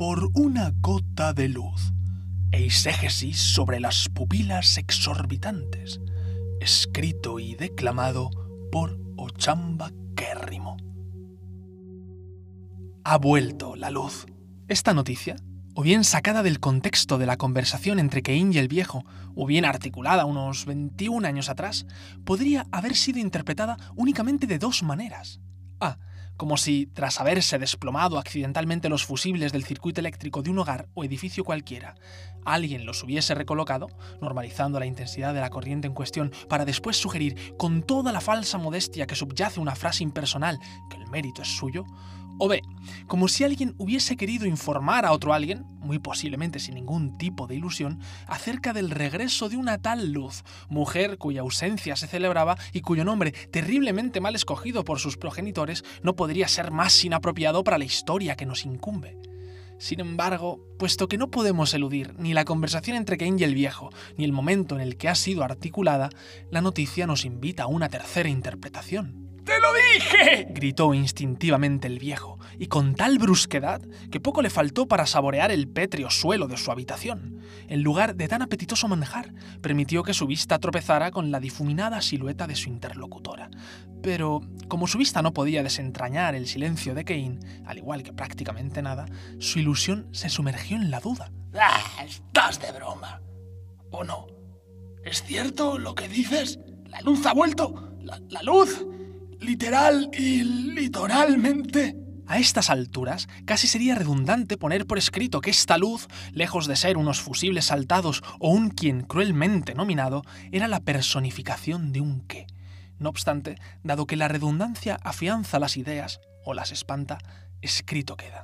por una gota de luz. Eisegesis sobre las pupilas exorbitantes. Escrito y declamado por Ochamba Kérrimo. Ha vuelto la luz. Esta noticia, o bien sacada del contexto de la conversación entre Cain y el viejo, o bien articulada unos 21 años atrás, podría haber sido interpretada únicamente de dos maneras. A como si, tras haberse desplomado accidentalmente los fusibles del circuito eléctrico de un hogar o edificio cualquiera, alguien los hubiese recolocado, normalizando la intensidad de la corriente en cuestión, para después sugerir, con toda la falsa modestia que subyace una frase impersonal, que el mérito es suyo, o B, como si alguien hubiese querido informar a otro alguien, muy posiblemente sin ningún tipo de ilusión, acerca del regreso de una tal luz, mujer cuya ausencia se celebraba y cuyo nombre, terriblemente mal escogido por sus progenitores, no podría ser más inapropiado para la historia que nos incumbe. Sin embargo, puesto que no podemos eludir ni la conversación entre Cain y el viejo, ni el momento en el que ha sido articulada, la noticia nos invita a una tercera interpretación. ¡Te lo dije! gritó instintivamente el viejo, y con tal brusquedad que poco le faltó para saborear el pétreo suelo de su habitación. En lugar de tan apetitoso manjar, permitió que su vista tropezara con la difuminada silueta de su interlocutora. Pero, como su vista no podía desentrañar el silencio de Kane, al igual que prácticamente nada, su ilusión se sumergió en la duda. ¡Ah! Estás de broma. ¿O no? ¿Es cierto lo que dices? ¿La luz ha vuelto? ¿La, la luz? Literal y literalmente. A estas alturas, casi sería redundante poner por escrito que esta luz, lejos de ser unos fusibles saltados o un quien cruelmente nominado, era la personificación de un qué. No obstante, dado que la redundancia afianza las ideas o las espanta, escrito queda.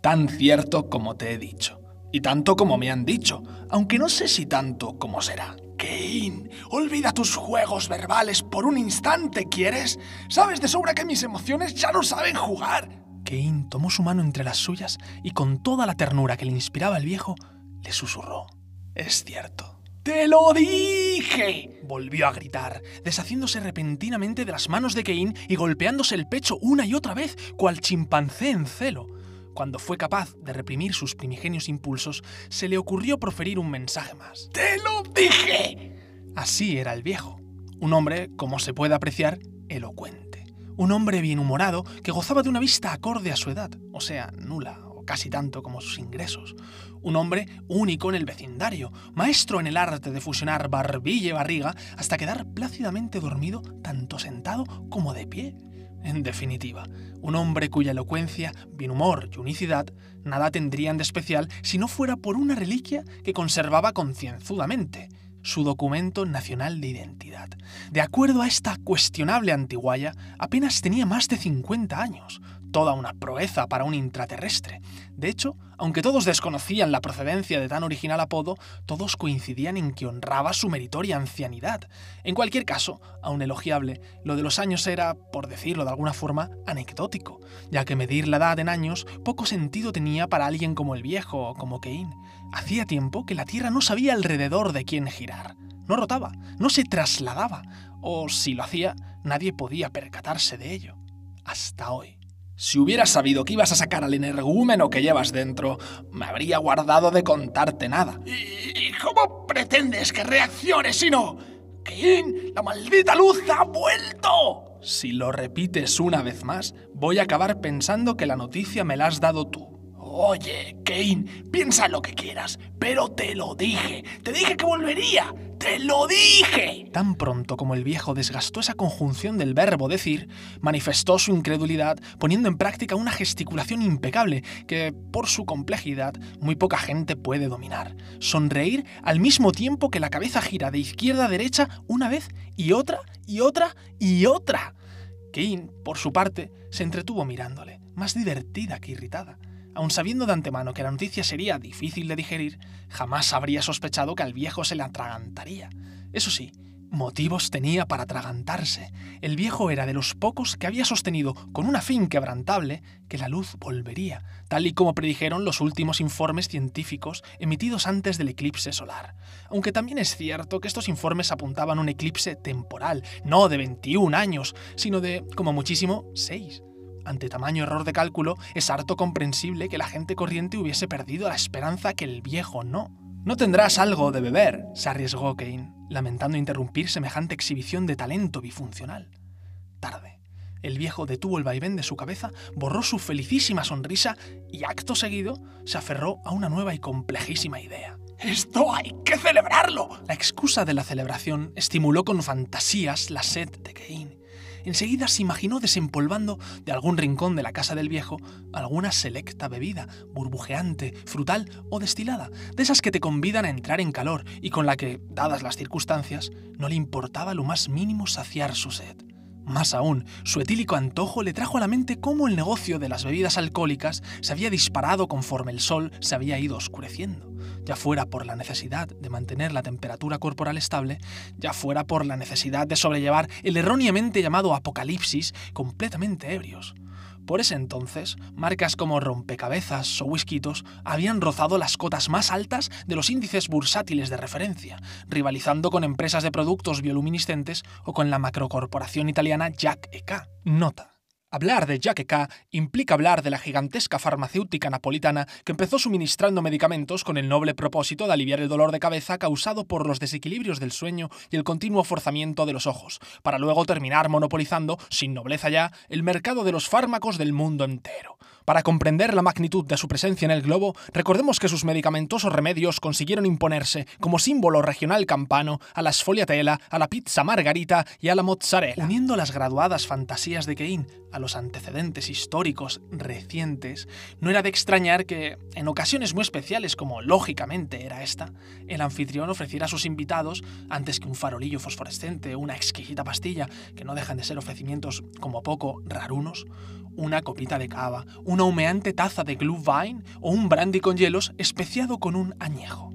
Tan cierto como te he dicho, y tanto como me han dicho, aunque no sé si tanto como será. Kane, olvida tus juegos verbales por un instante, ¿quieres? Sabes de sobra que mis emociones ya no saben jugar. Kane tomó su mano entre las suyas y con toda la ternura que le inspiraba el viejo, le susurró. Es cierto. ¡Te lo dije! Volvió a gritar, deshaciéndose repentinamente de las manos de Kane y golpeándose el pecho una y otra vez, cual chimpancé en celo. Cuando fue capaz de reprimir sus primigenios impulsos, se le ocurrió proferir un mensaje más. ¡Te lo dije! Así era el viejo. Un hombre, como se puede apreciar, elocuente. Un hombre bienhumorado que gozaba de una vista acorde a su edad, o sea, nula o casi tanto como sus ingresos. Un hombre único en el vecindario, maestro en el arte de fusionar barbilla y barriga hasta quedar plácidamente dormido tanto sentado como de pie en definitiva, un hombre cuya elocuencia, bienhumor y unicidad nada tendrían de especial si no fuera por una reliquia que conservaba concienzudamente, su documento nacional de identidad. De acuerdo a esta cuestionable antiguaya, apenas tenía más de 50 años, toda una proeza para un intraterrestre. De hecho, aunque todos desconocían la procedencia de tan original apodo, todos coincidían en que honraba su meritoria ancianidad. En cualquier caso, aun elogiable, lo de los años era, por decirlo de alguna forma, anecdótico, ya que medir la edad en años poco sentido tenía para alguien como el viejo o como Kane. Hacía tiempo que la Tierra no sabía alrededor de quién girar. No rotaba, no se trasladaba, o si lo hacía, nadie podía percatarse de ello. Hasta hoy. Si hubiera sabido que ibas a sacar al energúmeno que llevas dentro, me habría guardado de contarte nada. ¿Y cómo pretendes que reaccione si no? ¡King! ¡La maldita luz ha vuelto! Si lo repites una vez más, voy a acabar pensando que la noticia me la has dado tú. Oye, Kane, piensa lo que quieras, pero te lo dije. Te dije que volvería. ¡Te lo dije! Tan pronto como el viejo desgastó esa conjunción del verbo decir, manifestó su incredulidad poniendo en práctica una gesticulación impecable que, por su complejidad, muy poca gente puede dominar. Sonreír al mismo tiempo que la cabeza gira de izquierda a derecha una vez y otra y otra y otra. Kane, por su parte, se entretuvo mirándole, más divertida que irritada. Aun sabiendo de antemano que la noticia sería difícil de digerir, jamás habría sospechado que al viejo se le atragantaría. Eso sí, motivos tenía para atragantarse. El viejo era de los pocos que había sostenido con una fe inquebrantable que la luz volvería, tal y como predijeron los últimos informes científicos emitidos antes del eclipse solar. Aunque también es cierto que estos informes apuntaban un eclipse temporal, no de 21 años, sino de, como muchísimo, 6. Ante tamaño error de cálculo, es harto comprensible que la gente corriente hubiese perdido la esperanza que el viejo no. No tendrás algo de beber, se arriesgó Kane, lamentando interrumpir semejante exhibición de talento bifuncional. Tarde. El viejo detuvo el vaivén de su cabeza, borró su felicísima sonrisa y acto seguido se aferró a una nueva y complejísima idea. Esto hay que celebrarlo. La excusa de la celebración estimuló con fantasías la sed de Kane. Enseguida se imaginó desempolvando de algún rincón de la casa del viejo alguna selecta bebida, burbujeante, frutal o destilada, de esas que te convidan a entrar en calor y con la que, dadas las circunstancias, no le importaba lo más mínimo saciar su sed. Más aún, su etílico antojo le trajo a la mente cómo el negocio de las bebidas alcohólicas se había disparado conforme el sol se había ido oscureciendo, ya fuera por la necesidad de mantener la temperatura corporal estable, ya fuera por la necesidad de sobrellevar el erróneamente llamado apocalipsis completamente ebrios. Por ese entonces, marcas como Rompecabezas o Whiskitos habían rozado las cotas más altas de los índices bursátiles de referencia, rivalizando con empresas de productos bioluminiscentes o con la macrocorporación italiana Jack K. Nota. Hablar de K implica hablar de la gigantesca farmacéutica napolitana que empezó suministrando medicamentos con el noble propósito de aliviar el dolor de cabeza causado por los desequilibrios del sueño y el continuo forzamiento de los ojos, para luego terminar monopolizando, sin nobleza ya, el mercado de los fármacos del mundo entero. Para comprender la magnitud de su presencia en el globo, recordemos que sus medicamentosos remedios consiguieron imponerse como símbolo regional campano a la sfogliatella, a la pizza margarita y a la mozzarella. Uniendo las graduadas fantasías de Kane a los antecedentes históricos recientes, no era de extrañar que, en ocasiones muy especiales como lógicamente era esta, el anfitrión ofreciera a sus invitados, antes que un farolillo fosforescente una exquisita pastilla, que no dejan de ser ofrecimientos como poco rarunos, una copita de cava, una humeante taza de Glühwein o un brandy con hielos especiado con un añejo.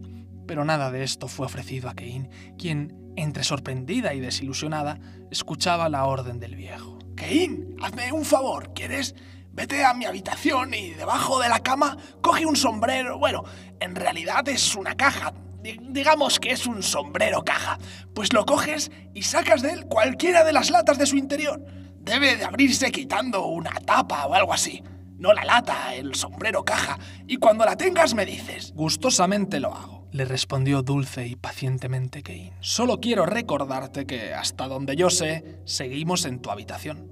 Pero nada de esto fue ofrecido a Kane, quien, entre sorprendida y desilusionada, escuchaba la orden del viejo. Kane, hazme un favor, ¿quieres? Vete a mi habitación y debajo de la cama coge un sombrero. Bueno, en realidad es una caja. digamos que es un sombrero caja. Pues lo coges y sacas de él cualquiera de las latas de su interior. Debe de abrirse quitando una tapa o algo así. No la lata, el sombrero caja. Y cuando la tengas me dices. Gustosamente lo hago. Le respondió dulce y pacientemente Kane. Solo quiero recordarte que, hasta donde yo sé, seguimos en tu habitación.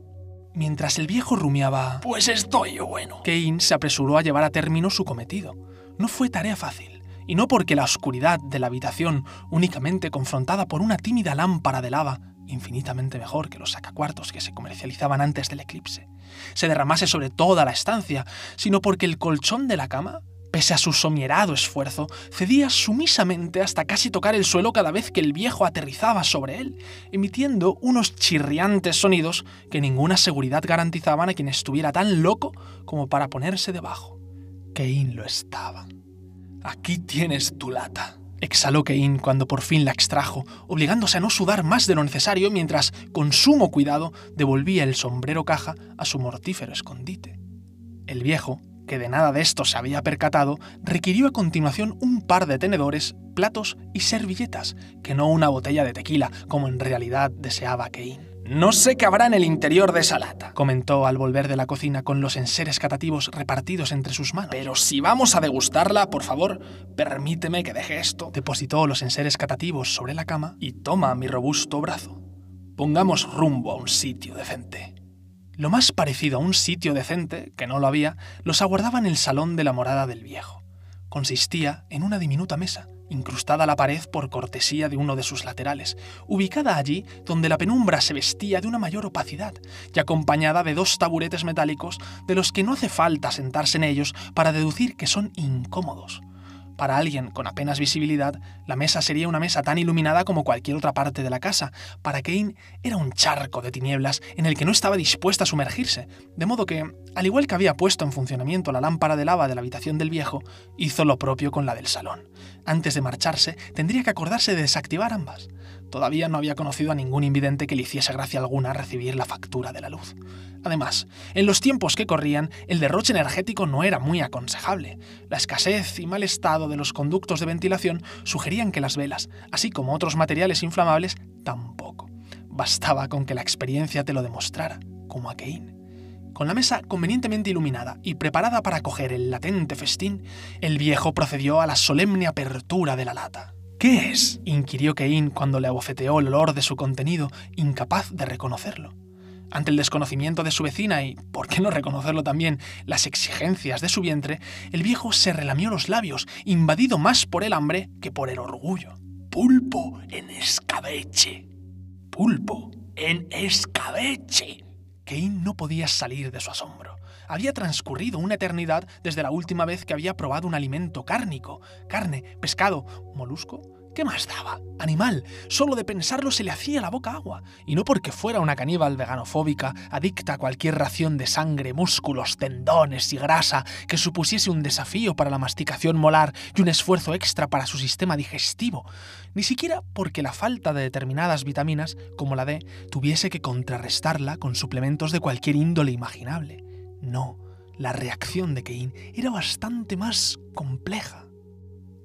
Mientras el viejo rumiaba... Pues estoy bueno. Kane se apresuró a llevar a término su cometido. No fue tarea fácil, y no porque la oscuridad de la habitación, únicamente confrontada por una tímida lámpara de lava, infinitamente mejor que los sacacuartos que se comercializaban antes del eclipse, se derramase sobre toda la estancia, sino porque el colchón de la cama, pese a su somierado esfuerzo, cedía sumisamente hasta casi tocar el suelo cada vez que el viejo aterrizaba sobre él, emitiendo unos chirriantes sonidos que ninguna seguridad garantizaban a quien estuviera tan loco como para ponerse debajo. Kane lo estaba. Aquí tienes tu lata, Exhaló Kane cuando por fin la extrajo, obligándose a no sudar más de lo necesario mientras, con sumo cuidado, devolvía el sombrero caja a su mortífero escondite. El viejo, que de nada de esto se había percatado, requirió a continuación un par de tenedores, platos y servilletas, que no una botella de tequila, como en realidad deseaba Kane. No sé qué habrá en el interior de esa lata, comentó al volver de la cocina con los enseres catativos repartidos entre sus manos. Pero si vamos a degustarla, por favor, permíteme que deje esto. Depositó los enseres catativos sobre la cama y toma mi robusto brazo. Pongamos rumbo a un sitio decente. Lo más parecido a un sitio decente, que no lo había, los aguardaba en el salón de la morada del viejo. Consistía en una diminuta mesa, incrustada a la pared por cortesía de uno de sus laterales, ubicada allí donde la penumbra se vestía de una mayor opacidad y acompañada de dos taburetes metálicos de los que no hace falta sentarse en ellos para deducir que son incómodos. Para alguien con apenas visibilidad, la mesa sería una mesa tan iluminada como cualquier otra parte de la casa. Para Kane era un charco de tinieblas en el que no estaba dispuesta a sumergirse, de modo que, al igual que había puesto en funcionamiento la lámpara de lava de la habitación del viejo, hizo lo propio con la del salón. Antes de marcharse, tendría que acordarse de desactivar ambas. Todavía no había conocido a ningún invidente que le hiciese gracia alguna recibir la factura de la luz. Además, en los tiempos que corrían, el derroche energético no era muy aconsejable. La escasez y mal estado de los conductos de ventilación sugerían que las velas, así como otros materiales inflamables, tampoco. Bastaba con que la experiencia te lo demostrara, como a. Con la mesa convenientemente iluminada y preparada para coger el latente festín, el viejo procedió a la solemne apertura de la lata. ¿Qué es? inquirió Cain cuando le abofeteó el olor de su contenido, incapaz de reconocerlo. Ante el desconocimiento de su vecina y, por qué no reconocerlo también, las exigencias de su vientre, el viejo se relamió los labios, invadido más por el hambre que por el orgullo. Pulpo en escabeche. Pulpo en escabeche. Kane no podía salir de su asombro. Había transcurrido una eternidad desde la última vez que había probado un alimento cárnico, carne, pescado, molusco, ¿Qué más daba? Animal. Solo de pensarlo se le hacía la boca agua. Y no porque fuera una caníbal veganofóbica, adicta a cualquier ración de sangre, músculos, tendones y grasa que supusiese un desafío para la masticación molar y un esfuerzo extra para su sistema digestivo. Ni siquiera porque la falta de determinadas vitaminas, como la D, tuviese que contrarrestarla con suplementos de cualquier índole imaginable. No, la reacción de Kane era bastante más compleja.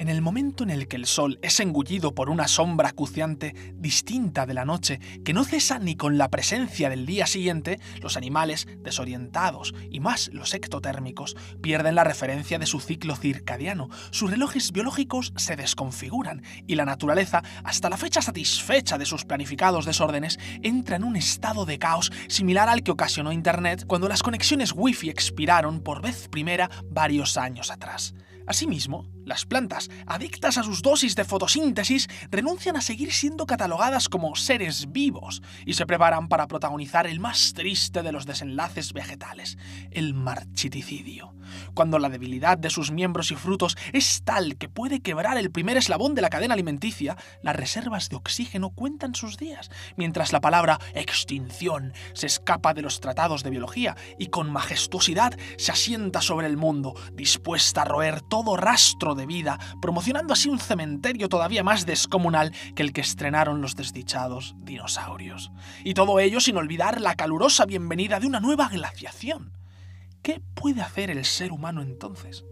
En el momento en el que el sol es engullido por una sombra acuciante distinta de la noche, que no cesa ni con la presencia del día siguiente, los animales, desorientados y más los ectotérmicos, pierden la referencia de su ciclo circadiano, sus relojes biológicos se desconfiguran y la naturaleza, hasta la fecha satisfecha de sus planificados desórdenes, entra en un estado de caos similar al que ocasionó Internet cuando las conexiones Wi-Fi expiraron por vez primera varios años atrás. Asimismo, las plantas, adictas a sus dosis de fotosíntesis, renuncian a seguir siendo catalogadas como seres vivos y se preparan para protagonizar el más triste de los desenlaces vegetales, el marchiticidio. Cuando la debilidad de sus miembros y frutos es tal que puede quebrar el primer eslabón de la cadena alimenticia, las reservas de oxígeno cuentan sus días, mientras la palabra extinción se escapa de los tratados de biología y con majestuosidad se asienta sobre el mundo, dispuesta a roer todo rastro de vida, promocionando así un cementerio todavía más descomunal que el que estrenaron los desdichados dinosaurios. Y todo ello sin olvidar la calurosa bienvenida de una nueva glaciación. ¿Qué puede hacer el ser humano entonces?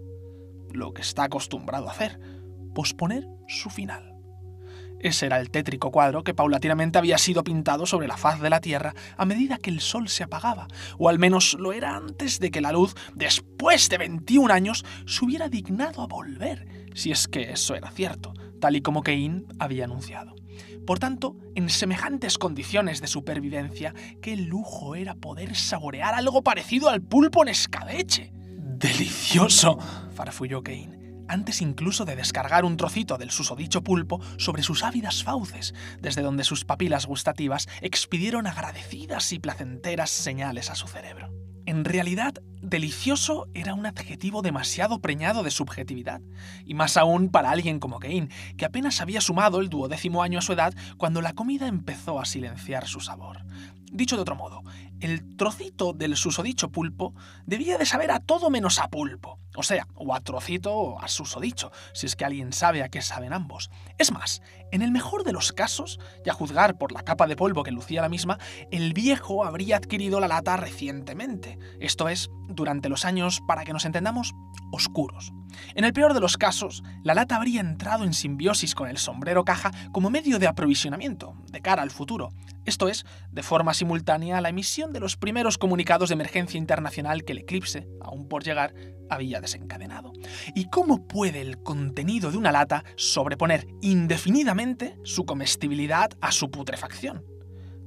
Lo que está acostumbrado a hacer, posponer su final. Ese era el tétrico cuadro que paulatinamente había sido pintado sobre la faz de la Tierra a medida que el Sol se apagaba, o al menos lo era antes de que la luz, después de 21 años, se hubiera dignado a volver, si es que eso era cierto, tal y como Cain había anunciado. Por tanto, en semejantes condiciones de supervivencia, qué lujo era poder saborear algo parecido al pulpo en escabeche. ¡Delicioso! farfulló Cain antes incluso de descargar un trocito del susodicho pulpo sobre sus ávidas fauces, desde donde sus papilas gustativas expidieron agradecidas y placenteras señales a su cerebro. En realidad, delicioso era un adjetivo demasiado preñado de subjetividad, y más aún para alguien como Kane, que apenas había sumado el duodécimo año a su edad cuando la comida empezó a silenciar su sabor. Dicho de otro modo, el trocito del susodicho pulpo debía de saber a todo menos a pulpo, o sea, o a trocito o a susodicho, si es que alguien sabe a qué saben ambos. Es más, en el mejor de los casos, y a juzgar por la capa de polvo que lucía la misma, el viejo habría adquirido la lata recientemente, esto es, durante los años, para que nos entendamos, oscuros. En el peor de los casos, la lata habría entrado en simbiosis con el sombrero caja como medio de aprovisionamiento, de cara al futuro, esto es, de forma simultánea la emisión de los primeros comunicados de emergencia internacional que el eclipse, aún por llegar, había desencadenado. ¿Y cómo puede el contenido de una lata sobreponer indefinidamente su comestibilidad a su putrefacción?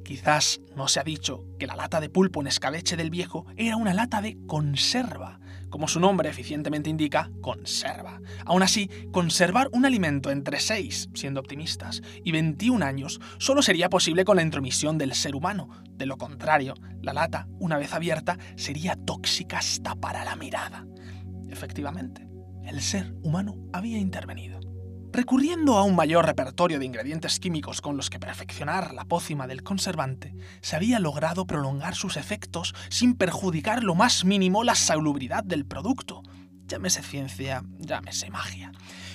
Quizás no se ha dicho que la lata de pulpo en escabeche del viejo era una lata de conserva, como su nombre eficientemente indica, conserva. Aún así, conservar un alimento entre 6, siendo optimistas, y 21 años solo sería posible con la intromisión del ser humano. De lo contrario, la lata, una vez abierta, sería tóxica hasta para la mirada. Efectivamente, el ser humano había intervenido. Recurriendo a un mayor repertorio de ingredientes químicos con los que perfeccionar la pócima del conservante, se había logrado prolongar sus efectos sin perjudicar lo más mínimo la salubridad del producto. Llámese ciencia, llámese magia.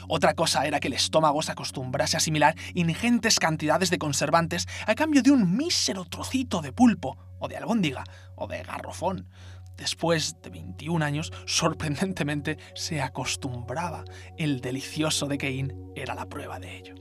Otra cosa era que el estómago se acostumbrase a asimilar ingentes cantidades de conservantes a cambio de un mísero trocito de pulpo, o de albóndiga, o de garrofón después de 21 años, sorprendentemente se acostumbraba. El delicioso de Kane era la prueba de ello.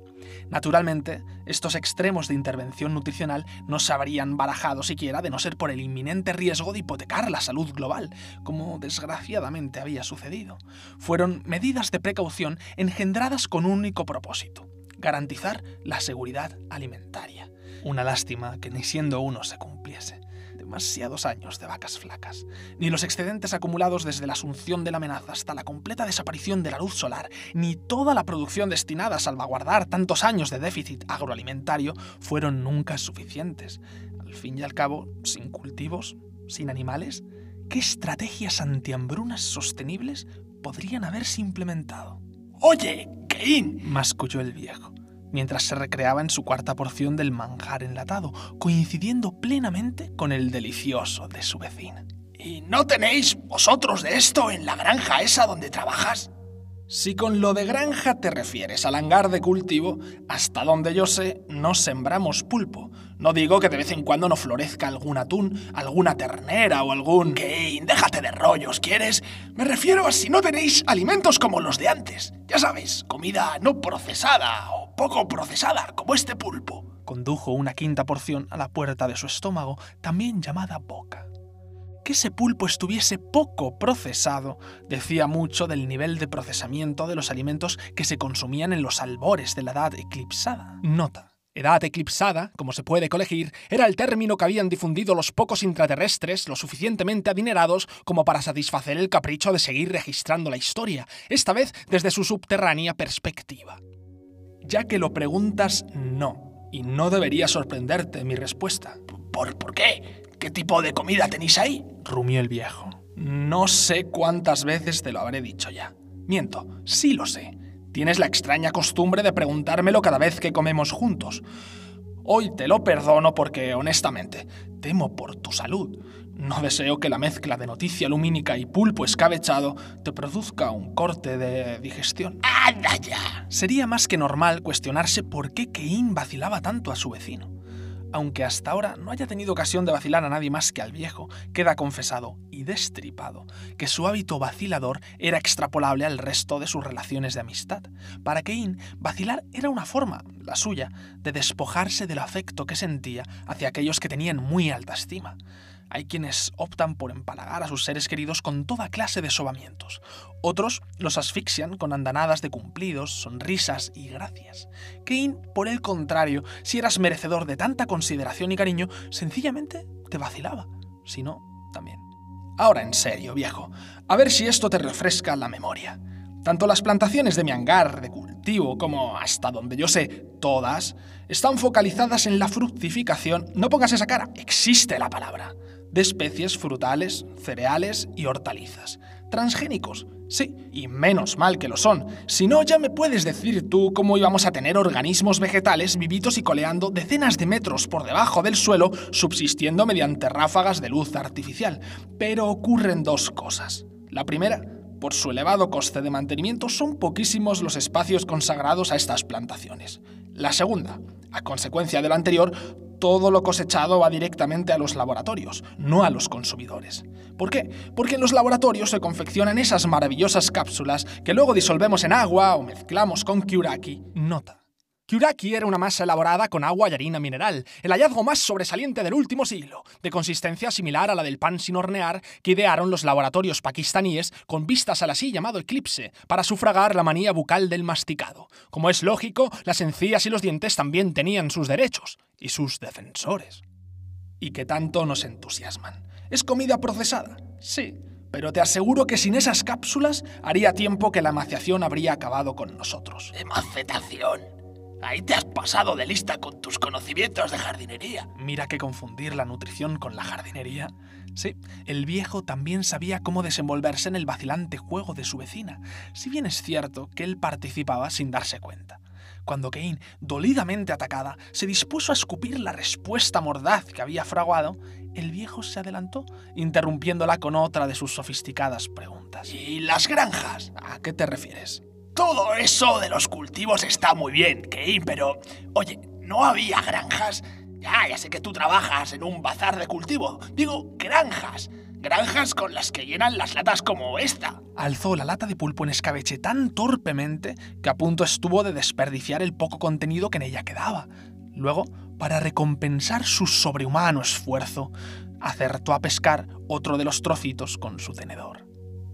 Naturalmente, estos extremos de intervención nutricional no se habrían barajado siquiera de no ser por el inminente riesgo de hipotecar la salud global, como desgraciadamente había sucedido. Fueron medidas de precaución engendradas con un único propósito, garantizar la seguridad alimentaria. Una lástima que ni siendo uno se cumpliese demasiados años de vacas flacas, ni los excedentes acumulados desde la asunción de la amenaza hasta la completa desaparición de la luz solar, ni toda la producción destinada a salvaguardar tantos años de déficit agroalimentario fueron nunca suficientes. Al fin y al cabo, sin cultivos, sin animales, ¿qué estrategias antihambrunas sostenibles podrían haberse implementado? Oye, Cain, masculló el viejo mientras se recreaba en su cuarta porción del manjar enlatado, coincidiendo plenamente con el delicioso de su vecina. ¿Y no tenéis vosotros de esto en la granja esa donde trabajas? Si con lo de granja te refieres al hangar de cultivo, hasta donde yo sé, no sembramos pulpo. No digo que de vez en cuando no florezca algún atún, alguna ternera o algún... Kane, déjate de rollos, ¿quieres? Me refiero a si no tenéis alimentos como los de antes. Ya sabes, comida no procesada poco procesada, como este pulpo. Condujo una quinta porción a la puerta de su estómago, también llamada boca que ese pulpo estuviese poco procesado decía mucho del nivel de procesamiento de los alimentos que se consumían en los albores de la edad eclipsada. Nota. Edad eclipsada, como se puede colegir, era el término que habían difundido los pocos intraterrestres lo suficientemente adinerados como para satisfacer el capricho de seguir registrando la historia, esta vez desde su subterránea perspectiva. Ya que lo preguntas, no. Y no debería sorprenderte mi respuesta. ¿Por, ¿por qué? ¿Qué tipo de comida tenéis ahí? rumió el viejo. No sé cuántas veces te lo habré dicho ya. Miento, sí lo sé. Tienes la extraña costumbre de preguntármelo cada vez que comemos juntos. Hoy te lo perdono porque, honestamente, temo por tu salud. No deseo que la mezcla de noticia lumínica y pulpo escabechado te produzca un corte de digestión. ¡Anda ya! Sería más que normal cuestionarse por qué Kein vacilaba tanto a su vecino aunque hasta ahora no haya tenido ocasión de vacilar a nadie más que al viejo, queda confesado y destripado que su hábito vacilador era extrapolable al resto de sus relaciones de amistad. Para Kane, vacilar era una forma, la suya, de despojarse del afecto que sentía hacia aquellos que tenían muy alta estima. Hay quienes optan por empalagar a sus seres queridos con toda clase de sobamientos. Otros los asfixian con andanadas de cumplidos, sonrisas y gracias. Kane, por el contrario, si eras merecedor de tanta consideración y cariño, sencillamente te vacilaba. Si no, también. Ahora en serio, viejo, a ver si esto te refresca la memoria. Tanto las plantaciones de mi hangar de cultivo como, hasta donde yo sé, todas, están focalizadas en la fructificación. No pongas esa cara, existe la palabra de especies frutales, cereales y hortalizas. Transgénicos, sí, y menos mal que lo son. Si no, ya me puedes decir tú cómo íbamos a tener organismos vegetales vivitos y coleando decenas de metros por debajo del suelo, subsistiendo mediante ráfagas de luz artificial. Pero ocurren dos cosas. La primera, por su elevado coste de mantenimiento, son poquísimos los espacios consagrados a estas plantaciones. La segunda, a consecuencia de lo anterior, todo lo cosechado va directamente a los laboratorios, no a los consumidores. ¿Por qué? Porque en los laboratorios se confeccionan esas maravillosas cápsulas que luego disolvemos en agua o mezclamos con Kyuraki. Nota. Kyuraki era una masa elaborada con agua y harina mineral, el hallazgo más sobresaliente del último siglo, de consistencia similar a la del pan sin hornear que idearon los laboratorios pakistaníes con vistas al así llamado eclipse, para sufragar la manía bucal del masticado. Como es lógico, las encías y los dientes también tenían sus derechos y sus defensores. ¿Y qué tanto nos entusiasman? ¿Es comida procesada? Sí, pero te aseguro que sin esas cápsulas haría tiempo que la emaciación habría acabado con nosotros. ¿Emaciación? Ahí te has pasado de lista con tus conocimientos de jardinería. Mira que confundir la nutrición con la jardinería. Sí, el viejo también sabía cómo desenvolverse en el vacilante juego de su vecina, si bien es cierto que él participaba sin darse cuenta. Cuando Kane, dolidamente atacada, se dispuso a escupir la respuesta mordaz que había fraguado, el viejo se adelantó, interrumpiéndola con otra de sus sofisticadas preguntas. ¿Y las granjas? ¿A qué te refieres? Todo eso de los cultivos está muy bien, Kane, pero... Oye, ¿no había granjas? Ya, ya sé que tú trabajas en un bazar de cultivo. Digo, granjas. Granjas con las que llenan las latas como esta. Alzó la lata de pulpo en escabeche tan torpemente que a punto estuvo de desperdiciar el poco contenido que en ella quedaba. Luego, para recompensar su sobrehumano esfuerzo, acertó a pescar otro de los trocitos con su tenedor.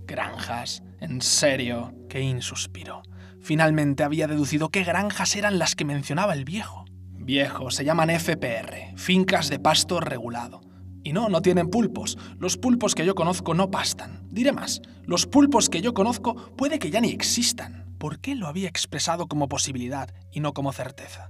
Granjas, en serio, Kane suspiró. Finalmente había deducido qué granjas eran las que mencionaba el viejo. Viejo, se llaman FPR, fincas de pasto regulado. Y no, no tienen pulpos. Los pulpos que yo conozco no pastan. Diré más, los pulpos que yo conozco puede que ya ni existan. ¿Por qué lo había expresado como posibilidad y no como certeza?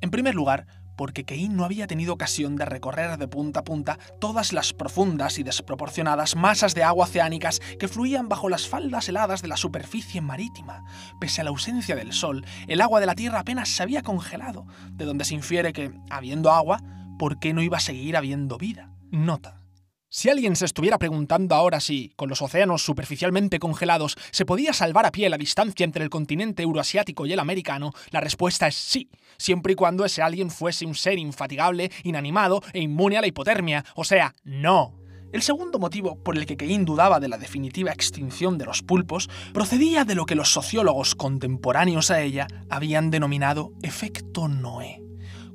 En primer lugar, porque Kein no había tenido ocasión de recorrer de punta a punta todas las profundas y desproporcionadas masas de agua oceánicas que fluían bajo las faldas heladas de la superficie marítima. Pese a la ausencia del sol, el agua de la Tierra apenas se había congelado, de donde se infiere que, habiendo agua, ¿por qué no iba a seguir habiendo vida? Nota. Si alguien se estuviera preguntando ahora si, con los océanos superficialmente congelados, se podía salvar a pie la distancia entre el continente euroasiático y el americano, la respuesta es sí, siempre y cuando ese alguien fuese un ser infatigable, inanimado e inmune a la hipotermia, o sea, no. El segundo motivo por el que Keynes dudaba de la definitiva extinción de los pulpos procedía de lo que los sociólogos contemporáneos a ella habían denominado efecto Noé.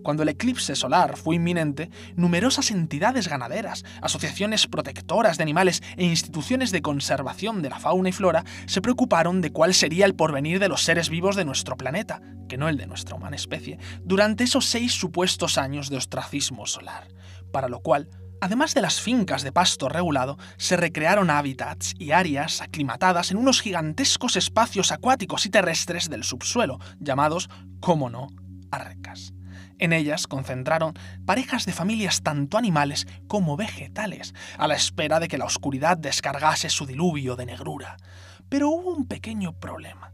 Cuando el eclipse solar fue inminente, numerosas entidades ganaderas, asociaciones protectoras de animales e instituciones de conservación de la fauna y flora se preocuparon de cuál sería el porvenir de los seres vivos de nuestro planeta, que no el de nuestra humana especie, durante esos seis supuestos años de ostracismo solar, para lo cual Además de las fincas de pasto regulado, se recrearon hábitats y áreas aclimatadas en unos gigantescos espacios acuáticos y terrestres del subsuelo, llamados, como no, arcas. En ellas concentraron parejas de familias tanto animales como vegetales, a la espera de que la oscuridad descargase su diluvio de negrura. Pero hubo un pequeño problema.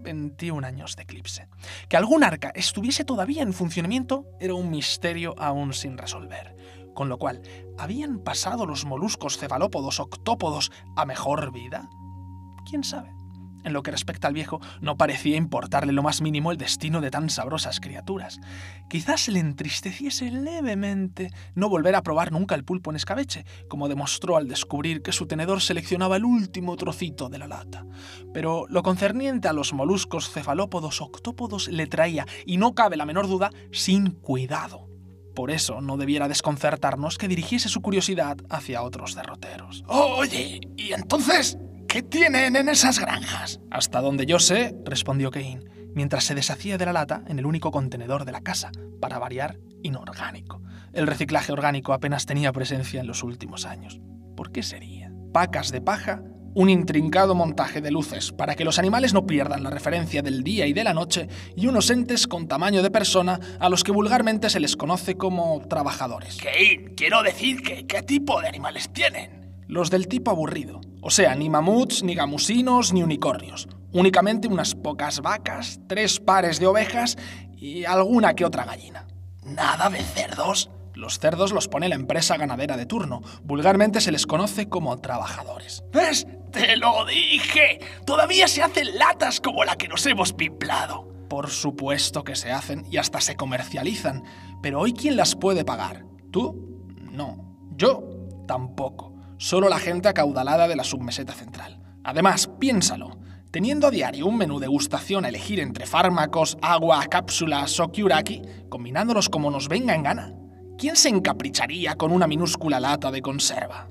21 años de eclipse. Que algún arca estuviese todavía en funcionamiento era un misterio aún sin resolver. Con lo cual, ¿habían pasado los moluscos cefalópodos octópodos a mejor vida? ¿Quién sabe? En lo que respecta al viejo, no parecía importarle lo más mínimo el destino de tan sabrosas criaturas. Quizás le entristeciese levemente no volver a probar nunca el pulpo en escabeche, como demostró al descubrir que su tenedor seleccionaba el último trocito de la lata. Pero lo concerniente a los moluscos cefalópodos octópodos le traía, y no cabe la menor duda, sin cuidado. Por eso no debiera desconcertarnos que dirigiese su curiosidad hacia otros derroteros. Oye, ¿y entonces ¿Qué tienen en esas granjas? Hasta donde yo sé, respondió Kane, mientras se deshacía de la lata en el único contenedor de la casa, para variar, inorgánico. El reciclaje orgánico apenas tenía presencia en los últimos años. ¿Por qué sería? Pacas de paja, un intrincado montaje de luces para que los animales no pierdan la referencia del día y de la noche y unos entes con tamaño de persona a los que vulgarmente se les conoce como trabajadores. Kane, quiero decir que qué tipo de animales tienen. Los del tipo aburrido, o sea, ni mamuts, ni gamusinos, ni unicornios. Únicamente unas pocas vacas, tres pares de ovejas y alguna que otra gallina. ¿Nada de cerdos? Los cerdos los pone la empresa ganadera de turno. Vulgarmente se les conoce como trabajadores. ¿Ves? Te lo dije. Todavía se hacen latas como la que nos hemos pimplado. Por supuesto que se hacen y hasta se comercializan. Pero hoy quién las puede pagar? ¿Tú? No. Yo tampoco solo la gente acaudalada de la submeseta central. Además, piénsalo, teniendo a diario un menú de gustación a elegir entre fármacos, agua, cápsulas o kiuraki, combinándolos como nos venga en gana, ¿quién se encapricharía con una minúscula lata de conserva?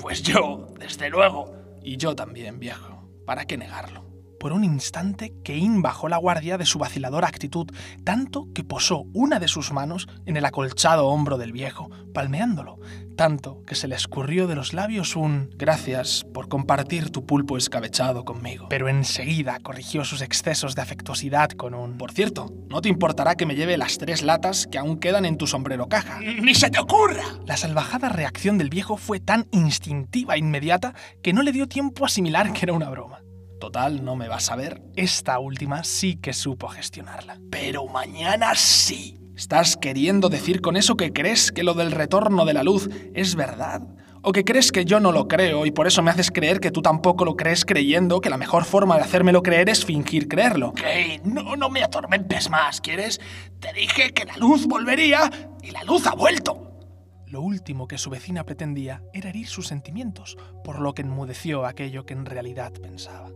Pues yo, desde luego. Y yo también, viejo. ¿Para qué negarlo? Por un instante, Kane bajó la guardia de su vaciladora actitud, tanto que posó una de sus manos en el acolchado hombro del viejo, palmeándolo, tanto que se le escurrió de los labios un gracias por compartir tu pulpo escabechado conmigo. Pero enseguida corrigió sus excesos de afectuosidad con un Por cierto, no te importará que me lleve las tres latas que aún quedan en tu sombrero caja. ¡Ni se te ocurra! La salvajada reacción del viejo fue tan instintiva e inmediata que no le dio tiempo a asimilar que era una broma. Total, no me vas a ver. Esta última sí que supo gestionarla. Pero mañana sí. ¿Estás queriendo decir con eso que crees que lo del retorno de la luz es verdad? ¿O que crees que yo no lo creo y por eso me haces creer que tú tampoco lo crees creyendo que la mejor forma de hacérmelo creer es fingir creerlo? Ok, no, no me atormentes más, ¿quieres? Te dije que la luz volvería y la luz ha vuelto. Lo último que su vecina pretendía era herir sus sentimientos, por lo que enmudeció aquello que en realidad pensaba.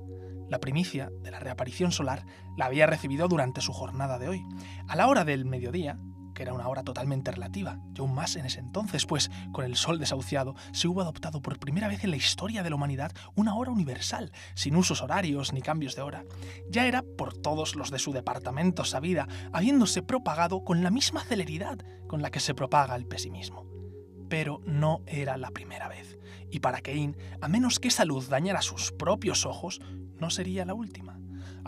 La primicia de la reaparición solar la había recibido durante su jornada de hoy. A la hora del mediodía, que era una hora totalmente relativa, y aún más en ese entonces, pues con el sol desahuciado se hubo adoptado por primera vez en la historia de la humanidad una hora universal, sin usos horarios ni cambios de hora. Ya era por todos los de su departamento sabida, habiéndose propagado con la misma celeridad con la que se propaga el pesimismo. Pero no era la primera vez, y para Kane, a menos que esa luz dañara sus propios ojos, no sería la última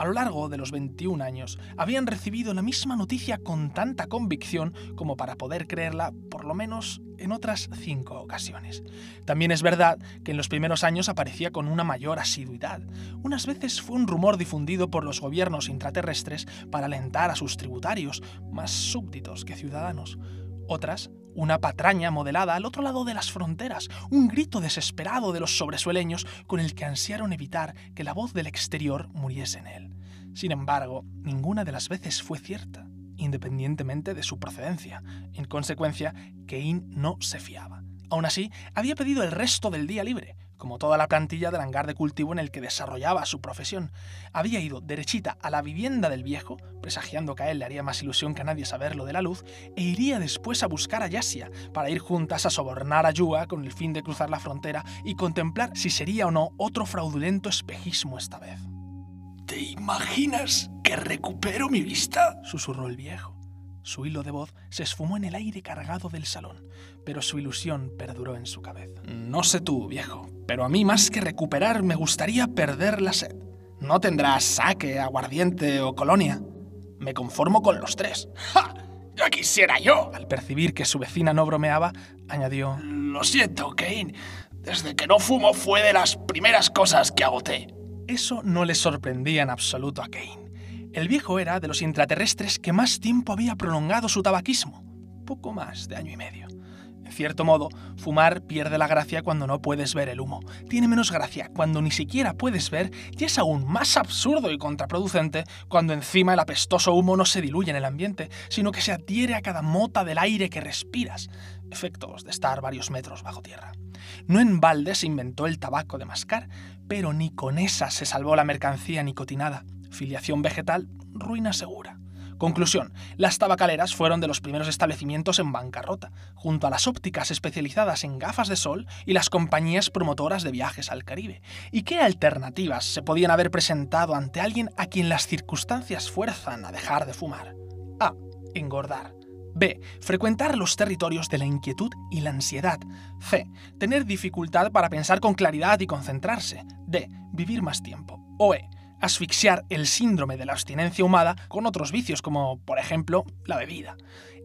a lo largo de los 21 años habían recibido la misma noticia con tanta convicción como para poder creerla por lo menos en otras cinco ocasiones. También es verdad que en los primeros años aparecía con una mayor asiduidad. Unas veces fue un rumor difundido por los gobiernos intraterrestres para alentar a sus tributarios, más súbditos que ciudadanos. Otras una patraña modelada al otro lado de las fronteras, un grito desesperado de los sobresueleños con el que ansiaron evitar que la voz del exterior muriese en él. Sin embargo, ninguna de las veces fue cierta, independientemente de su procedencia. En consecuencia, Kane no se fiaba. Aún así, había pedido el resto del día libre, como toda la plantilla del hangar de cultivo en el que desarrollaba su profesión. Había ido derechita a la vivienda del viejo, presagiando que a él le haría más ilusión que a nadie saberlo de la luz, e iría después a buscar a Yasia, para ir juntas a sobornar a Yua con el fin de cruzar la frontera y contemplar si sería o no otro fraudulento espejismo esta vez. ¿Te imaginas que recupero mi vista? susurró el viejo. Su hilo de voz se esfumó en el aire cargado del salón, pero su ilusión perduró en su cabeza. No sé tú, viejo, pero a mí más que recuperar me gustaría perder la sed. No tendrás saque, aguardiente o colonia. Me conformo con los tres. ¡Ja! ¡Ya quisiera yo! Al percibir que su vecina no bromeaba, añadió... Lo siento, Kane. Desde que no fumo fue de las primeras cosas que agoté. Eso no le sorprendía en absoluto a Kane. El viejo era de los intraterrestres que más tiempo había prolongado su tabaquismo, poco más de año y medio. Cierto modo, fumar pierde la gracia cuando no puedes ver el humo. Tiene menos gracia cuando ni siquiera puedes ver y es aún más absurdo y contraproducente cuando encima el apestoso humo no se diluye en el ambiente, sino que se adhiere a cada mota del aire que respiras. Efectos de estar varios metros bajo tierra. No en balde se inventó el tabaco de mascar, pero ni con esa se salvó la mercancía nicotinada filiación vegetal, ruina segura. Conclusión, las tabacaleras fueron de los primeros establecimientos en bancarrota, junto a las ópticas especializadas en gafas de sol y las compañías promotoras de viajes al Caribe. ¿Y qué alternativas se podían haber presentado ante alguien a quien las circunstancias fuerzan a dejar de fumar? A. Engordar. B. Frecuentar los territorios de la inquietud y la ansiedad. C. Tener dificultad para pensar con claridad y concentrarse. D. Vivir más tiempo. O E asfixiar el síndrome de la abstinencia humana con otros vicios, como por ejemplo la bebida.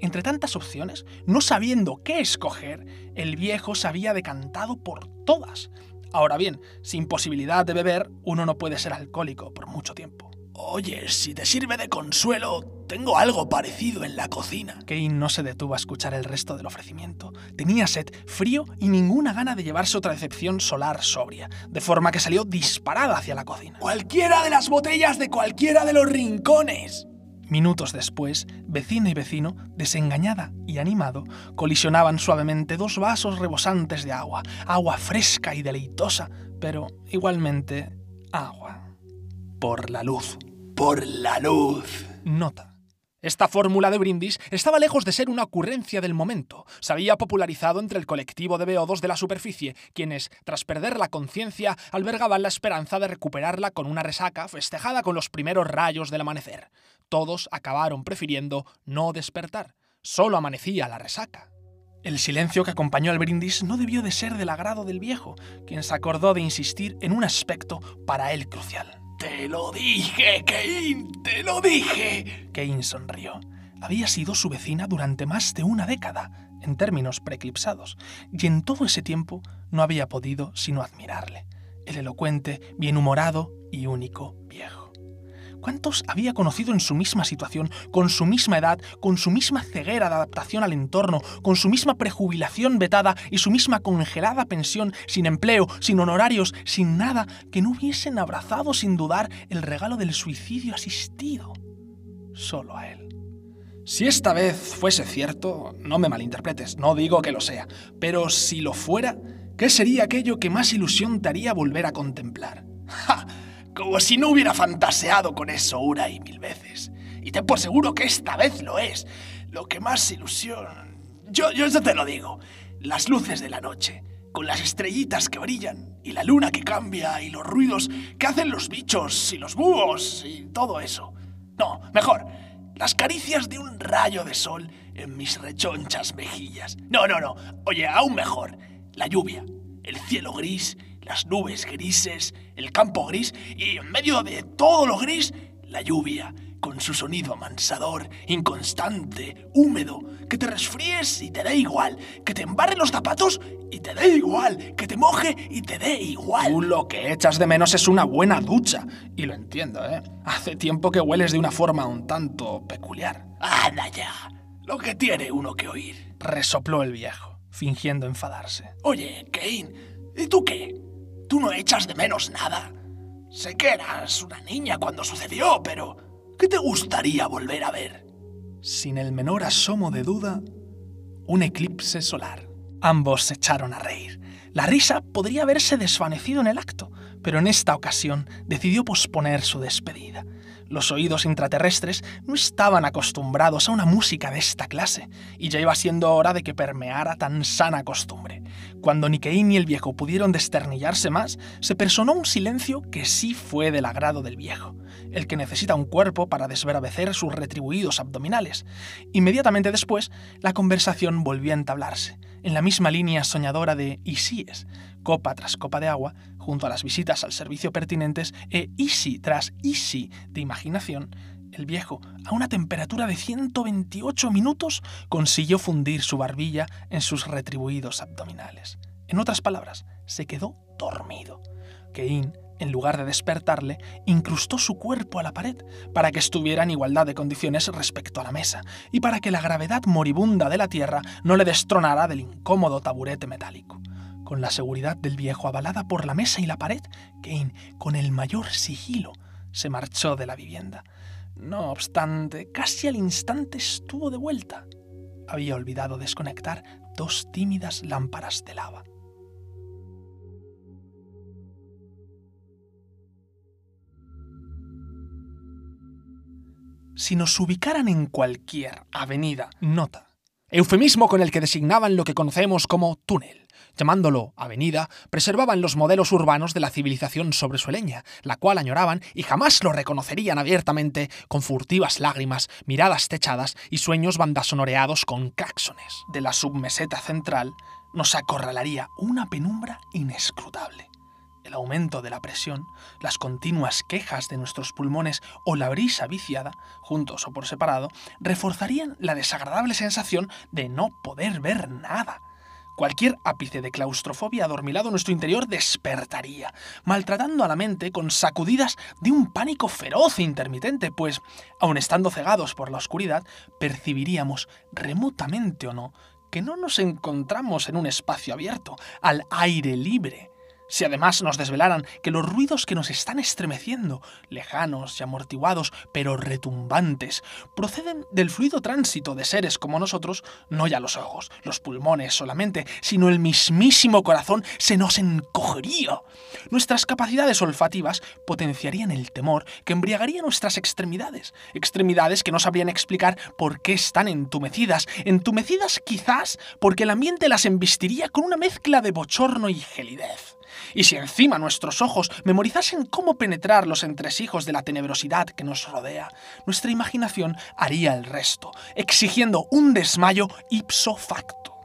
Entre tantas opciones, no sabiendo qué escoger, el viejo se había decantado por todas. Ahora bien, sin posibilidad de beber, uno no puede ser alcohólico por mucho tiempo. Oye, si te sirve de consuelo, tengo algo parecido en la cocina. Kane no se detuvo a escuchar el resto del ofrecimiento. Tenía sed, frío y ninguna gana de llevarse otra decepción solar sobria, de forma que salió disparada hacia la cocina. Cualquiera de las botellas de cualquiera de los rincones. Minutos después, vecino y vecino, desengañada y animado, colisionaban suavemente dos vasos rebosantes de agua, agua fresca y deleitosa, pero igualmente agua por la luz. Por la luz. Nota. Esta fórmula de brindis estaba lejos de ser una ocurrencia del momento. Se había popularizado entre el colectivo de beodos de la superficie, quienes, tras perder la conciencia, albergaban la esperanza de recuperarla con una resaca festejada con los primeros rayos del amanecer. Todos acabaron prefiriendo no despertar. Solo amanecía la resaca. El silencio que acompañó al brindis no debió de ser del agrado del viejo, quien se acordó de insistir en un aspecto para él crucial. Te lo dije, Kane, te lo dije. Kane sonrió. Había sido su vecina durante más de una década, en términos preeclipsados, y en todo ese tiempo no había podido sino admirarle, el elocuente, bienhumorado y único viejo. ¿Cuántos había conocido en su misma situación, con su misma edad, con su misma ceguera de adaptación al entorno, con su misma prejubilación vetada y su misma congelada pensión, sin empleo, sin honorarios, sin nada, que no hubiesen abrazado sin dudar el regalo del suicidio asistido? Solo a él. Si esta vez fuese cierto, no me malinterpretes, no digo que lo sea, pero si lo fuera, ¿qué sería aquello que más ilusión te haría volver a contemplar? ¡Ja! Como si no hubiera fantaseado con eso una y mil veces. Y te por seguro que esta vez lo es. Lo que más ilusión... Yo, yo eso te lo digo. Las luces de la noche, con las estrellitas que brillan, y la luna que cambia, y los ruidos que hacen los bichos, y los búhos, y todo eso. No, mejor, las caricias de un rayo de sol en mis rechonchas mejillas. No, no, no. Oye, aún mejor. La lluvia, el cielo gris, las nubes grises, el campo gris y en medio de todo lo gris, la lluvia, con su sonido amansador, inconstante, húmedo, que te resfríes y te dé igual, que te embarre los zapatos y te dé igual, que te moje y te dé igual. Tú lo que echas de menos es una buena ducha. Y lo entiendo, ¿eh? Hace tiempo que hueles de una forma un tanto peculiar. ¡Anda ya! Lo que tiene uno que oír. Resopló el viejo, fingiendo enfadarse. Oye, Kane, ¿y tú qué? ¿Tú no echas de menos nada? Sé que eras una niña cuando sucedió, pero ¿qué te gustaría volver a ver? Sin el menor asomo de duda, un eclipse solar. Ambos se echaron a reír. La risa podría haberse desvanecido en el acto, pero en esta ocasión decidió posponer su despedida. Los oídos intraterrestres no estaban acostumbrados a una música de esta clase, y ya iba siendo hora de que permeara tan sana costumbre. Cuando Nikein y el viejo pudieron desternillarse más, se personó un silencio que sí fue del agrado del viejo, el que necesita un cuerpo para desbravecer sus retribuidos abdominales. Inmediatamente después, la conversación volvió a entablarse, en la misma línea soñadora de Isíes, copa tras copa de agua, junto a las visitas al servicio pertinentes e easy tras easy de imaginación, el viejo, a una temperatura de 128 minutos, consiguió fundir su barbilla en sus retribuidos abdominales. En otras palabras, se quedó dormido. Kein, en lugar de despertarle, incrustó su cuerpo a la pared para que estuviera en igualdad de condiciones respecto a la mesa y para que la gravedad moribunda de la Tierra no le destronara del incómodo taburete metálico. Con la seguridad del viejo avalada por la mesa y la pared, Kane, con el mayor sigilo, se marchó de la vivienda. No obstante, casi al instante estuvo de vuelta. Había olvidado desconectar dos tímidas lámparas de lava. Si nos ubicaran en cualquier avenida, nota, eufemismo con el que designaban lo que conocemos como túnel, llamándolo avenida, preservaban los modelos urbanos de la civilización sobresueleña, la cual añoraban y jamás lo reconocerían abiertamente con furtivas lágrimas, miradas techadas y sueños bandasonoreados con claxones. De la submeseta central nos acorralaría una penumbra inescrutable. El aumento de la presión, las continuas quejas de nuestros pulmones o la brisa viciada, juntos o por separado, reforzarían la desagradable sensación de no poder ver nada Cualquier ápice de claustrofobia adormilado en nuestro interior despertaría, maltratando a la mente con sacudidas de un pánico feroz e intermitente, pues, aun estando cegados por la oscuridad, percibiríamos, remotamente o no, que no nos encontramos en un espacio abierto, al aire libre, si además nos desvelaran que los ruidos que nos están estremeciendo, lejanos y amortiguados, pero retumbantes, proceden del fluido tránsito de seres como nosotros, no ya los ojos, los pulmones solamente, sino el mismísimo corazón, se nos encogería. Nuestras capacidades olfativas potenciarían el temor que embriagaría nuestras extremidades, extremidades que no sabrían explicar por qué están entumecidas, entumecidas quizás porque el ambiente las embistiría con una mezcla de bochorno y gelidez. Y si encima nuestros ojos memorizasen cómo penetrar los entresijos de la tenebrosidad que nos rodea, nuestra imaginación haría el resto, exigiendo un desmayo ipso facto.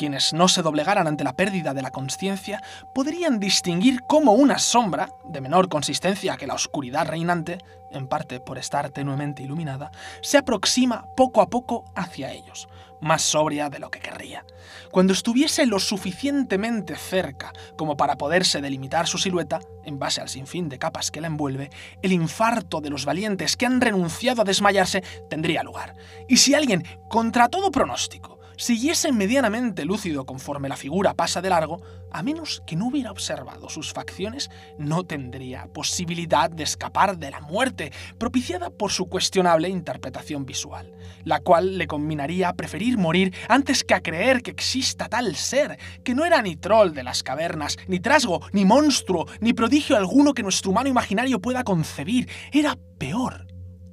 Quienes no se doblegaran ante la pérdida de la conciencia podrían distinguir cómo una sombra, de menor consistencia que la oscuridad reinante, en parte por estar tenuemente iluminada, se aproxima poco a poco hacia ellos, más sobria de lo que querría. Cuando estuviese lo suficientemente cerca como para poderse delimitar su silueta, en base al sinfín de capas que la envuelve, el infarto de los valientes que han renunciado a desmayarse tendría lugar. Y si alguien, contra todo pronóstico, siguiese medianamente lúcido conforme la figura pasa de largo, a menos que no hubiera observado sus facciones, no tendría posibilidad de escapar de la muerte, propiciada por su cuestionable interpretación visual, la cual le combinaría preferir morir antes que a creer que exista tal ser, que no era ni troll de las cavernas, ni trasgo, ni monstruo, ni prodigio alguno que nuestro humano imaginario pueda concebir, era peor,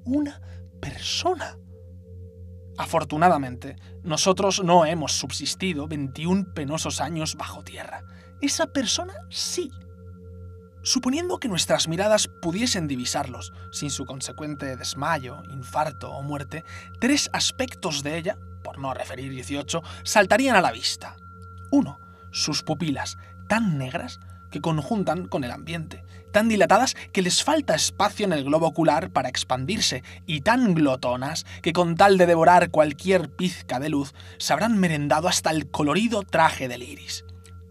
una persona. Afortunadamente, nosotros no hemos subsistido 21 penosos años bajo tierra. Esa persona sí. Suponiendo que nuestras miradas pudiesen divisarlos, sin su consecuente desmayo, infarto o muerte, tres aspectos de ella, por no referir 18, saltarían a la vista. Uno, sus pupilas, tan negras que conjuntan con el ambiente, tan dilatadas que les falta espacio en el globo ocular para expandirse, y tan glotonas que con tal de devorar cualquier pizca de luz se habrán merendado hasta el colorido traje del iris.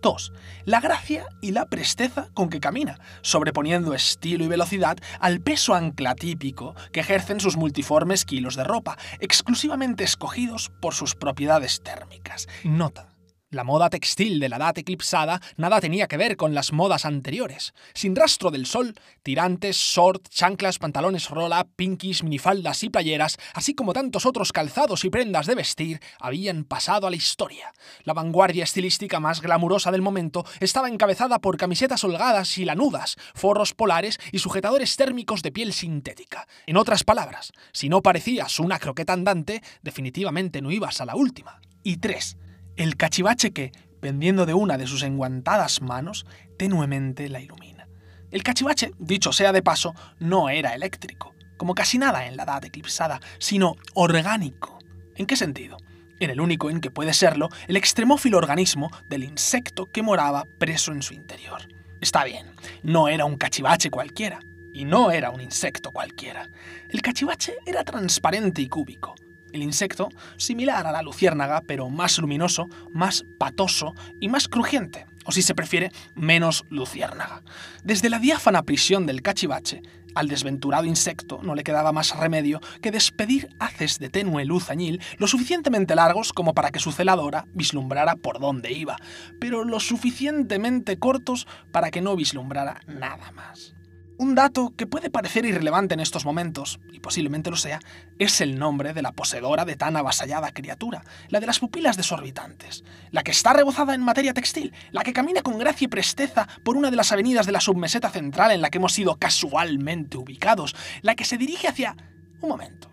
2. La gracia y la presteza con que camina, sobreponiendo estilo y velocidad al peso anclatípico que ejercen sus multiformes kilos de ropa, exclusivamente escogidos por sus propiedades térmicas. Nota. La moda textil de la edad eclipsada nada tenía que ver con las modas anteriores. Sin rastro del sol, tirantes, short, chanclas, pantalones rola, pinkies, minifaldas y playeras, así como tantos otros calzados y prendas de vestir, habían pasado a la historia. La vanguardia estilística más glamurosa del momento estaba encabezada por camisetas holgadas y lanudas, forros polares y sujetadores térmicos de piel sintética. En otras palabras, si no parecías una croqueta andante, definitivamente no ibas a la última. Y tres, el cachivache que, pendiendo de una de sus enguantadas manos, tenuemente la ilumina. El cachivache, dicho sea de paso, no era eléctrico, como casi nada en la edad eclipsada, sino orgánico. ¿En qué sentido? En el único en que puede serlo el extremófilo organismo del insecto que moraba preso en su interior. Está bien, no era un cachivache cualquiera, y no era un insecto cualquiera. El cachivache era transparente y cúbico, el insecto, similar a la luciérnaga, pero más luminoso, más patoso y más crujiente, o si se prefiere, menos luciérnaga. Desde la diáfana prisión del cachivache, al desventurado insecto no le quedaba más remedio que despedir haces de tenue luz añil lo suficientemente largos como para que su celadora vislumbrara por dónde iba, pero lo suficientemente cortos para que no vislumbrara nada más. Un dato que puede parecer irrelevante en estos momentos, y posiblemente lo sea, es el nombre de la poseedora de tan avasallada criatura, la de las pupilas desorbitantes, la que está rebozada en materia textil, la que camina con gracia y presteza por una de las avenidas de la submeseta central en la que hemos sido casualmente ubicados, la que se dirige hacia... Un momento.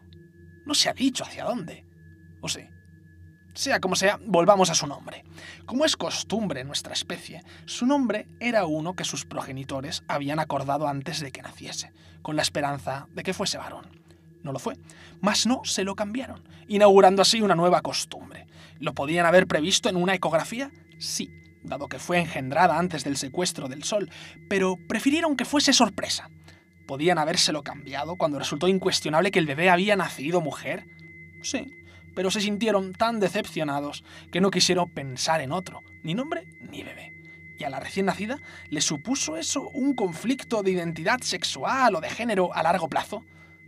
No se ha dicho hacia dónde. ¿O sí? Sea como sea, volvamos a su nombre. Como es costumbre en nuestra especie, su nombre era uno que sus progenitores habían acordado antes de que naciese, con la esperanza de que fuese varón. No lo fue, mas no se lo cambiaron, inaugurando así una nueva costumbre. ¿Lo podían haber previsto en una ecografía? Sí, dado que fue engendrada antes del secuestro del Sol, pero prefirieron que fuese sorpresa. ¿Podían habérselo cambiado cuando resultó incuestionable que el bebé había nacido mujer? Sí, pero se sintieron tan decepcionados que no quisieron pensar en otro, ni nombre ni bebé. Y a la recién nacida le supuso eso un conflicto de identidad sexual o de género a largo plazo.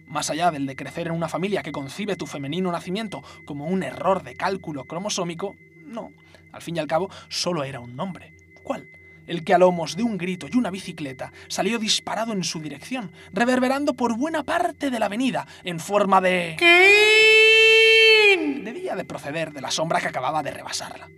Más allá del de crecer en una familia que concibe tu femenino nacimiento como un error de cálculo cromosómico, no, al fin y al cabo solo era un nombre. ¿Cuál? el que a lomos de un grito y una bicicleta salió disparado en su dirección, reverberando por buena parte de la avenida en forma de debía de proceder de la sombra que acababa de rebasarla.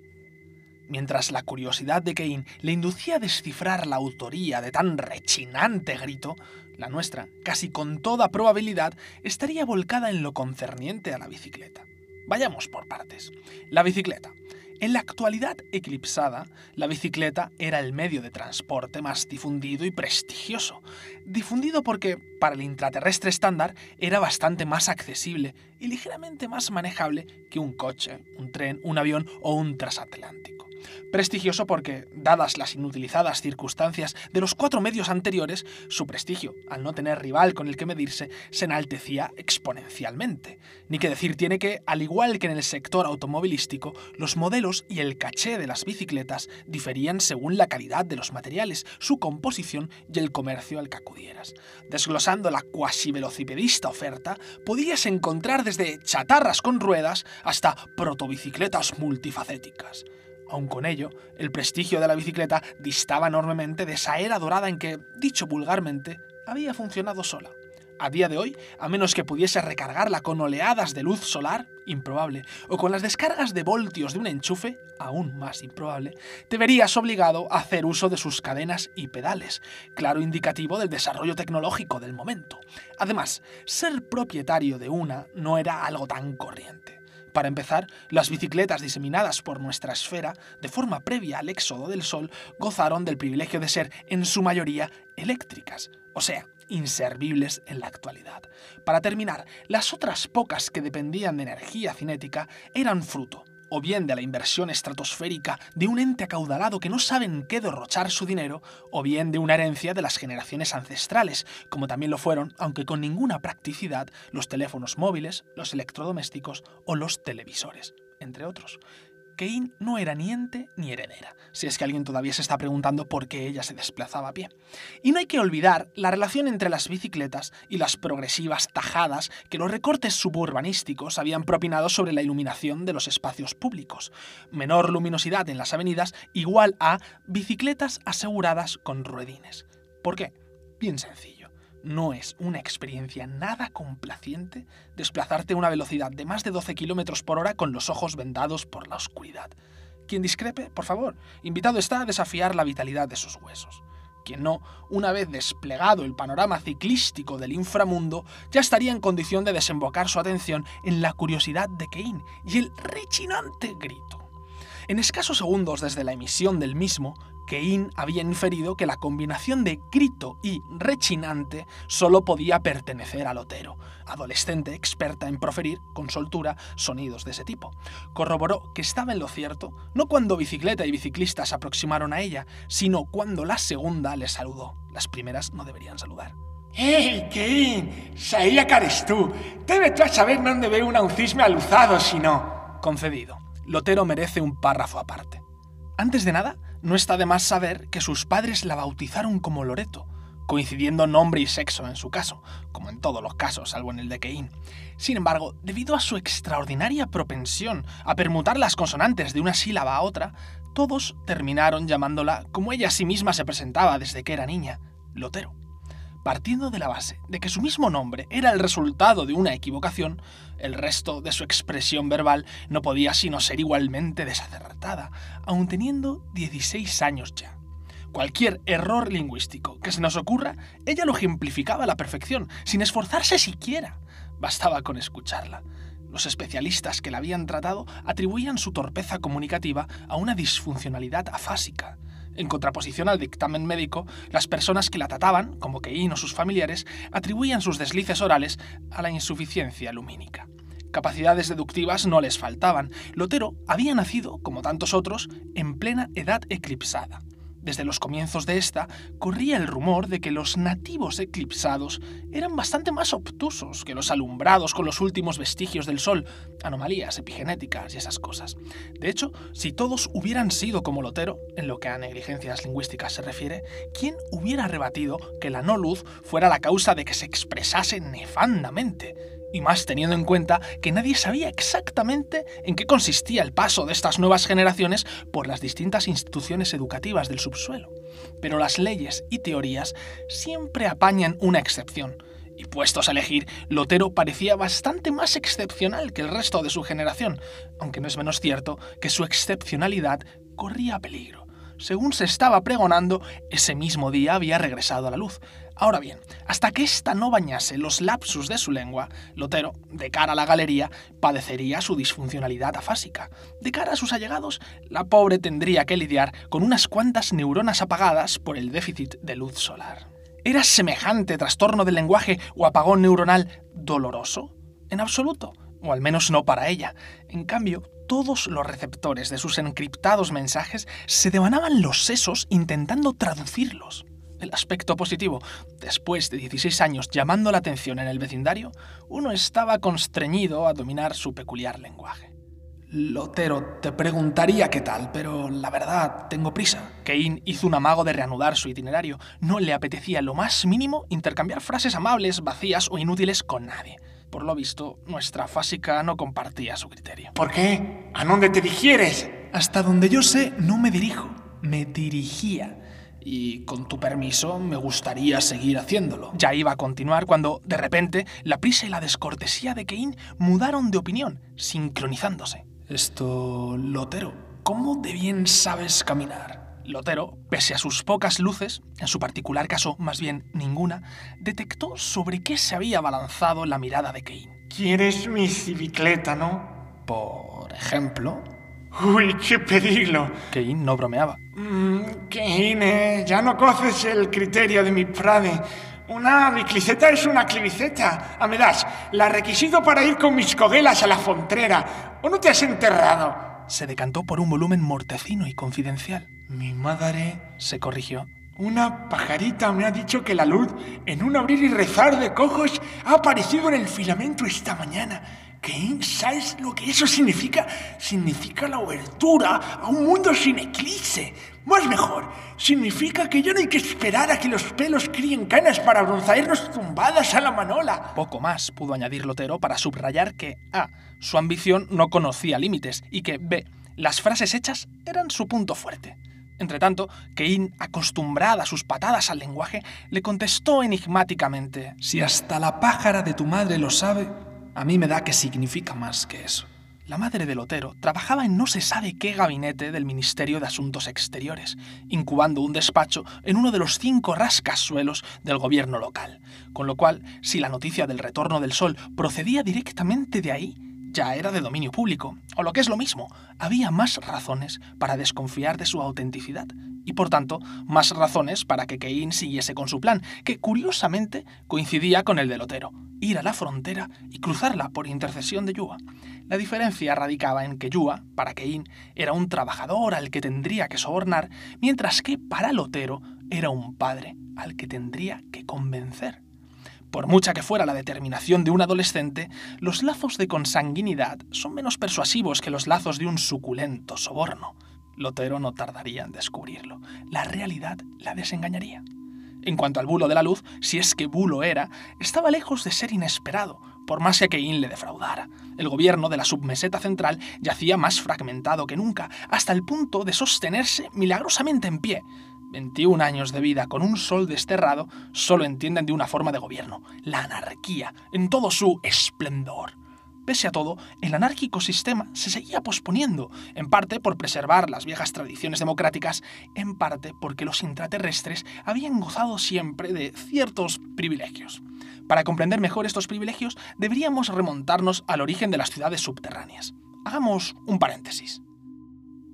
Mientras la curiosidad de Kane le inducía a descifrar la autoría de tan rechinante grito, la nuestra, casi con toda probabilidad, estaría volcada en lo concerniente a la bicicleta. Vayamos por partes. La bicicleta. En la actualidad eclipsada, la bicicleta era el medio de transporte más difundido y prestigioso. Difundido porque, para el intraterrestre estándar, era bastante más accesible y ligeramente más manejable que un coche, un tren, un avión o un transatlántico. Prestigioso porque, dadas las inutilizadas circunstancias de los cuatro medios anteriores, su prestigio, al no tener rival con el que medirse, se enaltecía exponencialmente. Ni que decir tiene que, al igual que en el sector automovilístico, los modelos y el caché de las bicicletas diferían según la calidad de los materiales, su composición y el comercio al que acudieras. Desglosando la cuasi velocipedista oferta, podías encontrar desde chatarras con ruedas hasta protobicicletas multifacéticas. Aun con ello, el prestigio de la bicicleta distaba enormemente de esa era dorada en que, dicho vulgarmente, había funcionado sola. A día de hoy, a menos que pudiese recargarla con oleadas de luz solar, improbable, o con las descargas de voltios de un enchufe, aún más improbable, te verías obligado a hacer uso de sus cadenas y pedales, claro indicativo del desarrollo tecnológico del momento. Además, ser propietario de una no era algo tan corriente. Para empezar, las bicicletas diseminadas por nuestra esfera, de forma previa al éxodo del Sol, gozaron del privilegio de ser, en su mayoría, eléctricas, o sea, inservibles en la actualidad. Para terminar, las otras pocas que dependían de energía cinética eran fruto, o bien de la inversión estratosférica de un ente acaudalado que no sabe en qué derrochar su dinero, o bien de una herencia de las generaciones ancestrales, como también lo fueron, aunque con ninguna practicidad, los teléfonos móviles, los electrodomésticos o los televisores, entre otros. No era ni ente ni heredera, si es que alguien todavía se está preguntando por qué ella se desplazaba a pie. Y no hay que olvidar la relación entre las bicicletas y las progresivas tajadas que los recortes suburbanísticos habían propinado sobre la iluminación de los espacios públicos. Menor luminosidad en las avenidas igual a bicicletas aseguradas con ruedines. ¿Por qué? Bien sencillo no es una experiencia nada complaciente desplazarte a una velocidad de más de 12 km por hora con los ojos vendados por la oscuridad. Quien discrepe, por favor, invitado está a desafiar la vitalidad de sus huesos. Quien no, una vez desplegado el panorama ciclístico del inframundo, ya estaría en condición de desembocar su atención en la curiosidad de Kane y el rechinante grito. En escasos segundos desde la emisión del mismo, Kein había inferido que la combinación de grito y rechinante solo podía pertenecer al Otero, adolescente experta en proferir, con soltura, sonidos de ese tipo. Corroboró que estaba en lo cierto, no cuando bicicleta y biciclista se aproximaron a ella, sino cuando la segunda le saludó. Las primeras no deberían saludar. ¡Hey, Kein! Sabía que eres tú. Debes tú a saber dónde ve un aucisme aluzado si no. Concedido. Lotero merece un párrafo aparte. Antes de nada, no está de más saber que sus padres la bautizaron como Loreto, coincidiendo nombre y sexo en su caso, como en todos los casos, salvo en el de Kein. Sin embargo, debido a su extraordinaria propensión a permutar las consonantes de una sílaba a otra, todos terminaron llamándola como ella a sí misma se presentaba desde que era niña, Lotero. Partiendo de la base de que su mismo nombre era el resultado de una equivocación, el resto de su expresión verbal no podía sino ser igualmente desacertada, aun teniendo 16 años ya. Cualquier error lingüístico que se nos ocurra, ella lo ejemplificaba a la perfección, sin esforzarse siquiera. Bastaba con escucharla. Los especialistas que la habían tratado atribuían su torpeza comunicativa a una disfuncionalidad afásica. En contraposición al dictamen médico, las personas que la trataban, como Kein o sus familiares, atribuían sus deslices orales a la insuficiencia lumínica. Capacidades deductivas no les faltaban. Lotero había nacido, como tantos otros, en plena edad eclipsada. Desde los comienzos de esta, corría el rumor de que los nativos eclipsados eran bastante más obtusos que los alumbrados con los últimos vestigios del Sol, anomalías epigenéticas y esas cosas. De hecho, si todos hubieran sido como Lotero, en lo que a negligencias lingüísticas se refiere, ¿quién hubiera rebatido que la no luz fuera la causa de que se expresase nefandamente? Y más teniendo en cuenta que nadie sabía exactamente en qué consistía el paso de estas nuevas generaciones por las distintas instituciones educativas del subsuelo. Pero las leyes y teorías siempre apañan una excepción, y puestos a elegir, Lotero parecía bastante más excepcional que el resto de su generación, aunque no es menos cierto que su excepcionalidad corría peligro según se estaba pregonando, ese mismo día había regresado a la luz. Ahora bien, hasta que ésta no bañase los lapsus de su lengua, Lotero, de cara a la galería, padecería su disfuncionalidad afásica. De cara a sus allegados, la pobre tendría que lidiar con unas cuantas neuronas apagadas por el déficit de luz solar. ¿Era semejante trastorno del lenguaje o apagón neuronal doloroso? En absoluto, o al menos no para ella. En cambio, todos los receptores de sus encriptados mensajes se devanaban los sesos intentando traducirlos. El aspecto positivo, después de 16 años llamando la atención en el vecindario, uno estaba constreñido a dominar su peculiar lenguaje. Lotero, te preguntaría qué tal, pero la verdad, tengo prisa. Kane hizo un amago de reanudar su itinerario. No le apetecía lo más mínimo intercambiar frases amables, vacías o inútiles con nadie. Por lo visto, nuestra fásica no compartía su criterio. ¿Por qué? ¿A dónde te digieres? Hasta donde yo sé, no me dirijo. Me dirigía y con tu permiso me gustaría seguir haciéndolo. Ya iba a continuar cuando, de repente, la prisa y la descortesía de Kane mudaron de opinión, sincronizándose. Esto, Lotero, ¿cómo de bien sabes caminar? Lotero, pese a sus pocas luces, en su particular caso más bien ninguna, detectó sobre qué se había balanzado la mirada de Kane. ¿Quieres mi bicicleta, no? Por ejemplo. Uy, qué peligro. Kane no bromeaba. Mm, Kane, ya no conoces el criterio de mi prade. Una bicicleta es una cliviceta. A das, la requisito para ir con mis coguelas a la fontrera. ¿O no te has enterrado? Se decantó por un volumen mortecino y confidencial. Mi madre, se corrigió. Una pajarita me ha dicho que la luz, en un abrir y rezar de cojos, ha aparecido en el filamento esta mañana. ¿Qué? ¿Sabes lo que eso significa? Significa la obertura a un mundo sin eclipse. Más mejor, significa que ya no hay que esperar a que los pelos críen canas para broncearnos tumbadas a la manola. Poco más pudo añadir Lotero para subrayar que A. Su ambición no conocía límites y que B. Las frases hechas eran su punto fuerte. Entretanto, Kein, acostumbrada a sus patadas al lenguaje, le contestó enigmáticamente: Si hasta la pájara de tu madre lo sabe, a mí me da que significa más que eso. La madre de Lotero trabajaba en no se sabe qué gabinete del Ministerio de Asuntos Exteriores, incubando un despacho en uno de los cinco rascasuelos del gobierno local, con lo cual, si la noticia del retorno del sol procedía directamente de ahí, ya era de dominio público, o lo que es lo mismo, había más razones para desconfiar de su autenticidad, y por tanto, más razones para que Kein siguiese con su plan, que curiosamente coincidía con el de Lotero, ir a la frontera y cruzarla por intercesión de Yua. La diferencia radicaba en que Yua, para Kein, era un trabajador al que tendría que sobornar, mientras que para Lotero era un padre al que tendría que convencer. Por mucha que fuera la determinación de un adolescente, los lazos de consanguinidad son menos persuasivos que los lazos de un suculento soborno. Lotero no tardaría en descubrirlo. La realidad la desengañaría. En cuanto al bulo de la luz, si es que bulo era, estaba lejos de ser inesperado, por más que Kein le defraudara. El gobierno de la submeseta central yacía más fragmentado que nunca, hasta el punto de sostenerse milagrosamente en pie. 21 años de vida con un sol desterrado solo entienden de una forma de gobierno, la anarquía, en todo su esplendor. Pese a todo, el anárquico sistema se seguía posponiendo, en parte por preservar las viejas tradiciones democráticas, en parte porque los intraterrestres habían gozado siempre de ciertos privilegios. Para comprender mejor estos privilegios, deberíamos remontarnos al origen de las ciudades subterráneas. Hagamos un paréntesis.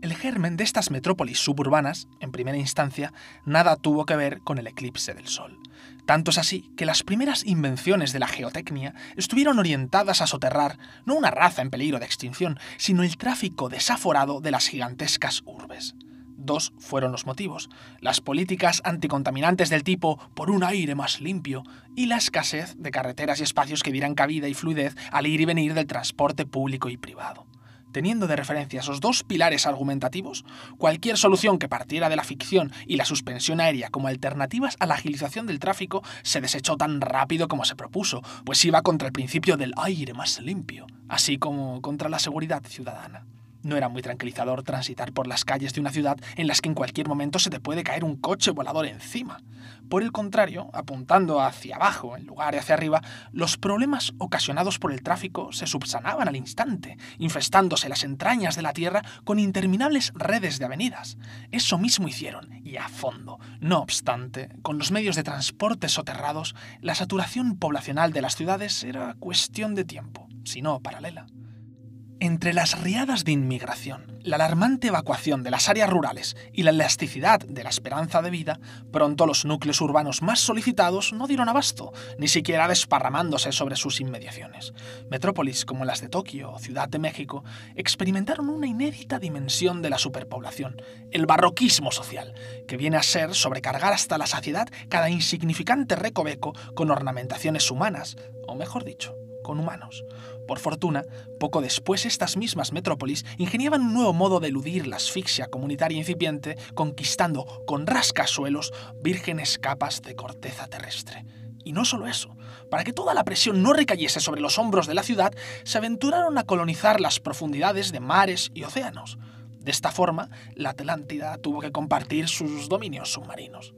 El germen de estas metrópolis suburbanas, en primera instancia, nada tuvo que ver con el eclipse del Sol. Tanto es así que las primeras invenciones de la geotecnia estuvieron orientadas a soterrar no una raza en peligro de extinción, sino el tráfico desaforado de las gigantescas urbes. Dos fueron los motivos, las políticas anticontaminantes del tipo por un aire más limpio y la escasez de carreteras y espacios que dieran cabida y fluidez al ir y venir del transporte público y privado. Teniendo de referencia esos dos pilares argumentativos, cualquier solución que partiera de la ficción y la suspensión aérea como alternativas a la agilización del tráfico se desechó tan rápido como se propuso, pues iba contra el principio del aire más limpio, así como contra la seguridad ciudadana. No era muy tranquilizador transitar por las calles de una ciudad en las que en cualquier momento se te puede caer un coche volador encima. Por el contrario, apuntando hacia abajo en lugar de hacia arriba, los problemas ocasionados por el tráfico se subsanaban al instante, infestándose las entrañas de la tierra con interminables redes de avenidas. Eso mismo hicieron, y a fondo. No obstante, con los medios de transporte soterrados, la saturación poblacional de las ciudades era cuestión de tiempo, si no paralela. Entre las riadas de inmigración, la alarmante evacuación de las áreas rurales y la elasticidad de la esperanza de vida, pronto los núcleos urbanos más solicitados no dieron abasto, ni siquiera desparramándose sobre sus inmediaciones. Metrópolis como las de Tokio o Ciudad de México experimentaron una inédita dimensión de la superpoblación, el barroquismo social, que viene a ser sobrecargar hasta la saciedad cada insignificante recoveco con ornamentaciones humanas, o mejor dicho, con humanos. Por fortuna, poco después estas mismas metrópolis ingeniaban un nuevo modo de eludir la asfixia comunitaria incipiente, conquistando con rascasuelos vírgenes capas de corteza terrestre. Y no solo eso, para que toda la presión no recayese sobre los hombros de la ciudad, se aventuraron a colonizar las profundidades de mares y océanos. De esta forma, la Atlántida tuvo que compartir sus dominios submarinos.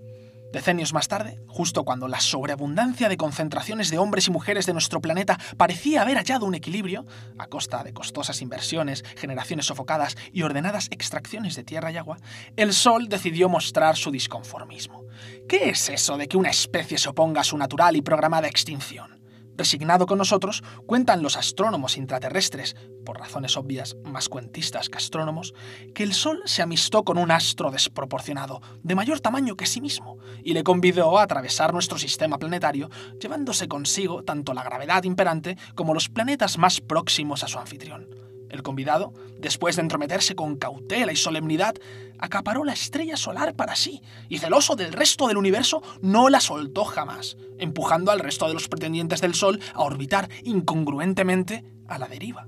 Decenios más tarde, justo cuando la sobreabundancia de concentraciones de hombres y mujeres de nuestro planeta parecía haber hallado un equilibrio, a costa de costosas inversiones, generaciones sofocadas y ordenadas extracciones de tierra y agua, el Sol decidió mostrar su disconformismo. ¿Qué es eso de que una especie se oponga a su natural y programada extinción? Resignado con nosotros, cuentan los astrónomos intraterrestres, por razones obvias más cuentistas que astrónomos, que el Sol se amistó con un astro desproporcionado, de mayor tamaño que sí mismo, y le convidó a atravesar nuestro sistema planetario, llevándose consigo tanto la gravedad imperante como los planetas más próximos a su anfitrión. El convidado, después de entrometerse con cautela y solemnidad, acaparó la estrella solar para sí y celoso del resto del universo no la soltó jamás, empujando al resto de los pretendientes del Sol a orbitar incongruentemente a la deriva.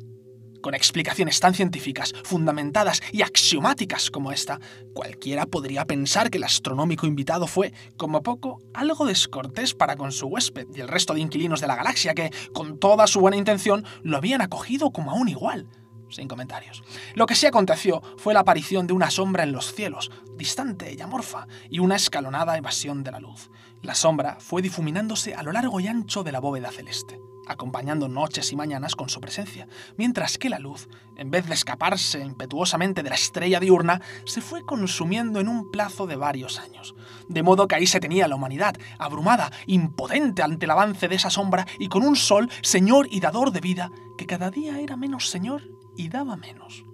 Con explicaciones tan científicas, fundamentadas y axiomáticas como esta, cualquiera podría pensar que el astronómico invitado fue, como poco, algo descortés para con su huésped y el resto de inquilinos de la galaxia que, con toda su buena intención, lo habían acogido como a un igual sin comentarios. Lo que sí aconteció fue la aparición de una sombra en los cielos, distante y amorfa, y una escalonada evasión de la luz. La sombra fue difuminándose a lo largo y ancho de la bóveda celeste, acompañando noches y mañanas con su presencia, mientras que la luz, en vez de escaparse impetuosamente de la estrella diurna, se fue consumiendo en un plazo de varios años. De modo que ahí se tenía la humanidad, abrumada, impotente ante el avance de esa sombra y con un sol, señor y dador de vida, que cada día era menos señor y daba menos.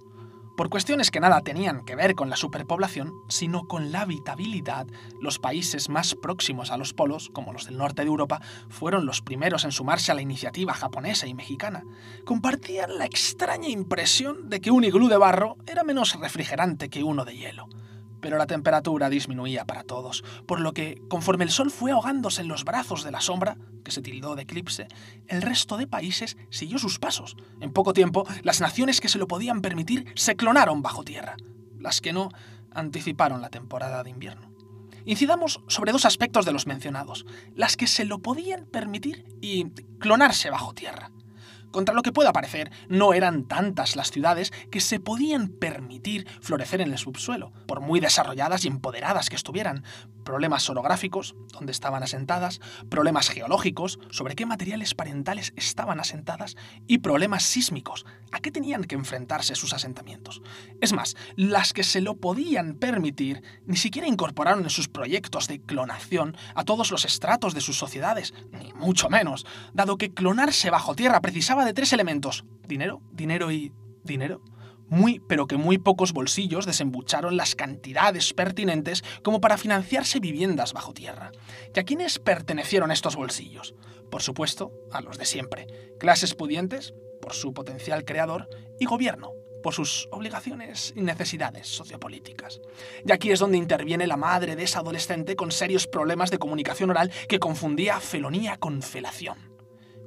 Por cuestiones que nada tenían que ver con la superpoblación, sino con la habitabilidad, los países más próximos a los polos, como los del norte de Europa, fueron los primeros en sumarse a la iniciativa japonesa y mexicana. Compartían la extraña impresión de que un iglú de barro era menos refrigerante que uno de hielo pero la temperatura disminuía para todos, por lo que, conforme el sol fue ahogándose en los brazos de la sombra, que se tildó de eclipse, el resto de países siguió sus pasos. En poco tiempo, las naciones que se lo podían permitir se clonaron bajo tierra. Las que no, anticiparon la temporada de invierno. Incidamos sobre dos aspectos de los mencionados, las que se lo podían permitir y clonarse bajo tierra. Contra lo que pueda parecer, no eran tantas las ciudades que se podían permitir florecer en el subsuelo, por muy desarrolladas y empoderadas que estuvieran. Problemas orográficos, dónde estaban asentadas, problemas geológicos, sobre qué materiales parentales estaban asentadas, y problemas sísmicos, a qué tenían que enfrentarse sus asentamientos. Es más, las que se lo podían permitir ni siquiera incorporaron en sus proyectos de clonación a todos los estratos de sus sociedades, ni mucho menos, dado que clonarse bajo tierra precisaba de tres elementos, dinero, dinero y dinero. Muy, pero que muy pocos bolsillos desembucharon las cantidades pertinentes como para financiarse viviendas bajo tierra. ¿Y a quiénes pertenecieron estos bolsillos? Por supuesto, a los de siempre. Clases pudientes, por su potencial creador, y gobierno, por sus obligaciones y necesidades sociopolíticas. Y aquí es donde interviene la madre de esa adolescente con serios problemas de comunicación oral que confundía felonía con felación.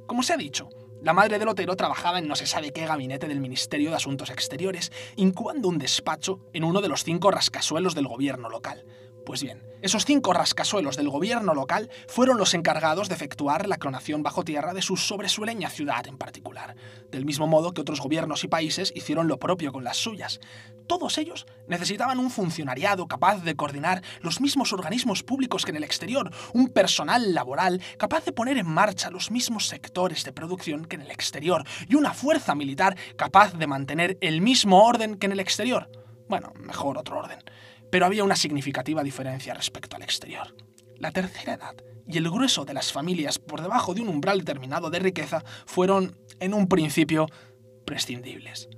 Como se ha dicho, la madre del Otero trabajaba en no se sabe qué gabinete del Ministerio de Asuntos Exteriores, incubando un despacho en uno de los cinco rascasuelos del gobierno local. Pues bien, esos cinco rascasuelos del gobierno local fueron los encargados de efectuar la clonación bajo tierra de su sobresueleña ciudad en particular, del mismo modo que otros gobiernos y países hicieron lo propio con las suyas. Todos ellos necesitaban un funcionariado capaz de coordinar los mismos organismos públicos que en el exterior, un personal laboral capaz de poner en marcha los mismos sectores de producción que en el exterior y una fuerza militar capaz de mantener el mismo orden que en el exterior. Bueno, mejor otro orden pero había una significativa diferencia respecto al exterior. La tercera edad y el grueso de las familias por debajo de un umbral determinado de riqueza fueron, en un principio, prescindibles.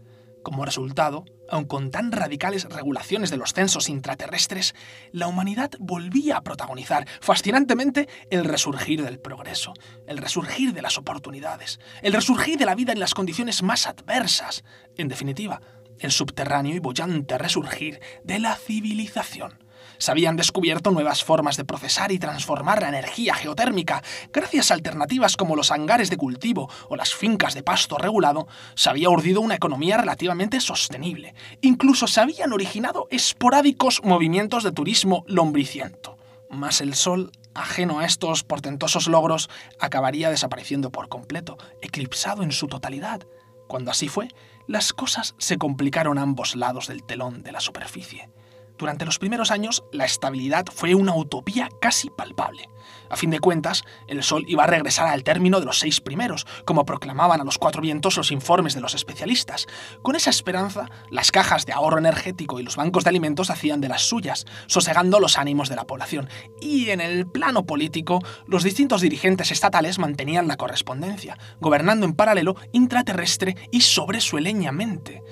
Como resultado, aun con tan radicales regulaciones de los censos intraterrestres, la humanidad volvía a protagonizar fascinantemente el resurgir del progreso, el resurgir de las oportunidades, el resurgir de la vida en las condiciones más adversas, en definitiva, el subterráneo y bollante resurgir de la civilización se habían descubierto nuevas formas de procesar y transformar la energía geotérmica. Gracias a alternativas como los hangares de cultivo o las fincas de pasto regulado, se había urdido una economía relativamente sostenible. Incluso se habían originado esporádicos movimientos de turismo lombriciento. Mas el sol ajeno a estos portentosos logros, acabaría desapareciendo por completo, eclipsado en su totalidad. Cuando así fue, las cosas se complicaron a ambos lados del telón de la superficie. Durante los primeros años, la estabilidad fue una utopía casi palpable. A fin de cuentas, el Sol iba a regresar al término de los seis primeros, como proclamaban a los cuatro vientos los informes de los especialistas. Con esa esperanza, las cajas de ahorro energético y los bancos de alimentos hacían de las suyas, sosegando los ánimos de la población. Y en el plano político, los distintos dirigentes estatales mantenían la correspondencia, gobernando en paralelo intraterrestre y sobresueleñamente.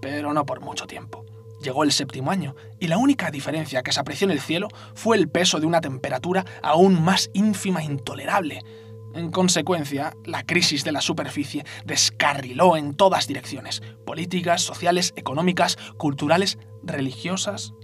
Pero no por mucho tiempo. Llegó el séptimo año, y la única diferencia que se apreció en el cielo fue el peso de una temperatura aún más ínfima e intolerable. En consecuencia, la crisis de la superficie descarriló en todas direcciones, políticas, sociales, económicas, culturales, religiosas,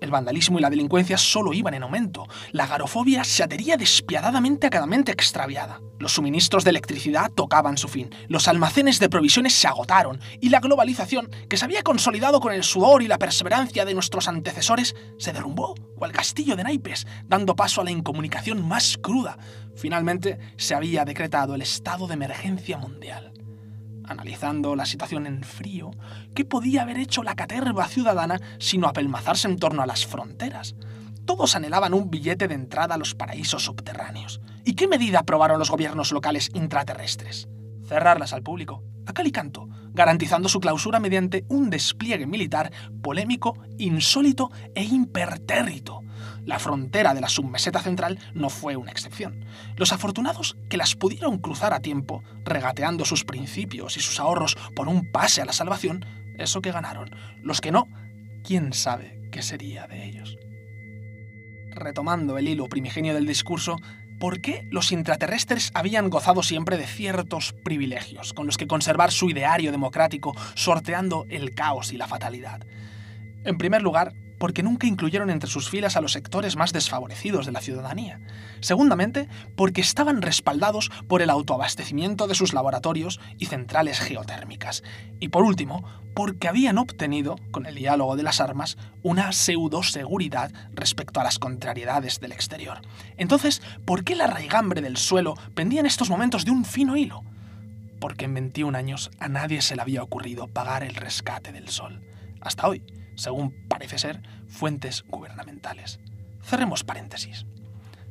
el vandalismo y la delincuencia solo iban en aumento. La garofobia se adhería despiadadamente a cada mente extraviada. Los suministros de electricidad tocaban su fin, los almacenes de provisiones se agotaron y la globalización, que se había consolidado con el sudor y la perseverancia de nuestros antecesores, se derrumbó, cual castillo de naipes, dando paso a la incomunicación más cruda. Finalmente se había decretado el estado de emergencia mundial analizando la situación en frío, ¿qué podía haber hecho la caterva ciudadana sino apelmazarse en torno a las fronteras? Todos anhelaban un billete de entrada a los paraísos subterráneos. ¿Y qué medida aprobaron los gobiernos locales intraterrestres? Cerrarlas al público, a cal y canto, garantizando su clausura mediante un despliegue militar polémico, insólito e impertérrito, la frontera de la submeseta central no fue una excepción. Los afortunados que las pudieron cruzar a tiempo, regateando sus principios y sus ahorros por un pase a la salvación, eso que ganaron. Los que no, quién sabe qué sería de ellos. Retomando el hilo primigenio del discurso, ¿por qué los intraterrestres habían gozado siempre de ciertos privilegios con los que conservar su ideario democrático, sorteando el caos y la fatalidad? En primer lugar, porque nunca incluyeron entre sus filas a los sectores más desfavorecidos de la ciudadanía. Segundamente, porque estaban respaldados por el autoabastecimiento de sus laboratorios y centrales geotérmicas. Y por último, porque habían obtenido, con el diálogo de las armas, una pseudo-seguridad respecto a las contrariedades del exterior. Entonces, ¿por qué la raigambre del suelo pendía en estos momentos de un fino hilo? Porque en 21 años a nadie se le había ocurrido pagar el rescate del sol. Hasta hoy, según parece ser, fuentes gubernamentales. Cerremos paréntesis.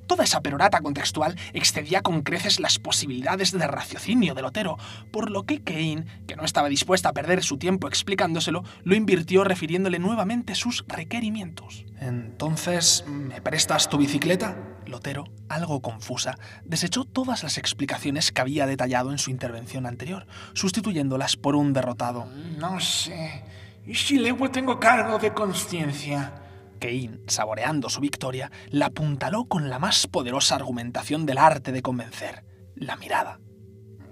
Toda esa perorata contextual excedía con creces las posibilidades de raciocinio del Otero, por lo que Kane, que no estaba dispuesta a perder su tiempo explicándoselo, lo invirtió refiriéndole nuevamente sus requerimientos. Entonces, ¿me prestas tu bicicleta? Lotero, algo confusa, desechó todas las explicaciones que había detallado en su intervención anterior, sustituyéndolas por un derrotado. No sé. ¿Y si luego tengo cargo de conciencia? Kane, saboreando su victoria, la apuntaló con la más poderosa argumentación del arte de convencer, la mirada.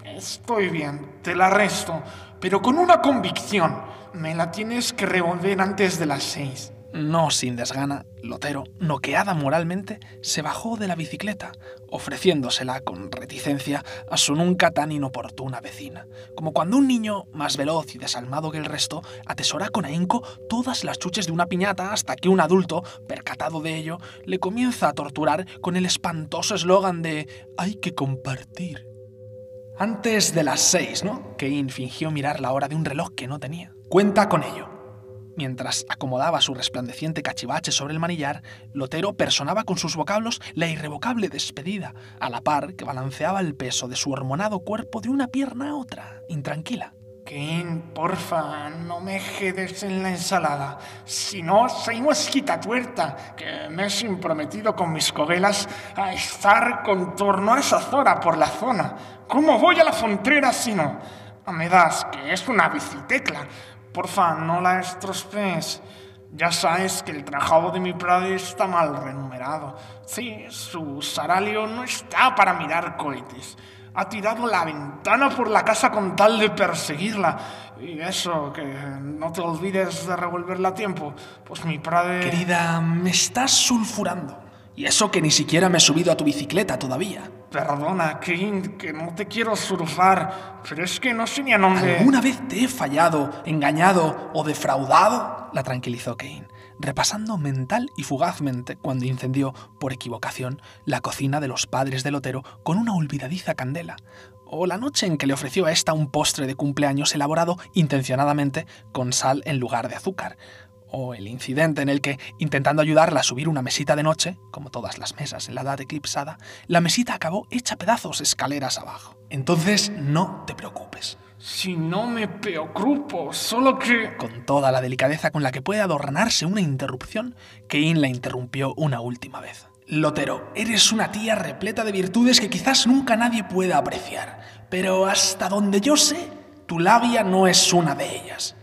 Estoy bien, te la resto, pero con una convicción. Me la tienes que revolver antes de las seis. No sin desgana, Lotero, noqueada moralmente, se bajó de la bicicleta, ofreciéndosela con reticencia a su nunca tan inoportuna vecina, como cuando un niño, más veloz y desalmado que el resto, atesora con ahínco todas las chuches de una piñata hasta que un adulto, percatado de ello, le comienza a torturar con el espantoso eslogan de hay que compartir. Antes de las seis, ¿no? Kane fingió mirar la hora de un reloj que no tenía. Cuenta con ello. Mientras acomodaba su resplandeciente cachivache sobre el manillar, Lotero personaba con sus vocablos la irrevocable despedida, a la par que balanceaba el peso de su hormonado cuerpo de una pierna a otra, intranquila. Ken, porfa, no me quedes en la ensalada. Si no, soy mosquita tuerta, que me he prometido con mis cogelas a estar con torno a esa zora por la zona. ¿Cómo voy a la frontera si no? Me das que es una bicicleta, porfa, no la estropees. Ya sabes que el trabajo de mi padre está mal remunerado. Sí, su salario no está para mirar cohetes. Ha tirado la ventana por la casa con tal de perseguirla. Y eso, que no te olvides de revolverla a tiempo. Pues mi padre... Querida, me estás sulfurando. Y eso que ni siquiera me he subido a tu bicicleta todavía. Perdona, Kane, que no te quiero surfar, pero es que no sé ni a dónde... ¿Alguna vez te he fallado, engañado o defraudado? La tranquilizó Kane, repasando mental y fugazmente cuando incendió, por equivocación, la cocina de los padres del Lotero con una olvidadiza candela, o la noche en que le ofreció a esta un postre de cumpleaños elaborado intencionadamente con sal en lugar de azúcar, o el incidente en el que, intentando ayudarla a subir una mesita de noche, como todas las mesas en la edad eclipsada, la mesita acabó hecha pedazos escaleras abajo. Entonces no te preocupes. Si no me preocupo, solo que... Con toda la delicadeza con la que puede adornarse una interrupción, Kein la interrumpió una última vez. Lotero, eres una tía repleta de virtudes que quizás nunca nadie pueda apreciar, pero hasta donde yo sé, tu labia no es una de ellas.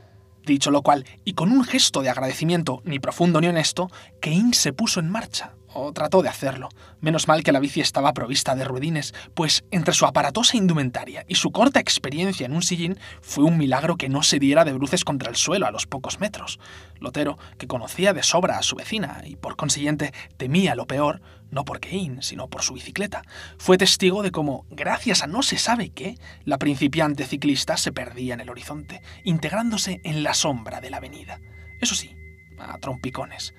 Dicho lo cual, y con un gesto de agradecimiento ni profundo ni honesto, Kane se puso en marcha, o trató de hacerlo. Menos mal que la bici estaba provista de ruedines, pues entre su aparatosa indumentaria y su corta experiencia en un sillín fue un milagro que no se diera de bruces contra el suelo a los pocos metros. Lotero, que conocía de sobra a su vecina y por consiguiente temía lo peor, no por Kane, sino por su bicicleta, fue testigo de cómo, gracias a no se sabe qué, la principiante ciclista se perdía en el horizonte, integrándose en la sombra de la avenida. Eso sí, a trompicones.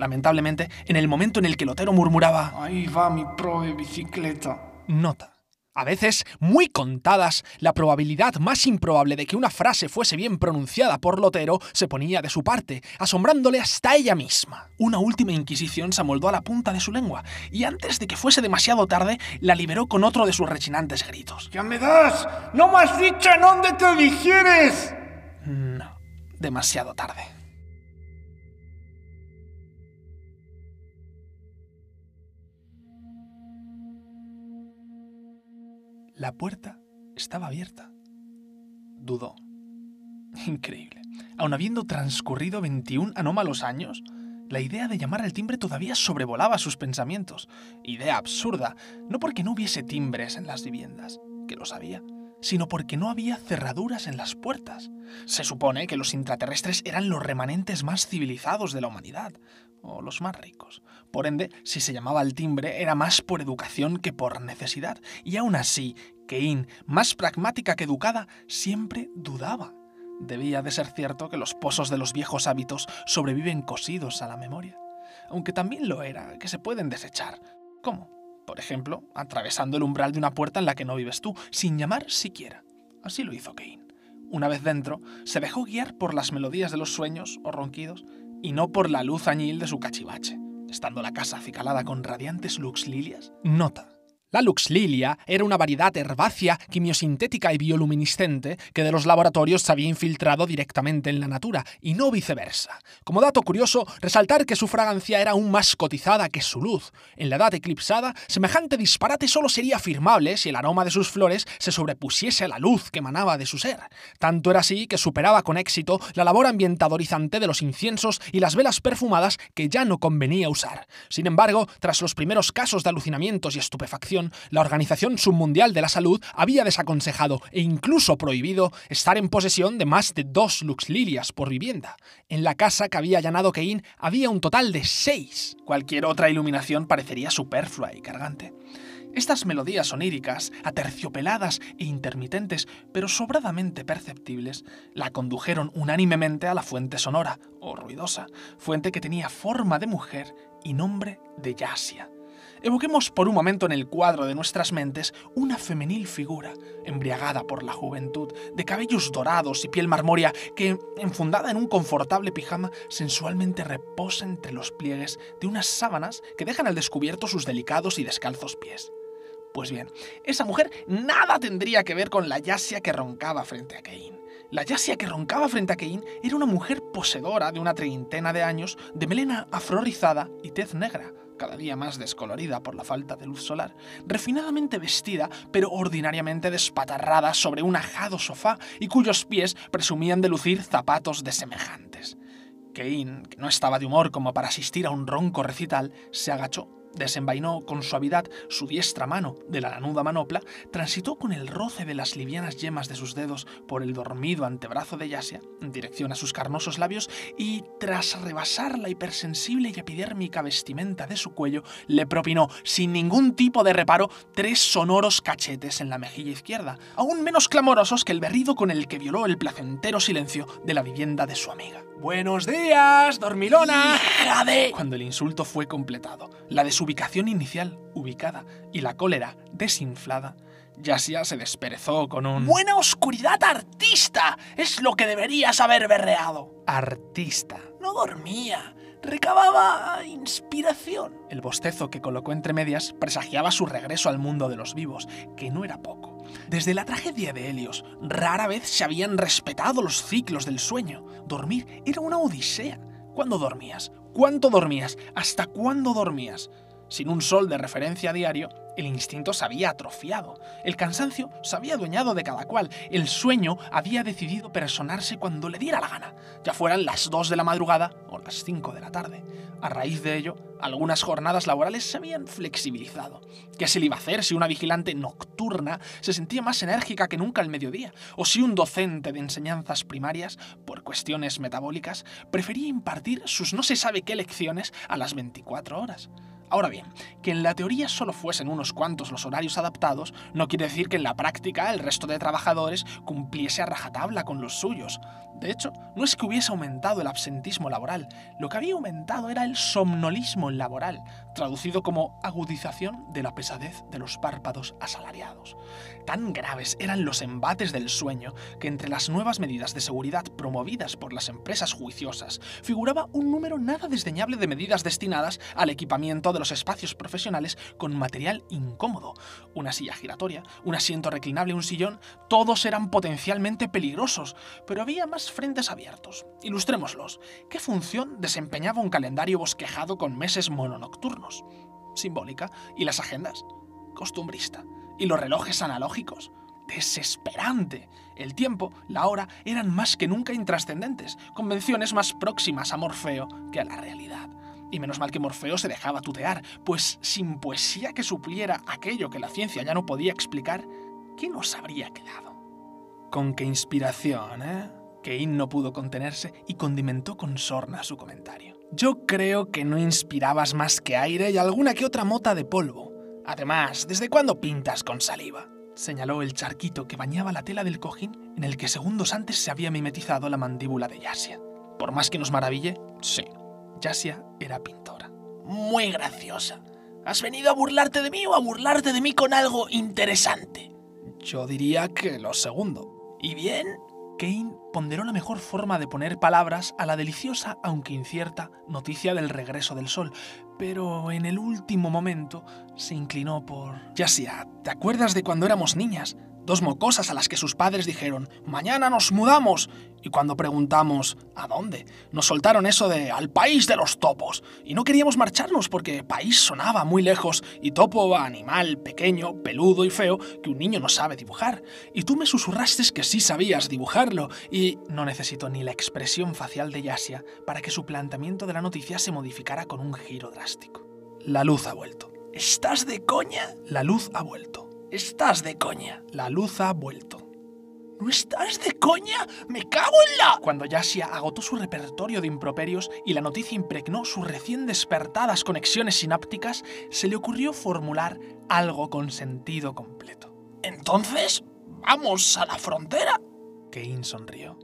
Lamentablemente, en el momento en el que Lotero murmuraba Ahí va mi pro de bicicleta. Nota. A veces, muy contadas, la probabilidad más improbable de que una frase fuese bien pronunciada por Lotero se ponía de su parte, asombrándole hasta ella misma. Una última inquisición se amoldó a la punta de su lengua, y antes de que fuese demasiado tarde, la liberó con otro de sus rechinantes gritos. ¡Ya me das! ¡No me has dicho en dónde te digieres! No, demasiado tarde. La puerta estaba abierta. Dudó. Increíble. Aun habiendo transcurrido 21 anómalos años, la idea de llamar al timbre todavía sobrevolaba sus pensamientos. Idea absurda, no porque no hubiese timbres en las viviendas, que lo sabía, sino porque no había cerraduras en las puertas. Se supone que los intraterrestres eran los remanentes más civilizados de la humanidad, o los más ricos. Por ende, si se llamaba al timbre era más por educación que por necesidad. Y aún así, Kein, más pragmática que educada, siempre dudaba. Debía de ser cierto que los pozos de los viejos hábitos sobreviven cosidos a la memoria. Aunque también lo era, que se pueden desechar. ¿Cómo? Por ejemplo, atravesando el umbral de una puerta en la que no vives tú, sin llamar siquiera. Así lo hizo Kein. Una vez dentro, se dejó guiar por las melodías de los sueños o ronquidos y no por la luz añil de su cachivache, estando la casa acicalada con radiantes lux lilias. Nota. La Lux Lilia era una variedad herbácea, quimiosintética y bioluminiscente que de los laboratorios se había infiltrado directamente en la natura, y no viceversa. Como dato curioso, resaltar que su fragancia era aún más cotizada que su luz. En la edad eclipsada, semejante disparate solo sería afirmable si el aroma de sus flores se sobrepusiese a la luz que emanaba de su ser. Tanto era así que superaba con éxito la labor ambientadorizante de los inciensos y las velas perfumadas que ya no convenía usar. Sin embargo, tras los primeros casos de alucinamientos y estupefacción, la Organización Submundial de la Salud había desaconsejado e incluso prohibido estar en posesión de más de dos luxlilias por vivienda. En la casa que había allanado Kein había un total de seis. Cualquier otra iluminación parecería superflua y cargante. Estas melodías oníricas, aterciopeladas e intermitentes, pero sobradamente perceptibles, la condujeron unánimemente a la fuente sonora, o ruidosa, fuente que tenía forma de mujer y nombre de Yasia. Evoquemos por un momento en el cuadro de nuestras mentes una femenil figura, embriagada por la juventud, de cabellos dorados y piel marmórea, que, enfundada en un confortable pijama, sensualmente reposa entre los pliegues de unas sábanas que dejan al descubierto sus delicados y descalzos pies. Pues bien, esa mujer nada tendría que ver con la Yasia que roncaba frente a Cain. La Yasia que roncaba frente a Cain era una mujer poseedora de una treintena de años, de melena afrorizada y tez negra, cada día más descolorida por la falta de luz solar, refinadamente vestida, pero ordinariamente despatarrada sobre un ajado sofá y cuyos pies presumían de lucir zapatos de semejantes. Kane, que no estaba de humor como para asistir a un ronco recital, se agachó Desenvainó con suavidad su diestra mano de la lanuda manopla, transitó con el roce de las livianas yemas de sus dedos por el dormido antebrazo de Yasia, en dirección a sus carnosos labios, y tras rebasar la hipersensible y epidérmica vestimenta de su cuello, le propinó, sin ningún tipo de reparo, tres sonoros cachetes en la mejilla izquierda, aún menos clamorosos que el berrido con el que violó el placentero silencio de la vivienda de su amiga. Buenos días, dormilona. ¡Jade! Cuando el insulto fue completado, la desubicación inicial ubicada y la cólera desinflada, Yasia se desperezó con un ¡Buena oscuridad, artista! Es lo que deberías haber berreado. artista. No dormía. Recababa inspiración. El bostezo que colocó entre medias presagiaba su regreso al mundo de los vivos, que no era poco. Desde la tragedia de Helios, rara vez se habían respetado los ciclos del sueño. Dormir era una odisea. ¿Cuándo dormías? ¿Cuánto dormías? ¿Hasta cuándo dormías? Sin un sol de referencia diario, el instinto se había atrofiado, el cansancio se había adueñado de cada cual, el sueño había decidido personarse cuando le diera la gana, ya fueran las 2 de la madrugada o las 5 de la tarde. A raíz de ello, algunas jornadas laborales se habían flexibilizado. ¿Qué se le iba a hacer si una vigilante nocturna se sentía más enérgica que nunca al mediodía? ¿O si un docente de enseñanzas primarias, por cuestiones metabólicas, prefería impartir sus no se sabe qué lecciones a las 24 horas? Ahora bien, que en la teoría solo fuesen unos cuantos los horarios adaptados, no quiere decir que en la práctica el resto de trabajadores cumpliese a rajatabla con los suyos. De hecho, no es que hubiese aumentado el absentismo laboral, lo que había aumentado era el somnolismo laboral, traducido como agudización de la pesadez de los párpados asalariados. Tan graves eran los embates del sueño que entre las nuevas medidas de seguridad promovidas por las empresas juiciosas figuraba un número nada desdeñable de medidas destinadas al equipamiento de los espacios profesionales con material incómodo. Una silla giratoria, un asiento reclinable, un sillón, todos eran potencialmente peligrosos, pero había más frentes abiertos. Ilustrémoslos. ¿Qué función desempeñaba un calendario bosquejado con meses mononocturnos? Simbólica. ¿Y las agendas? Costumbrista. ¿Y los relojes analógicos? Desesperante. El tiempo, la hora, eran más que nunca intrascendentes, convenciones más próximas a Morfeo que a la realidad. Y menos mal que Morfeo se dejaba tutear, pues sin poesía que supliera aquello que la ciencia ya no podía explicar, ¿qué nos habría quedado? Con qué inspiración, ¿eh? Kane no pudo contenerse y condimentó con sorna su comentario. Yo creo que no inspirabas más que aire y alguna que otra mota de polvo. Además, ¿desde cuándo pintas con saliva? señaló el charquito que bañaba la tela del cojín en el que segundos antes se había mimetizado la mandíbula de Yasia. Por más que nos maraville, sí, Yasia era pintora. Muy graciosa. ¿Has venido a burlarte de mí o a burlarte de mí con algo interesante? Yo diría que lo segundo. ¿Y bien? Kane ponderó la mejor forma de poner palabras a la deliciosa, aunque incierta, noticia del regreso del sol, pero en el último momento se inclinó por... Yasia, ¿te acuerdas de cuando éramos niñas? Dos mocosas a las que sus padres dijeron, mañana nos mudamos. Y cuando preguntamos, ¿a dónde? Nos soltaron eso de al país de los topos. Y no queríamos marcharnos porque país sonaba muy lejos y topo animal pequeño, peludo y feo que un niño no sabe dibujar. Y tú me susurraste que sí sabías dibujarlo y no necesito ni la expresión facial de Yasia para que su planteamiento de la noticia se modificara con un giro drástico. La luz ha vuelto. ¿Estás de coña? La luz ha vuelto. Estás de coña. La luz ha vuelto. ¿No estás de coña? ¡Me cago en la... Cuando Yasia agotó su repertorio de improperios y la noticia impregnó sus recién despertadas conexiones sinápticas, se le ocurrió formular algo con sentido completo. Entonces, ¿vamos a la frontera? Kane sonrió.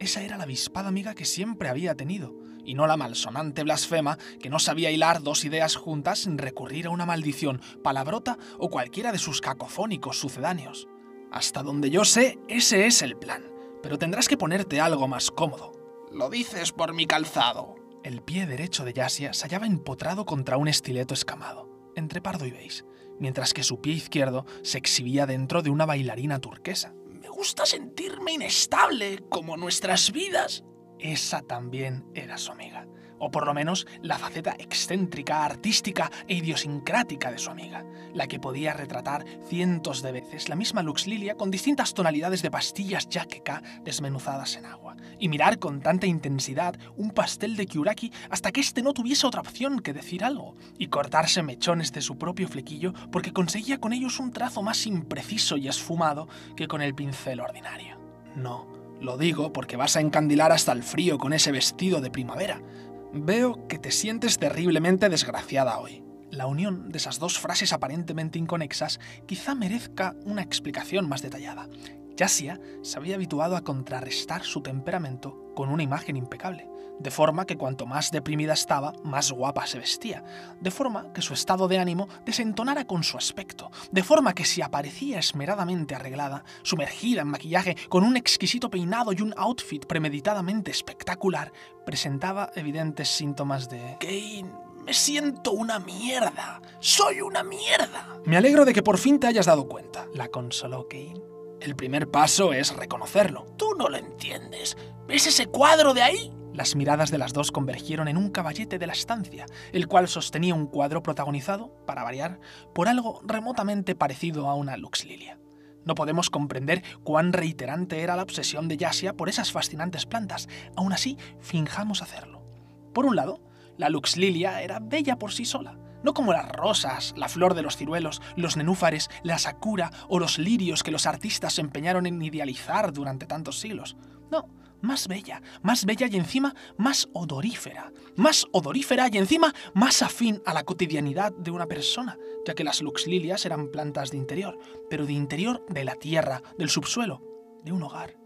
Esa era la avispada amiga que siempre había tenido, y no la malsonante blasfema que no sabía hilar dos ideas juntas sin recurrir a una maldición, palabrota o cualquiera de sus cacofónicos sucedáneos. Hasta donde yo sé, ese es el plan, pero tendrás que ponerte algo más cómodo. Lo dices por mi calzado. El pie derecho de Yasia se hallaba empotrado contra un estileto escamado, entre pardo y beige, mientras que su pie izquierdo se exhibía dentro de una bailarina turquesa. Me gusta sentirme inestable, como nuestras vidas. Esa también era su amiga. o por lo menos la faceta excéntrica, artística e idiosincrática de su amiga, la que podía retratar cientos de veces la misma Lux Lilia con distintas tonalidades de pastillas yaqueca desmenuzadas en agua, y mirar con tanta intensidad un pastel de Kyuraki hasta que éste no tuviese otra opción que decir algo, y cortarse mechones de su propio flequillo porque conseguía con ellos un trazo más impreciso y esfumado que con el pincel ordinario. No, lo digo porque vas a encandilar hasta el frío con ese vestido de primavera. Veo que te sientes terriblemente desgraciada hoy. La unión de esas dos frases aparentemente inconexas quizá merezca una explicación más detallada. Yasia se había habituado a contrarrestar su temperamento con una imagen impecable, de forma que cuanto más deprimida estaba, más guapa se vestía, de forma que su estado de ánimo desentonara con su aspecto, de forma que si aparecía esmeradamente arreglada, sumergida en maquillaje, con un exquisito peinado y un outfit premeditadamente espectacular, presentaba evidentes síntomas de... Kane, me siento una mierda. Soy una mierda. Me alegro de que por fin te hayas dado cuenta, la consoló Kane. El primer paso es reconocerlo. Tú no lo entiendes. ¿Ves ese cuadro de ahí? Las miradas de las dos convergieron en un caballete de la estancia, el cual sostenía un cuadro protagonizado, para variar, por algo remotamente parecido a una Lux Lilia. No podemos comprender cuán reiterante era la obsesión de Yasia por esas fascinantes plantas, aún así finjamos hacerlo. Por un lado, la Lux Lilia era bella por sí sola, no como las rosas, la flor de los ciruelos, los nenúfares, la sakura o los lirios que los artistas se empeñaron en idealizar durante tantos siglos. No, más bella, más bella y encima más odorífera, más odorífera y encima más afín a la cotidianidad de una persona, ya que las luxlilias eran plantas de interior, pero de interior de la tierra, del subsuelo, de un hogar.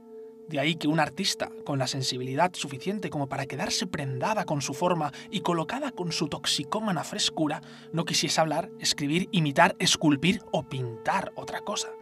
De ahí que un artista, con la sensibilidad suficiente como para quedarse prendada con su forma y colocada con su toxicómana frescura, no quisiese hablar, escribir, imitar, esculpir o pintar otra cosa.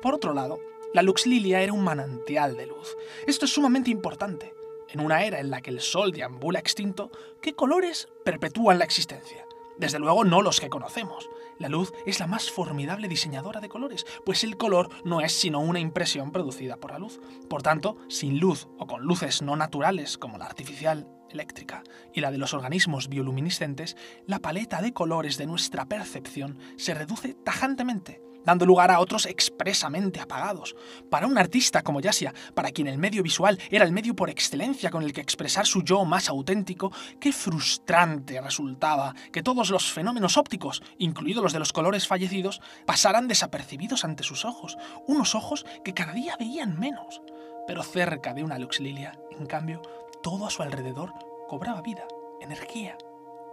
Por otro lado, la Lux Lilia era un manantial de luz. Esto es sumamente importante. En una era en la que el sol deambula extinto, ¿qué colores perpetúan la existencia? Desde luego no los que conocemos. La luz es la más formidable diseñadora de colores, pues el color no es sino una impresión producida por la luz. Por tanto, sin luz o con luces no naturales como la artificial, eléctrica y la de los organismos bioluminiscentes, la paleta de colores de nuestra percepción se reduce tajantemente dando lugar a otros expresamente apagados. Para un artista como Yasia, para quien el medio visual era el medio por excelencia con el que expresar su yo más auténtico, qué frustrante resultaba que todos los fenómenos ópticos, incluidos los de los colores fallecidos, pasaran desapercibidos ante sus ojos, unos ojos que cada día veían menos. Pero cerca de una Luxlilia, en cambio, todo a su alrededor cobraba vida, energía,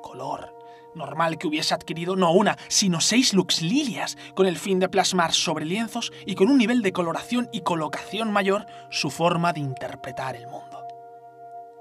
color, normal que hubiese adquirido no una, sino seis luxlilias, con el fin de plasmar sobre lienzos y con un nivel de coloración y colocación mayor su forma de interpretar el mundo.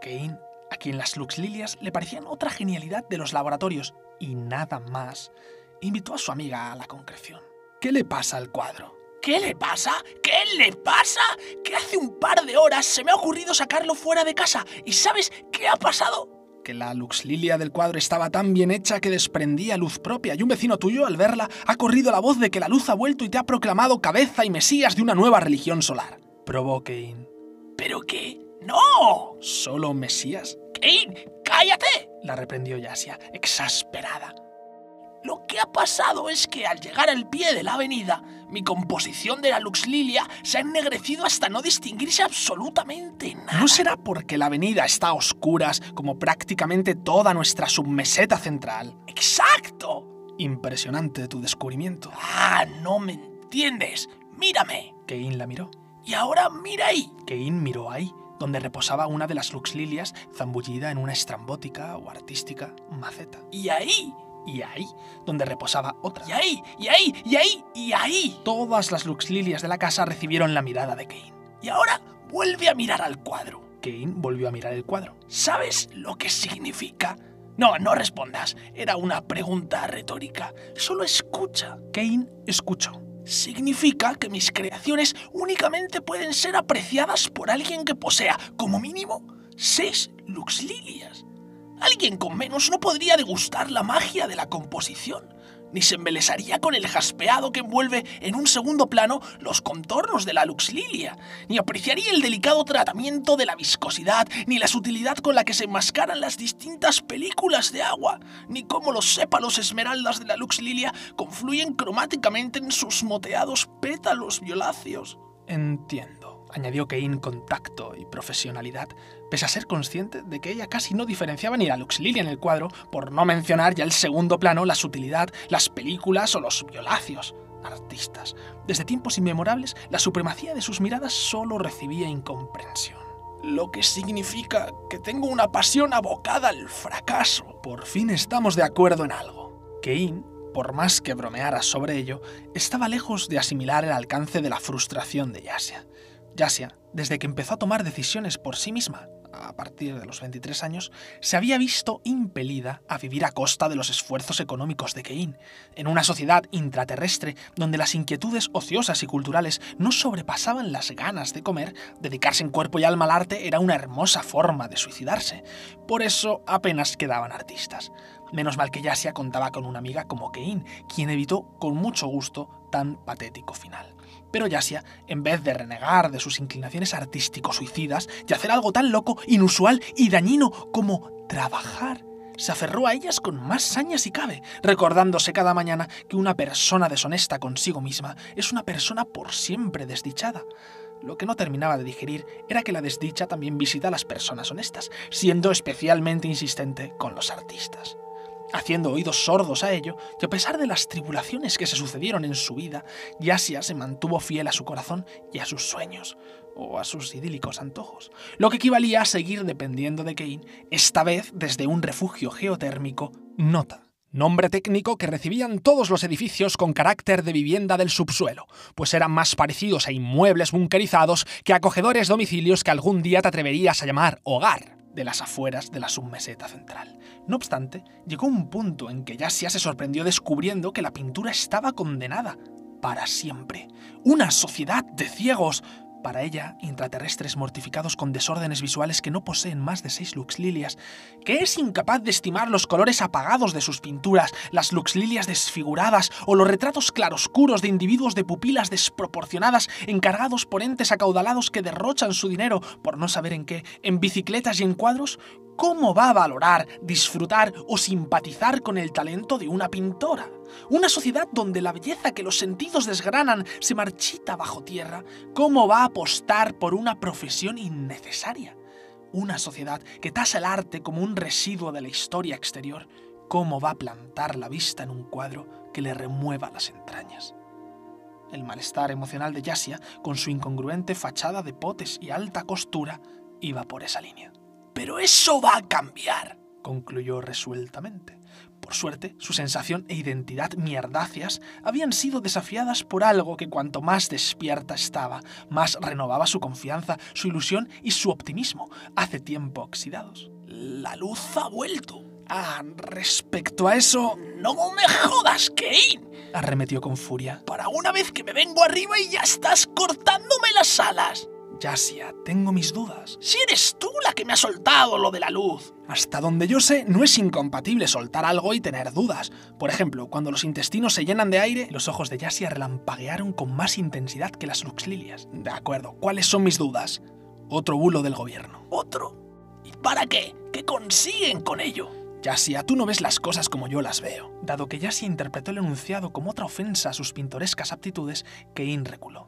Kane, a quien las luxlilias le parecían otra genialidad de los laboratorios y nada más, invitó a su amiga a la concreción. ¿Qué le pasa al cuadro? ¿Qué le pasa? ¿Qué le pasa? Que hace un par de horas se me ha ocurrido sacarlo fuera de casa. ¿Y sabes qué ha pasado? Que la luxlilia del cuadro estaba tan bien hecha que desprendía luz propia, y un vecino tuyo, al verla, ha corrido la voz de que la luz ha vuelto y te ha proclamado cabeza y mesías de una nueva religión solar. Probó Kane. ¿Pero qué? ¡No! ¿Solo mesías? ¡Kane! ¡Cállate! La reprendió Yasia, exasperada. Lo que ha pasado es que al llegar al pie de la avenida, mi composición de la Luxlilia se ha ennegrecido hasta no distinguirse absolutamente nada. ¿No será porque la avenida está a oscuras como prácticamente toda nuestra submeseta central? ¡Exacto! Impresionante tu descubrimiento. Ah, no me entiendes. Mírame. Kane la miró. Y ahora mira ahí. Kane miró ahí, donde reposaba una de las luxlilias zambullida en una estrambótica o artística maceta. Y ahí y ahí, donde reposaba otra. Y ahí, y ahí, y ahí, y ahí. Todas las luxlilias de la casa recibieron la mirada de Kane. Y ahora vuelve a mirar al cuadro. Kane volvió a mirar el cuadro. ¿Sabes lo que significa? No, no respondas. Era una pregunta retórica. Solo escucha. Kane escuchó. Significa que mis creaciones únicamente pueden ser apreciadas por alguien que posea, como mínimo, seis luxlilias. Alguien con menos no podría degustar la magia de la composición. ni se embelesaría con el jaspeado que envuelve en un segundo plano los contornos de la luxlilia, ni apreciaría el delicado tratamiento de la viscosidad, ni la sutilidad con la que se enmascaran las distintas películas de agua, ni cómo los sépalos esmeraldas de la luxlilia confluyen cromáticamente en sus moteados pétalos violáceos. Entiendo, añadió Kane con tacto y profesionalidad, pese a ser consciente de que ella casi no diferenciaba ni la Luxlilia en el cuadro, por no mencionar ya el segundo plano, la sutilidad, las películas o los violáceos. Artistas. Desde tiempos inmemorables, la supremacía de sus miradas solo recibía incomprensión. Lo que significa que tengo una pasión abocada al fracaso. Por fin estamos de acuerdo en algo. Kane, por más que bromeara sobre ello, estaba lejos de asimilar el alcance de la frustración de Yasia. Yasia, desde que empezó a tomar decisiones por sí misma, a partir de los 23 años, se había visto impelida a vivir a costa de los esfuerzos económicos de Kein, en una sociedad intraterrestre donde las inquietudes ociosas y culturales no sobrepasaban las ganas de comer, dedicarse en cuerpo y alma al arte era una hermosa forma de suicidarse. Por eso apenas quedaban artistas. Menos mal que Yasia contaba con una amiga como Kein, quien evitó con mucho gusto tan patético final. Pero Yasia, en vez de renegar de sus inclinaciones artístico-suicidas y hacer algo tan loco, inusual y dañino como trabajar, se aferró a ellas con más saña si cabe, recordándose cada mañana que una persona deshonesta consigo misma es una persona por siempre desdichada. Lo que no terminaba de digerir era que la desdicha también visita a las personas honestas, siendo especialmente insistente con los artistas haciendo oídos sordos a ello, y a pesar de las tribulaciones que se sucedieron en su vida, Yasia se mantuvo fiel a su corazón y a sus sueños, o a sus idílicos antojos, lo que equivalía a seguir dependiendo de Kane, esta vez desde un refugio geotérmico, Nota. Nombre técnico que recibían todos los edificios con carácter de vivienda del subsuelo, pues eran más parecidos a inmuebles bunkerizados que acogedores domicilios que algún día te atreverías a llamar hogar de las afueras de la submeseta central. No obstante, llegó un punto en que Yasia se sorprendió descubriendo que la pintura estaba condenada para siempre. Una sociedad de ciegos, para ella, intraterrestres mortificados con desórdenes visuales que no poseen más de seis luxlilias, que es incapaz de estimar los colores apagados de sus pinturas, las luxlilias desfiguradas o los retratos claroscuros de individuos de pupilas desproporcionadas encargados por entes acaudalados que derrochan su dinero por no saber en qué, en bicicletas y en cuadros, ¿cómo va a valorar, disfrutar o simpatizar con el talento de una pintora? Una sociedad donde la belleza que los sentidos desgranan se marchita bajo tierra, ¿cómo va a apostar por una profesión innecesaria? Una sociedad que tasa el arte como un residuo de la historia exterior, ¿cómo va a plantar la vista en un cuadro que le remueva las entrañas? El malestar emocional de Yasia, con su incongruente fachada de potes y alta costura, iba por esa línea. Pero eso va a cambiar, concluyó resueltamente. Por suerte, su sensación e identidad mierdáceas habían sido desafiadas por algo que cuanto más despierta estaba, más renovaba su confianza, su ilusión y su optimismo, hace tiempo oxidados. La luz ha vuelto. Ah, respecto a eso... No me jodas, Kane. arremetió con furia. Para una vez que me vengo arriba y ya estás cortándome las alas. Yasia, tengo mis dudas. Si eres tú la que me ha soltado lo de la luz. Hasta donde yo sé, no es incompatible soltar algo y tener dudas. Por ejemplo, cuando los intestinos se llenan de aire, los ojos de Yasia relampaguearon con más intensidad que las luxlilias. De acuerdo, ¿cuáles son mis dudas? Otro bulo del gobierno. ¿Otro? ¿Y para qué? ¿Qué consiguen con ello? Yasia, tú no ves las cosas como yo las veo. Dado que Yasia interpretó el enunciado como otra ofensa a sus pintorescas aptitudes, Kein reculó.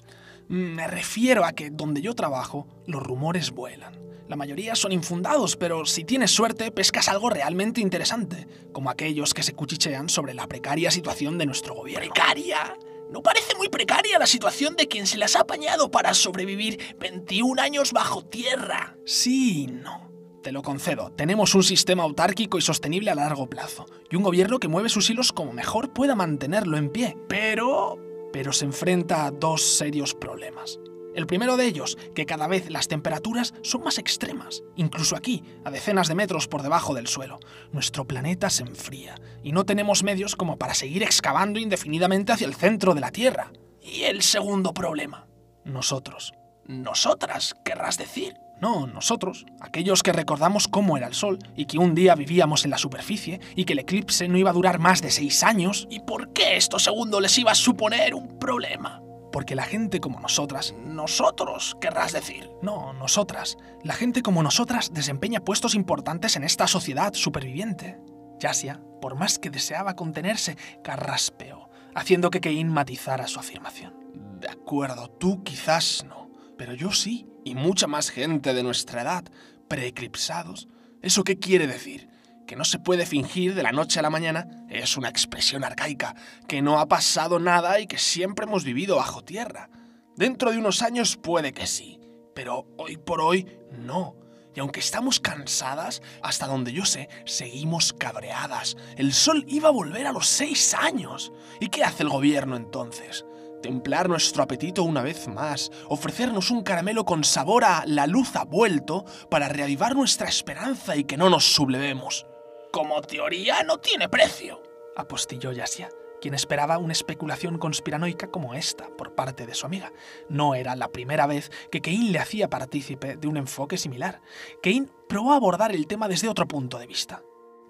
Me refiero a que donde yo trabajo, los rumores vuelan. La mayoría son infundados, pero si tienes suerte, pescas algo realmente interesante, como aquellos que se cuchichean sobre la precaria situación de nuestro gobierno. ¿Precaria? ¿No parece muy precaria la situación de quien se las ha apañado para sobrevivir 21 años bajo tierra? Sí no. Te lo concedo, tenemos un sistema autárquico y sostenible a largo plazo, y un gobierno que mueve sus hilos como mejor pueda mantenerlo en pie. Pero pero se enfrenta a dos serios problemas. El primero de ellos, que cada vez las temperaturas son más extremas, incluso aquí, a decenas de metros por debajo del suelo. Nuestro planeta se enfría y no tenemos medios como para seguir excavando indefinidamente hacia el centro de la Tierra. Y el segundo problema. Nosotros. Nosotras, querrás decir. No, nosotros, aquellos que recordamos cómo era el Sol y que un día vivíamos en la superficie y que el eclipse no iba a durar más de seis años. ¿Y por qué esto segundo les iba a suponer un problema? Porque la gente como nosotras... Nosotros, querrás decir. No, nosotras. La gente como nosotras desempeña puestos importantes en esta sociedad superviviente. Yasia, por más que deseaba contenerse, carraspeó, haciendo que Kein matizara su afirmación. De acuerdo, tú quizás no, pero yo sí y mucha más gente de nuestra edad, preeclipsados. ¿Eso qué quiere decir? Que no se puede fingir de la noche a la mañana es una expresión arcaica, que no ha pasado nada y que siempre hemos vivido bajo tierra. Dentro de unos años puede que sí, pero hoy por hoy no. Y aunque estamos cansadas, hasta donde yo sé, seguimos cabreadas. El sol iba a volver a los seis años. ¿Y qué hace el gobierno entonces? Templar nuestro apetito una vez más, ofrecernos un caramelo con sabor a la luz ha vuelto para reavivar nuestra esperanza y que no nos sublevemos. Como teoría no tiene precio, apostilló Yasia, quien esperaba una especulación conspiranoica como esta por parte de su amiga. No era la primera vez que Kein le hacía partícipe de un enfoque similar. Kein probó abordar el tema desde otro punto de vista.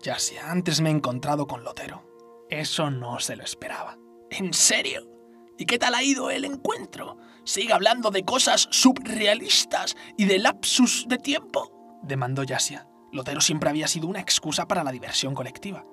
Yasia, antes me he encontrado con Lotero. Eso no se lo esperaba. ¿En serio? ¿Y qué tal ha ido el encuentro? ¿Sigue hablando de cosas subrealistas y de lapsus de tiempo? demandó Yasia. Lotero siempre había sido una excusa para la diversión colectiva.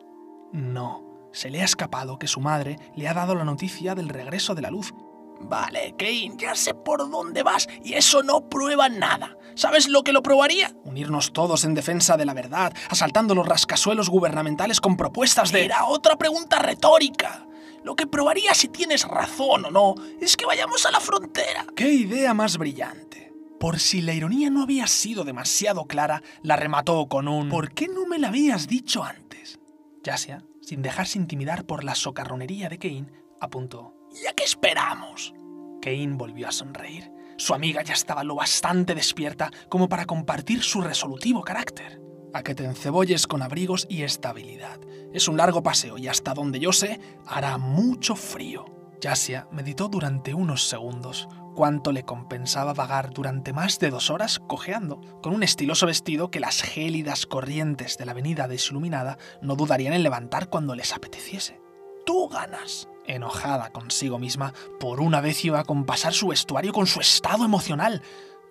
No, se le ha escapado que su madre le ha dado la noticia del regreso de la luz. Vale, Kane, ya sé por dónde vas y eso no prueba nada. ¿Sabes lo que lo probaría? Unirnos todos en defensa de la verdad, asaltando los rascasuelos gubernamentales con propuestas de... Era otra pregunta retórica. Lo que probaría si tienes razón o no es que vayamos a la frontera. ¡Qué idea más brillante! Por si la ironía no había sido demasiado clara, la remató con un ¿Por qué no me la habías dicho antes? Yasia, sin dejarse intimidar por la socarronería de Kane, apuntó. ¿Y a qué esperamos? Kane volvió a sonreír. Su amiga ya estaba lo bastante despierta como para compartir su resolutivo carácter a que te encebolles con abrigos y estabilidad. Es un largo paseo y hasta donde yo sé hará mucho frío. Yasia meditó durante unos segundos cuánto le compensaba vagar durante más de dos horas cojeando, con un estiloso vestido que las gélidas corrientes de la avenida desiluminada no dudarían en levantar cuando les apeteciese. Tú ganas. Enojada consigo misma, por una vez iba a compasar su vestuario con su estado emocional.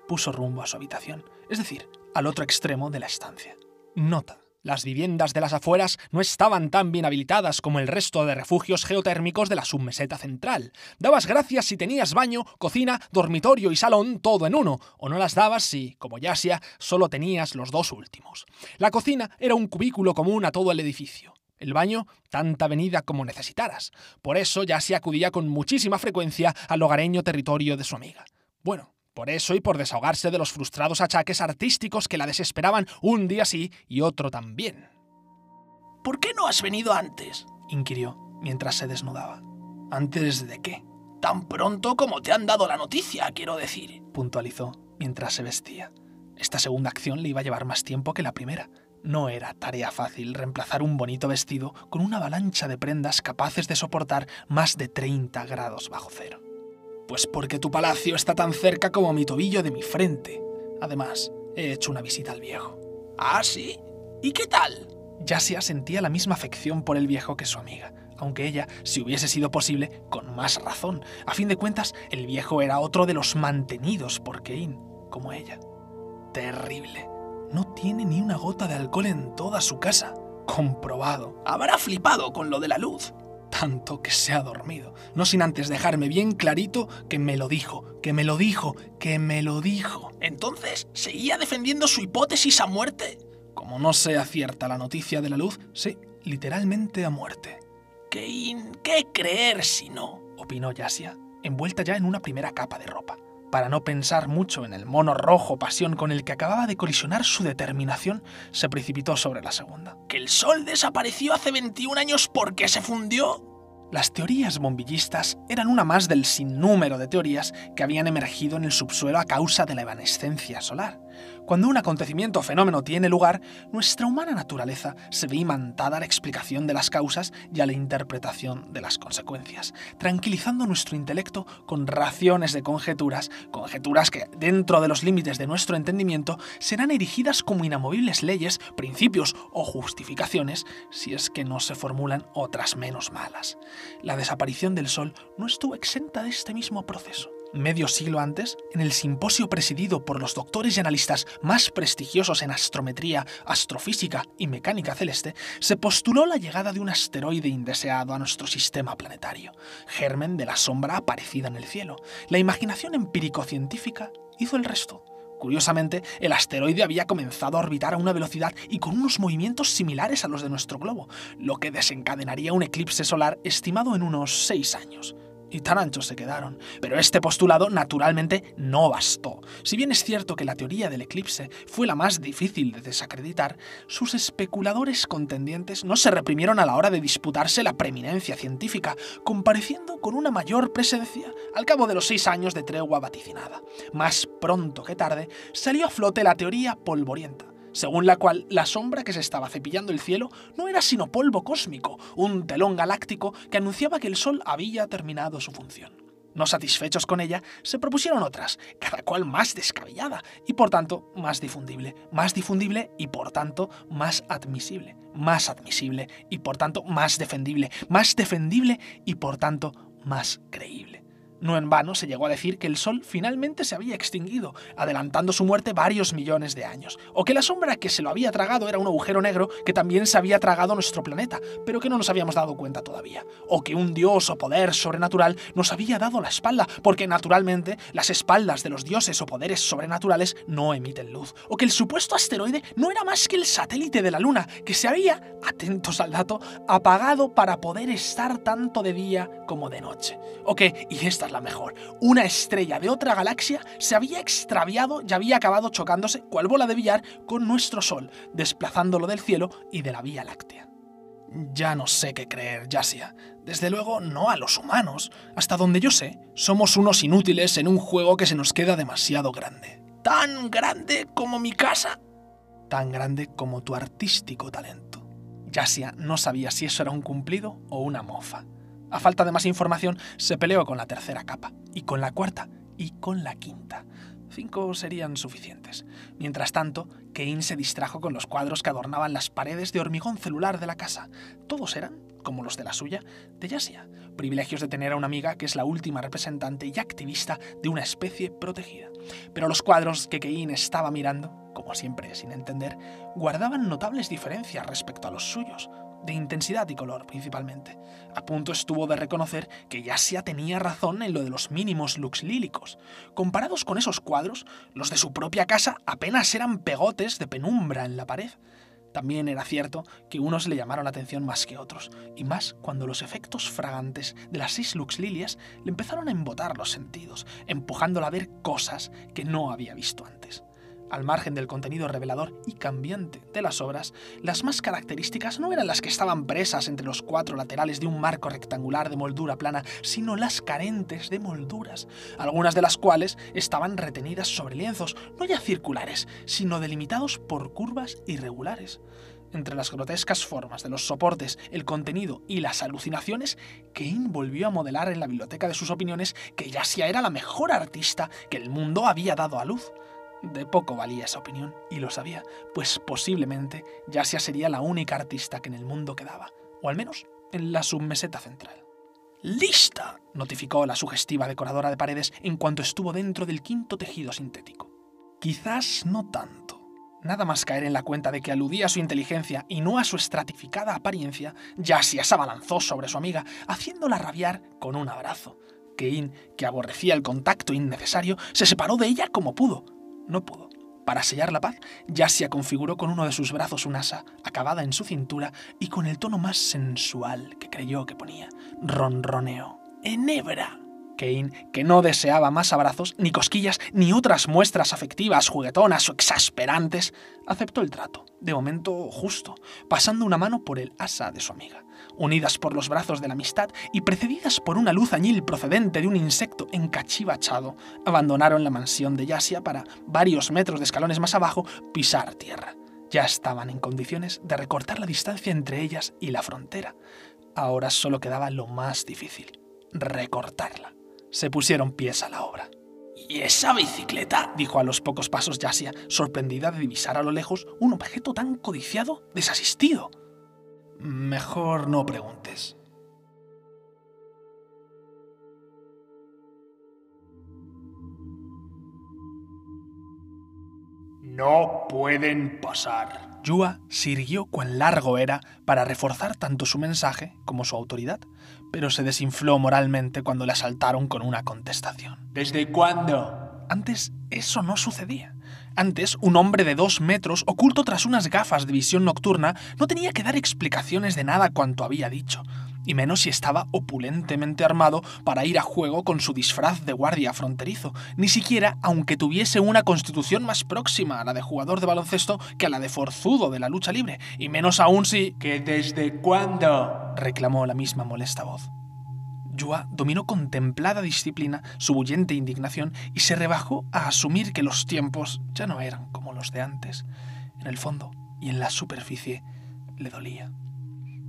Puso rumbo a su habitación, es decir, al otro extremo de la estancia. Nota. Las viviendas de las afueras no estaban tan bien habilitadas como el resto de refugios geotérmicos de la submeseta central. Dabas gracias si tenías baño, cocina, dormitorio y salón todo en uno, o no las dabas si, como Yasia, solo tenías los dos últimos. La cocina era un cubículo común a todo el edificio. El baño, tanta avenida como necesitaras. Por eso Yasia acudía con muchísima frecuencia al hogareño territorio de su amiga. Bueno, por eso y por desahogarse de los frustrados achaques artísticos que la desesperaban un día sí y otro también. ¿Por qué no has venido antes? inquirió mientras se desnudaba. ¿Antes de qué? Tan pronto como te han dado la noticia, quiero decir, puntualizó mientras se vestía. Esta segunda acción le iba a llevar más tiempo que la primera. No era tarea fácil reemplazar un bonito vestido con una avalancha de prendas capaces de soportar más de 30 grados bajo cero. Pues porque tu palacio está tan cerca como mi tobillo de mi frente. Además, he hecho una visita al viejo. ¿Ah, sí? ¿Y qué tal? Yasia sentía la misma afección por el viejo que su amiga, aunque ella, si hubiese sido posible, con más razón. A fin de cuentas, el viejo era otro de los mantenidos por Kein, como ella. Terrible. No tiene ni una gota de alcohol en toda su casa. Comprobado. Habrá flipado con lo de la luz tanto que se ha dormido, no sin antes dejarme bien clarito que me lo dijo, que me lo dijo, que me lo dijo. Entonces, ¿seguía defendiendo su hipótesis a muerte? Como no sea cierta la noticia de la luz, sí, literalmente a muerte. ¿Qué, qué creer si no? opinó Yasia, envuelta ya en una primera capa de ropa para no pensar mucho en el mono rojo pasión con el que acababa de colisionar su determinación, se precipitó sobre la segunda. ¿Que el sol desapareció hace 21 años porque se fundió? Las teorías bombillistas eran una más del sinnúmero de teorías que habían emergido en el subsuelo a causa de la evanescencia solar. Cuando un acontecimiento o fenómeno tiene lugar, nuestra humana naturaleza se ve imantada a la explicación de las causas y a la interpretación de las consecuencias, tranquilizando nuestro intelecto con raciones de conjeturas, conjeturas que, dentro de los límites de nuestro entendimiento, serán erigidas como inamovibles leyes, principios o justificaciones, si es que no se formulan otras menos malas. La desaparición del Sol no estuvo exenta de este mismo proceso. Medio siglo antes, en el simposio presidido por los doctores y analistas más prestigiosos en astrometría, astrofísica y mecánica celeste, se postuló la llegada de un asteroide indeseado a nuestro sistema planetario, germen de la sombra aparecida en el cielo. La imaginación empírico-científica hizo el resto. Curiosamente, el asteroide había comenzado a orbitar a una velocidad y con unos movimientos similares a los de nuestro globo, lo que desencadenaría un eclipse solar estimado en unos seis años y tan anchos se quedaron. Pero este postulado naturalmente no bastó. Si bien es cierto que la teoría del eclipse fue la más difícil de desacreditar, sus especuladores contendientes no se reprimieron a la hora de disputarse la preeminencia científica, compareciendo con una mayor presencia al cabo de los seis años de tregua vaticinada. Más pronto que tarde salió a flote la teoría polvorienta según la cual la sombra que se estaba cepillando el cielo no era sino polvo cósmico, un telón galáctico que anunciaba que el Sol había terminado su función. No satisfechos con ella, se propusieron otras, cada cual más descabellada y por tanto más difundible, más difundible y por tanto más admisible, más admisible y por tanto más defendible, más defendible y por tanto más creíble. No en vano se llegó a decir que el Sol finalmente se había extinguido, adelantando su muerte varios millones de años, o que la sombra que se lo había tragado era un agujero negro que también se había tragado nuestro planeta, pero que no nos habíamos dado cuenta todavía, o que un dios o poder sobrenatural nos había dado la espalda, porque naturalmente las espaldas de los dioses o poderes sobrenaturales no emiten luz, o que el supuesto asteroide no era más que el satélite de la Luna, que se había, atentos al dato, apagado para poder estar tanto de día como de noche, o y esta la mejor. Una estrella de otra galaxia se había extraviado y había acabado chocándose, cual bola de billar, con nuestro Sol, desplazándolo del cielo y de la Vía Láctea. Ya no sé qué creer, Yasia. Desde luego, no a los humanos. Hasta donde yo sé, somos unos inútiles en un juego que se nos queda demasiado grande. ¿Tan grande como mi casa? Tan grande como tu artístico talento. Yasia no sabía si eso era un cumplido o una mofa. A falta de más información, se peleó con la tercera capa, y con la cuarta, y con la quinta. Cinco serían suficientes. Mientras tanto, Kane se distrajo con los cuadros que adornaban las paredes de hormigón celular de la casa. Todos eran, como los de la suya, de Yasia, privilegios de tener a una amiga que es la última representante y activista de una especie protegida. Pero los cuadros que Kane estaba mirando, como siempre sin entender, guardaban notables diferencias respecto a los suyos de intensidad y color principalmente. A punto estuvo de reconocer que Yasia tenía razón en lo de los mínimos lux lílicos. Comparados con esos cuadros, los de su propia casa apenas eran pegotes de penumbra en la pared. También era cierto que unos le llamaron la atención más que otros, y más cuando los efectos fragantes de las seis lux lilias le empezaron a embotar los sentidos, empujándola a ver cosas que no había visto antes. Al margen del contenido revelador y cambiante de las obras, las más características no eran las que estaban presas entre los cuatro laterales de un marco rectangular de moldura plana, sino las carentes de molduras, algunas de las cuales estaban retenidas sobre lienzos, no ya circulares, sino delimitados por curvas irregulares. Entre las grotescas formas de los soportes, el contenido y las alucinaciones, Kane volvió a modelar en la biblioteca de sus opiniones que Yasia era la mejor artista que el mundo había dado a luz. De poco valía esa opinión, y lo sabía, pues posiblemente Yasia sería la única artista que en el mundo quedaba, o al menos en la submeseta central. ¡Lista! notificó la sugestiva decoradora de paredes en cuanto estuvo dentro del quinto tejido sintético. Quizás no tanto. Nada más caer en la cuenta de que aludía a su inteligencia y no a su estratificada apariencia, Yasia se abalanzó sobre su amiga, haciéndola rabiar con un abrazo. Kane, que aborrecía el contacto innecesario, se separó de ella como pudo, no pudo. Para sellar la paz, Yasia configuró con uno de sus brazos un asa acabada en su cintura y con el tono más sensual que creyó que ponía. Ronroneo. ¡Enebra! Kane, que no deseaba más abrazos, ni cosquillas, ni otras muestras afectivas, juguetonas o exasperantes, aceptó el trato, de momento justo, pasando una mano por el asa de su amiga. Unidas por los brazos de la amistad y precedidas por una luz añil procedente de un insecto encachivachado, abandonaron la mansión de Yasia para, varios metros de escalones más abajo, pisar tierra. Ya estaban en condiciones de recortar la distancia entre ellas y la frontera. Ahora solo quedaba lo más difícil, recortarla. Se pusieron pies a la obra. ¿Y esa bicicleta? dijo a los pocos pasos Yasia, sorprendida de divisar a lo lejos un objeto tan codiciado, desasistido. Mejor no preguntes. No pueden pasar. Yua sirvió cuán largo era para reforzar tanto su mensaje como su autoridad, pero se desinfló moralmente cuando le asaltaron con una contestación. ¿Desde cuándo? Antes eso no sucedía. Antes, un hombre de dos metros, oculto tras unas gafas de visión nocturna, no tenía que dar explicaciones de nada cuanto había dicho, y menos si estaba opulentemente armado para ir a juego con su disfraz de guardia fronterizo, ni siquiera aunque tuviese una constitución más próxima a la de jugador de baloncesto que a la de forzudo de la lucha libre, y menos aún si... ¿Que desde cuándo? reclamó la misma molesta voz. Yua dominó con templada disciplina su bullente indignación y se rebajó a asumir que los tiempos ya no eran como los de antes. En el fondo y en la superficie le dolía.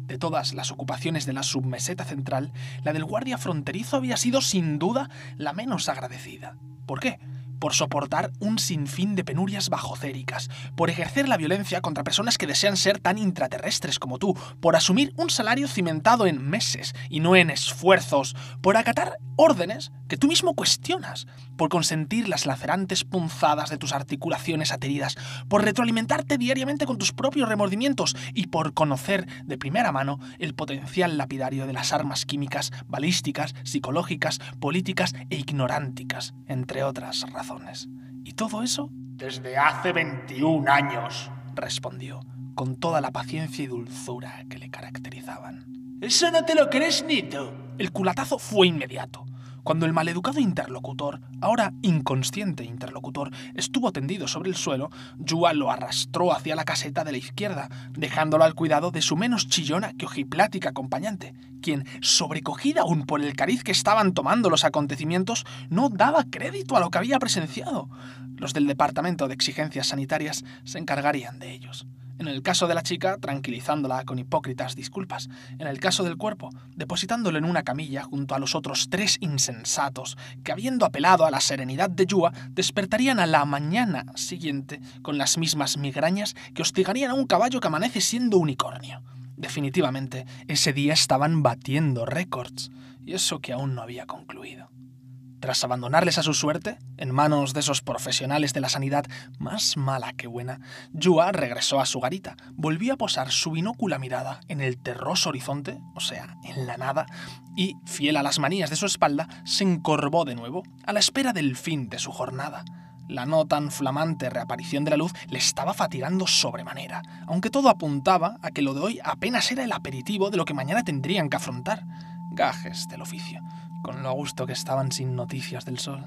De todas las ocupaciones de la submeseta central, la del guardia fronterizo había sido sin duda la menos agradecida. ¿Por qué? Por soportar un sinfín de penurias bajocéricas, por ejercer la violencia contra personas que desean ser tan intraterrestres como tú, por asumir un salario cimentado en meses y no en esfuerzos, por acatar órdenes que tú mismo cuestionas, por consentir las lacerantes punzadas de tus articulaciones ateridas, por retroalimentarte diariamente con tus propios remordimientos y por conocer de primera mano el potencial lapidario de las armas químicas, balísticas, psicológicas, políticas e ignoránticas, entre otras razones. ¿Y todo eso? Desde hace 21 años, respondió, con toda la paciencia y dulzura que le caracterizaban. ¿Eso no te lo crees, Nito? El culatazo fue inmediato. Cuando el maleducado interlocutor, ahora inconsciente interlocutor, estuvo tendido sobre el suelo, Yua lo arrastró hacia la caseta de la izquierda, dejándolo al cuidado de su menos chillona que ojiplática acompañante, quien, sobrecogida aún por el cariz que estaban tomando los acontecimientos, no daba crédito a lo que había presenciado. Los del Departamento de Exigencias Sanitarias se encargarían de ellos. En el caso de la chica, tranquilizándola con hipócritas disculpas. En el caso del cuerpo, depositándolo en una camilla junto a los otros tres insensatos que, habiendo apelado a la serenidad de Yua, despertarían a la mañana siguiente con las mismas migrañas que hostigarían a un caballo que amanece siendo unicornio. Definitivamente, ese día estaban batiendo récords, y eso que aún no había concluido. Tras abandonarles a su suerte, en manos de esos profesionales de la sanidad más mala que buena, Yua regresó a su garita, volvió a posar su binócula mirada en el terroso horizonte, o sea, en la nada, y, fiel a las manías de su espalda, se encorvó de nuevo, a la espera del fin de su jornada. La no tan flamante reaparición de la luz le estaba fatigando sobremanera, aunque todo apuntaba a que lo de hoy apenas era el aperitivo de lo que mañana tendrían que afrontar. Gajes del oficio con lo a gusto que estaban sin noticias del sol.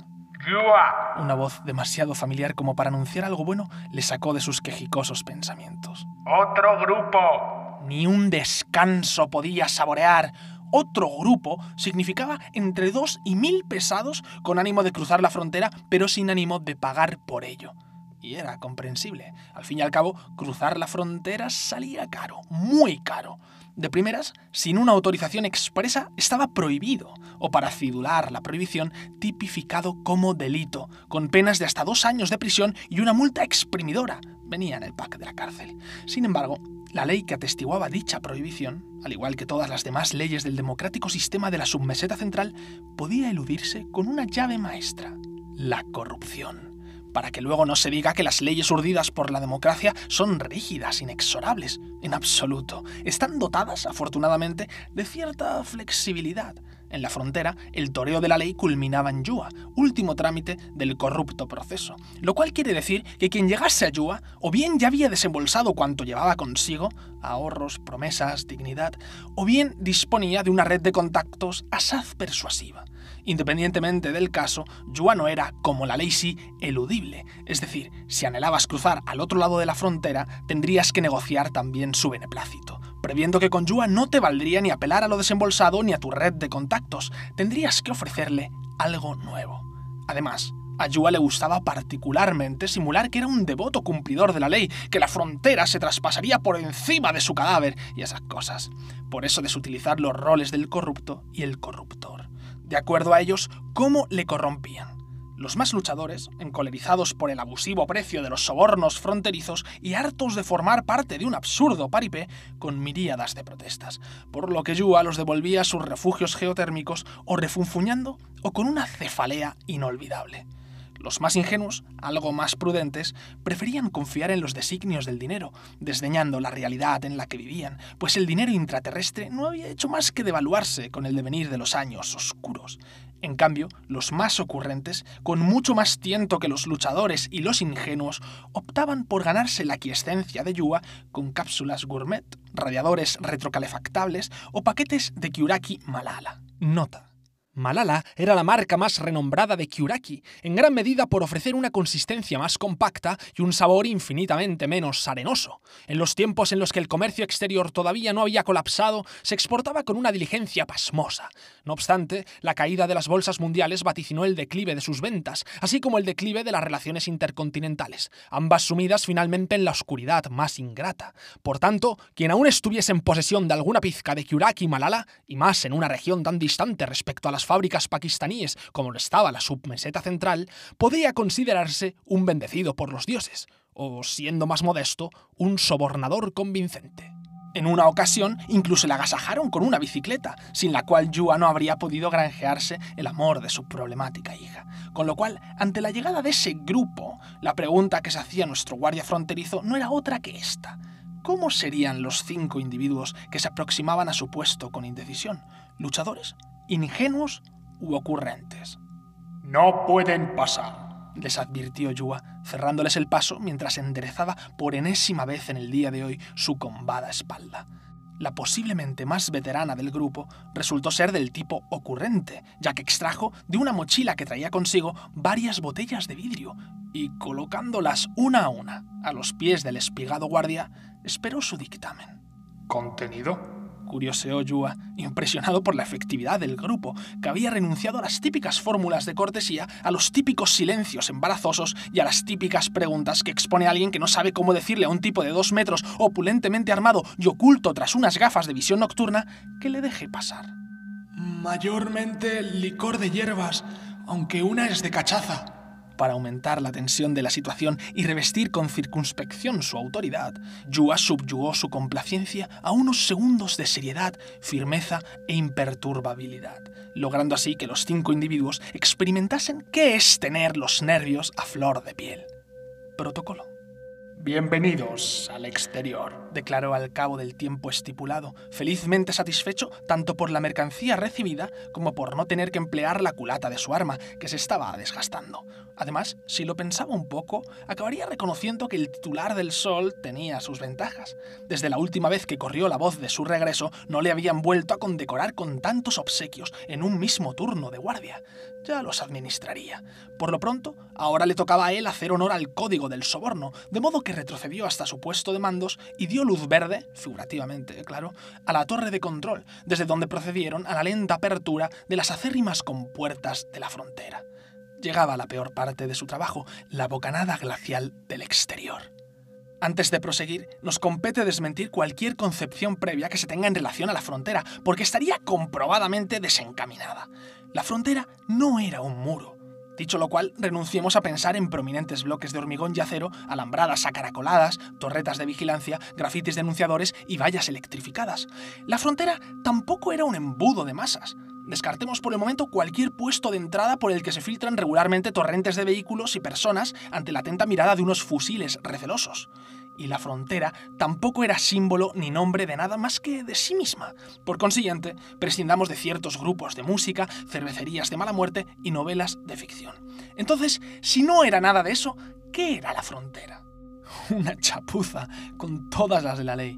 Una voz demasiado familiar como para anunciar algo bueno le sacó de sus quejicosos pensamientos. ¡Otro grupo! Ni un descanso podía saborear. Otro grupo significaba entre dos y mil pesados con ánimo de cruzar la frontera, pero sin ánimo de pagar por ello. Y era comprensible. Al fin y al cabo, cruzar la frontera salía caro, muy caro. De primeras, sin una autorización expresa, estaba prohibido, o para cidular la prohibición, tipificado como delito, con penas de hasta dos años de prisión y una multa exprimidora. Venía en el pack de la cárcel. Sin embargo, la ley que atestiguaba dicha prohibición, al igual que todas las demás leyes del democrático sistema de la submeseta central, podía eludirse con una llave maestra, la corrupción para que luego no se diga que las leyes urdidas por la democracia son rígidas, inexorables. En absoluto. Están dotadas, afortunadamente, de cierta flexibilidad. En la frontera, el toreo de la ley culminaba en Yua, último trámite del corrupto proceso, lo cual quiere decir que quien llegase a Yua o bien ya había desembolsado cuanto llevaba consigo, ahorros, promesas, dignidad, o bien disponía de una red de contactos asaz persuasiva. Independientemente del caso, Yua no era, como la ley sí, eludible. Es decir, si anhelabas cruzar al otro lado de la frontera, tendrías que negociar también su beneplácito. previendo que con Yua no te valdría ni apelar a lo desembolsado ni a tu red de contactos. Tendrías que ofrecerle algo nuevo. Además, a Yua le gustaba particularmente simular que era un devoto cumplidor de la ley, que la frontera se traspasaría por encima de su cadáver y esas cosas. Por eso desutilizar los roles del corrupto y el corruptor. De acuerdo a ellos, cómo le corrompían. Los más luchadores, encolerizados por el abusivo precio de los sobornos fronterizos y hartos de formar parte de un absurdo paripé, con miríadas de protestas, por lo que Yua los devolvía a sus refugios geotérmicos o refunfuñando o con una cefalea inolvidable. Los más ingenuos, algo más prudentes, preferían confiar en los designios del dinero, desdeñando la realidad en la que vivían, pues el dinero intraterrestre no había hecho más que devaluarse con el devenir de los años oscuros. En cambio, los más ocurrentes, con mucho más tiento que los luchadores y los ingenuos, optaban por ganarse la quiescencia de Yua con cápsulas gourmet, radiadores retrocalefactables o paquetes de Kyuraki Malala. Nota. Malala era la marca más renombrada de Kyuraki, en gran medida por ofrecer una consistencia más compacta y un sabor infinitamente menos arenoso. En los tiempos en los que el comercio exterior todavía no había colapsado, se exportaba con una diligencia pasmosa. No obstante, la caída de las bolsas mundiales vaticinó el declive de sus ventas, así como el declive de las relaciones intercontinentales, ambas sumidas finalmente en la oscuridad más ingrata. Por tanto, quien aún estuviese en posesión de alguna pizca de Kyuraki Malala, y más en una región tan distante respecto a las fábricas pakistaníes como lo estaba la submeseta central, podría considerarse un bendecido por los dioses, o, siendo más modesto, un sobornador convincente. En una ocasión, incluso le agasajaron con una bicicleta, sin la cual Yua no habría podido granjearse el amor de su problemática hija. Con lo cual, ante la llegada de ese grupo, la pregunta que se hacía nuestro guardia fronterizo no era otra que esta. ¿Cómo serían los cinco individuos que se aproximaban a su puesto con indecisión? ¿Luchadores? Ingenuos u ocurrentes. No pueden pasar, les advirtió Yua, cerrándoles el paso mientras enderezaba por enésima vez en el día de hoy su combada espalda. La posiblemente más veterana del grupo resultó ser del tipo ocurrente, ya que extrajo de una mochila que traía consigo varias botellas de vidrio y colocándolas una a una a los pies del espigado guardia, esperó su dictamen. ¿Contenido? Curioseó Yua, impresionado por la efectividad del grupo, que había renunciado a las típicas fórmulas de cortesía, a los típicos silencios embarazosos y a las típicas preguntas que expone alguien que no sabe cómo decirle a un tipo de dos metros opulentemente armado y oculto tras unas gafas de visión nocturna que le deje pasar. Mayormente licor de hierbas, aunque una es de cachaza para aumentar la tensión de la situación y revestir con circunspección su autoridad, Yua subyugó su complacencia a unos segundos de seriedad, firmeza e imperturbabilidad, logrando así que los cinco individuos experimentasen qué es tener los nervios a flor de piel. Protocolo. Bienvenidos al exterior, declaró al cabo del tiempo estipulado, felizmente satisfecho tanto por la mercancía recibida como por no tener que emplear la culata de su arma, que se estaba desgastando. Además, si lo pensaba un poco, acabaría reconociendo que el titular del Sol tenía sus ventajas. Desde la última vez que corrió la voz de su regreso, no le habían vuelto a condecorar con tantos obsequios en un mismo turno de guardia. Ya los administraría. Por lo pronto, ahora le tocaba a él hacer honor al código del soborno, de modo que retrocedió hasta su puesto de mandos y dio luz verde, figurativamente, claro, a la torre de control, desde donde procedieron a la lenta apertura de las acérrimas compuertas de la frontera. Llegaba la peor parte de su trabajo, la bocanada glacial del exterior. Antes de proseguir, nos compete desmentir cualquier concepción previa que se tenga en relación a la frontera, porque estaría comprobadamente desencaminada. La frontera no era un muro, Dicho lo cual, renunciemos a pensar en prominentes bloques de hormigón y acero, alambradas acaracoladas, torretas de vigilancia, grafitis denunciadores y vallas electrificadas. La frontera tampoco era un embudo de masas. Descartemos por el momento cualquier puesto de entrada por el que se filtran regularmente torrentes de vehículos y personas ante la atenta mirada de unos fusiles recelosos y la frontera tampoco era símbolo ni nombre de nada más que de sí misma. Por consiguiente, prescindamos de ciertos grupos de música, cervecerías de mala muerte y novelas de ficción. Entonces, si no era nada de eso, ¿qué era la frontera? Una chapuza con todas las de la ley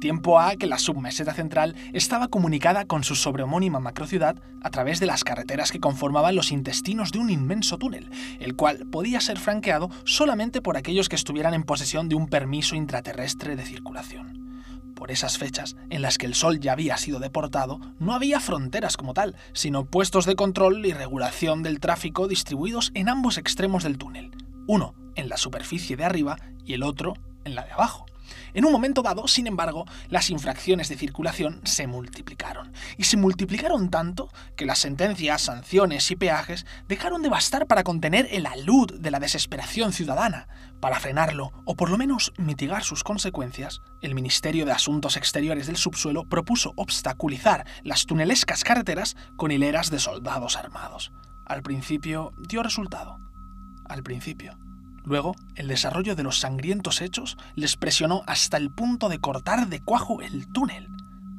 tiempo a que la submeseta central estaba comunicada con su sobrehomónima macrociudad a través de las carreteras que conformaban los intestinos de un inmenso túnel, el cual podía ser franqueado solamente por aquellos que estuvieran en posesión de un permiso intraterrestre de circulación. Por esas fechas, en las que el Sol ya había sido deportado, no había fronteras como tal, sino puestos de control y regulación del tráfico distribuidos en ambos extremos del túnel, uno en la superficie de arriba y el otro en la de abajo. En un momento dado, sin embargo, las infracciones de circulación se multiplicaron. Y se multiplicaron tanto que las sentencias, sanciones y peajes dejaron de bastar para contener el alud de la desesperación ciudadana. Para frenarlo, o por lo menos mitigar sus consecuencias, el Ministerio de Asuntos Exteriores del Subsuelo propuso obstaculizar las tunelescas carreteras con hileras de soldados armados. Al principio dio resultado. Al principio. Luego, el desarrollo de los sangrientos hechos les presionó hasta el punto de cortar de cuajo el túnel.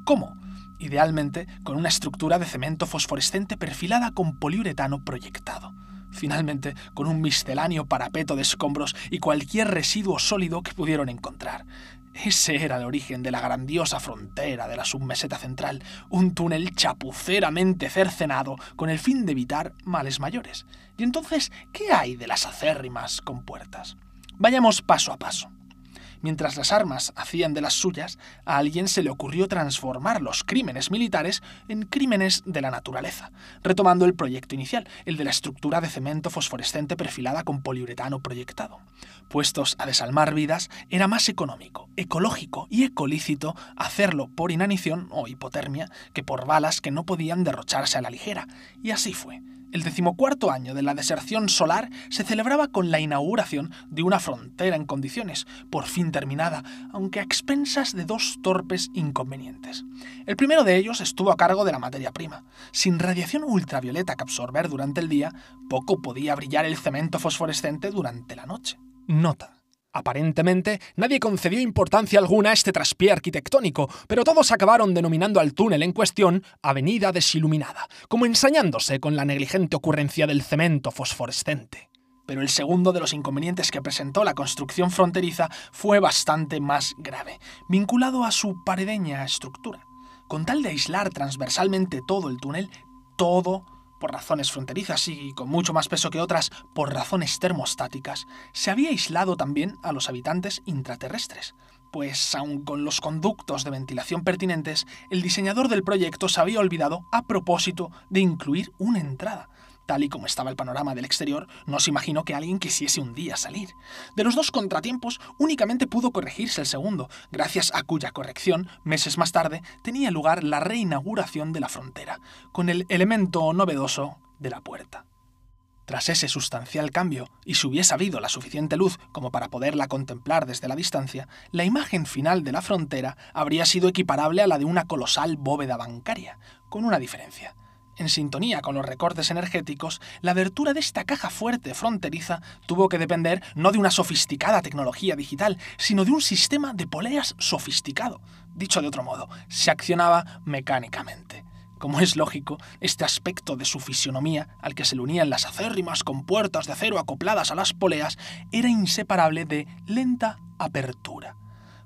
¿Cómo? Idealmente con una estructura de cemento fosforescente perfilada con poliuretano proyectado. Finalmente, con un misceláneo parapeto de escombros y cualquier residuo sólido que pudieron encontrar. Ese era el origen de la grandiosa frontera de la submeseta central, un túnel chapuceramente cercenado con el fin de evitar males mayores. Y entonces, ¿qué hay de las acérrimas compuertas? Vayamos paso a paso. Mientras las armas hacían de las suyas, a alguien se le ocurrió transformar los crímenes militares en crímenes de la naturaleza, retomando el proyecto inicial, el de la estructura de cemento fosforescente perfilada con poliuretano proyectado. Puestos a desalmar vidas, era más económico, ecológico y ecolícito hacerlo por inanición o hipotermia que por balas que no podían derrocharse a la ligera, y así fue. El decimocuarto año de la deserción solar se celebraba con la inauguración de una frontera en condiciones, por fin terminada, aunque a expensas de dos torpes inconvenientes. El primero de ellos estuvo a cargo de la materia prima. Sin radiación ultravioleta que absorber durante el día, poco podía brillar el cemento fosforescente durante la noche. Nota. Aparentemente, nadie concedió importancia alguna a este traspié arquitectónico, pero todos acabaron denominando al túnel en cuestión Avenida Desiluminada, como ensañándose con la negligente ocurrencia del cemento fosforescente. Pero el segundo de los inconvenientes que presentó la construcción fronteriza fue bastante más grave, vinculado a su paredeña estructura. Con tal de aislar transversalmente todo el túnel, todo por razones fronterizas y con mucho más peso que otras por razones termostáticas, se había aislado también a los habitantes intraterrestres, pues aun con los conductos de ventilación pertinentes, el diseñador del proyecto se había olvidado a propósito de incluir una entrada, Tal y como estaba el panorama del exterior, no se imaginó que alguien quisiese un día salir. De los dos contratiempos, únicamente pudo corregirse el segundo, gracias a cuya corrección, meses más tarde, tenía lugar la reinauguración de la frontera, con el elemento novedoso de la puerta. Tras ese sustancial cambio, y si hubiese habido la suficiente luz como para poderla contemplar desde la distancia, la imagen final de la frontera habría sido equiparable a la de una colosal bóveda bancaria, con una diferencia en sintonía con los recortes energéticos, la abertura de esta caja fuerte fronteriza tuvo que depender no de una sofisticada tecnología digital, sino de un sistema de poleas sofisticado. Dicho de otro modo, se accionaba mecánicamente. Como es lógico, este aspecto de su fisionomía, al que se le unían las acérrimas compuertas de acero acopladas a las poleas, era inseparable de lenta apertura.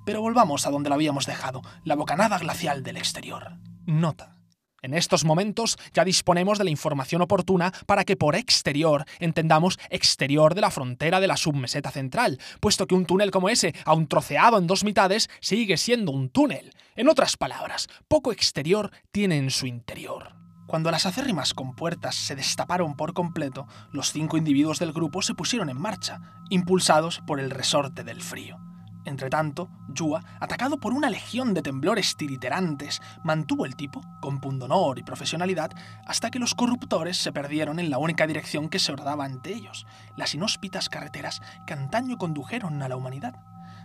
Pero volvamos a donde lo habíamos dejado, la bocanada glacial del exterior. Nota. En estos momentos ya disponemos de la información oportuna para que por exterior entendamos exterior de la frontera de la submeseta central, puesto que un túnel como ese, aun troceado en dos mitades, sigue siendo un túnel. En otras palabras, poco exterior tiene en su interior. Cuando las acérrimas compuertas se destaparon por completo, los cinco individuos del grupo se pusieron en marcha, impulsados por el resorte del frío. Entretanto, Yua, atacado por una legión de temblores tiriterantes, mantuvo el tipo, con pundonor y profesionalidad, hasta que los corruptores se perdieron en la única dirección que se ordaba ante ellos, las inhóspitas carreteras que antaño condujeron a la humanidad.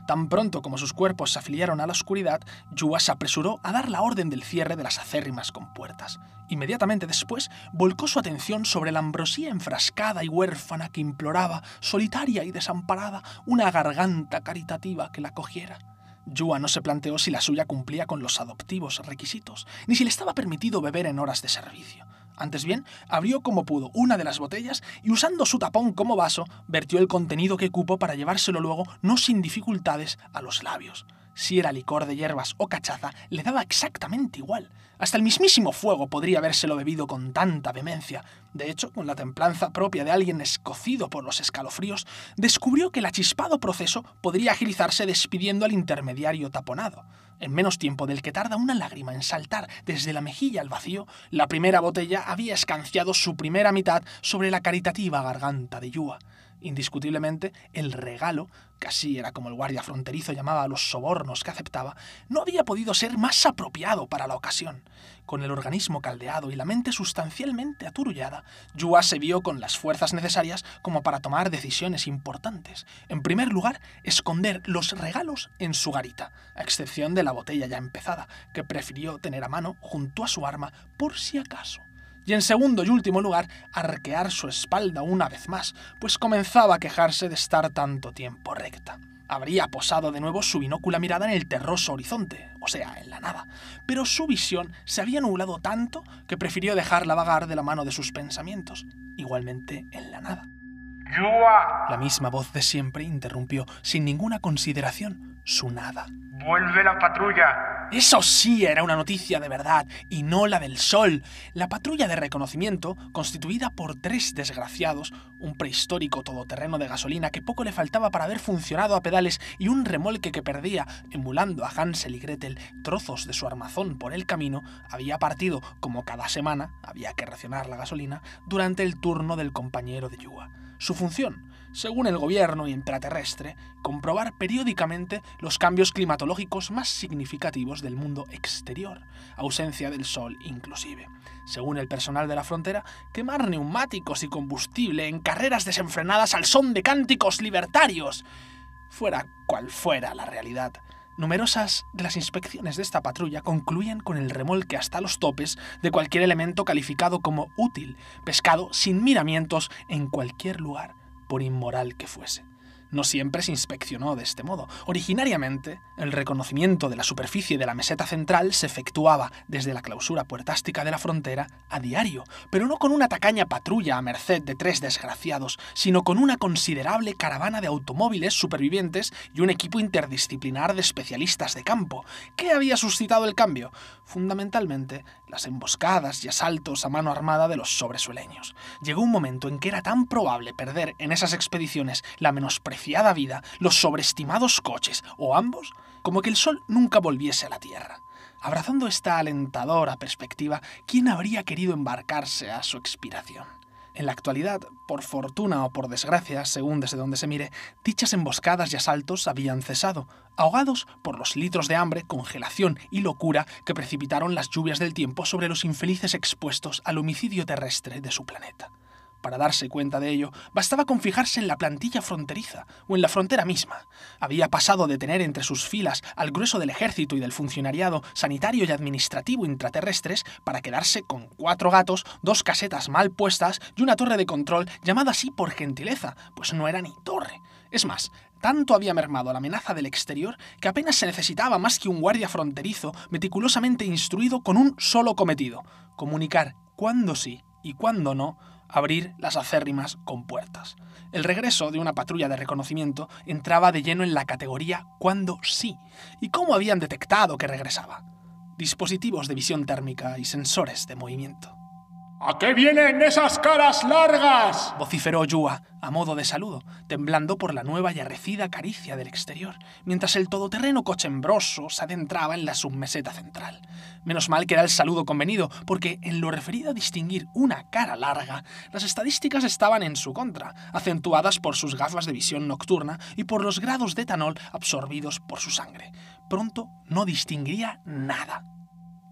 Tan pronto como sus cuerpos se afiliaron a la oscuridad, Yua se apresuró a dar la orden del cierre de las acérrimas compuertas. Inmediatamente después, volcó su atención sobre la ambrosía enfrascada y huérfana que imploraba, solitaria y desamparada, una garganta caritativa que la cogiera. Yua no se planteó si la suya cumplía con los adoptivos requisitos, ni si le estaba permitido beber en horas de servicio. Antes bien, abrió como pudo una de las botellas y usando su tapón como vaso, vertió el contenido que cupo para llevárselo luego, no sin dificultades, a los labios. Si era licor de hierbas o cachaza, le daba exactamente igual. Hasta el mismísimo fuego podría habérselo bebido con tanta vehemencia. De hecho, con la templanza propia de alguien escocido por los escalofríos, descubrió que el achispado proceso podría agilizarse despidiendo al intermediario taponado. En menos tiempo del que tarda una lágrima en saltar desde la mejilla al vacío, la primera botella había escanciado su primera mitad sobre la caritativa garganta de Yua. Indiscutiblemente, el regalo, que así era como el guardia fronterizo llamaba a los sobornos que aceptaba, no había podido ser más apropiado para la ocasión. Con el organismo caldeado y la mente sustancialmente aturullada, Yua se vio con las fuerzas necesarias como para tomar decisiones importantes. En primer lugar, esconder los regalos en su garita, a excepción de la botella ya empezada, que prefirió tener a mano junto a su arma por si acaso y en segundo y último lugar, arquear su espalda una vez más, pues comenzaba a quejarse de estar tanto tiempo recta. Habría posado de nuevo su binócula mirada en el terroso horizonte, o sea, en la nada, pero su visión se había nublado tanto que prefirió dejarla vagar de la mano de sus pensamientos, igualmente en la nada. La misma voz de siempre interrumpió, sin ninguna consideración, su nada. ¡Vuelve la patrulla! Eso sí era una noticia de verdad, y no la del sol. La patrulla de reconocimiento, constituida por tres desgraciados, un prehistórico todoterreno de gasolina que poco le faltaba para haber funcionado a pedales y un remolque que perdía, emulando a Hansel y Gretel, trozos de su armazón por el camino, había partido, como cada semana, había que racionar la gasolina, durante el turno del compañero de Yua. Su función, según el gobierno intraterrestre, comprobar periódicamente los cambios climatológicos más significativos del mundo exterior, ausencia del sol inclusive. Según el personal de la frontera, quemar neumáticos y combustible en carreras desenfrenadas al son de cánticos libertarios. Fuera cual fuera la realidad, Numerosas de las inspecciones de esta patrulla concluían con el remolque hasta los topes de cualquier elemento calificado como útil, pescado sin miramientos en cualquier lugar, por inmoral que fuese no siempre se inspeccionó de este modo. Originariamente, el reconocimiento de la superficie de la meseta central se efectuaba desde la clausura puertástica de la frontera a diario, pero no con una tacaña patrulla a merced de tres desgraciados, sino con una considerable caravana de automóviles supervivientes y un equipo interdisciplinar de especialistas de campo. ¿Qué había suscitado el cambio? Fundamentalmente, las emboscadas y asaltos a mano armada de los sobresueleños. Llegó un momento en que era tan probable perder en esas expediciones la vida, los sobreestimados coches, o ambos, como que el sol nunca volviese a la Tierra. Abrazando esta alentadora perspectiva, ¿quién habría querido embarcarse a su expiración? En la actualidad, por fortuna o por desgracia, según desde donde se mire, dichas emboscadas y asaltos habían cesado, ahogados por los litros de hambre, congelación y locura que precipitaron las lluvias del tiempo sobre los infelices expuestos al homicidio terrestre de su planeta. Para darse cuenta de ello, bastaba con fijarse en la plantilla fronteriza o en la frontera misma. Había pasado de tener entre sus filas al grueso del ejército y del funcionariado sanitario y administrativo intraterrestres para quedarse con cuatro gatos, dos casetas mal puestas y una torre de control llamada así por gentileza, pues no era ni torre. Es más, tanto había mermado la amenaza del exterior que apenas se necesitaba más que un guardia fronterizo meticulosamente instruido con un solo cometido, comunicar cuándo sí y cuándo no abrir las acérrimas compuertas. El regreso de una patrulla de reconocimiento entraba de lleno en la categoría cuando sí. ¿Y cómo habían detectado que regresaba? Dispositivos de visión térmica y sensores de movimiento. ¿A qué vienen esas caras largas? vociferó Yua, a modo de saludo, temblando por la nueva y arrecida caricia del exterior, mientras el todoterreno cochembroso se adentraba en la submeseta central. Menos mal que era el saludo convenido, porque en lo referido a distinguir una cara larga, las estadísticas estaban en su contra, acentuadas por sus gafas de visión nocturna y por los grados de etanol absorbidos por su sangre. Pronto no distinguiría nada.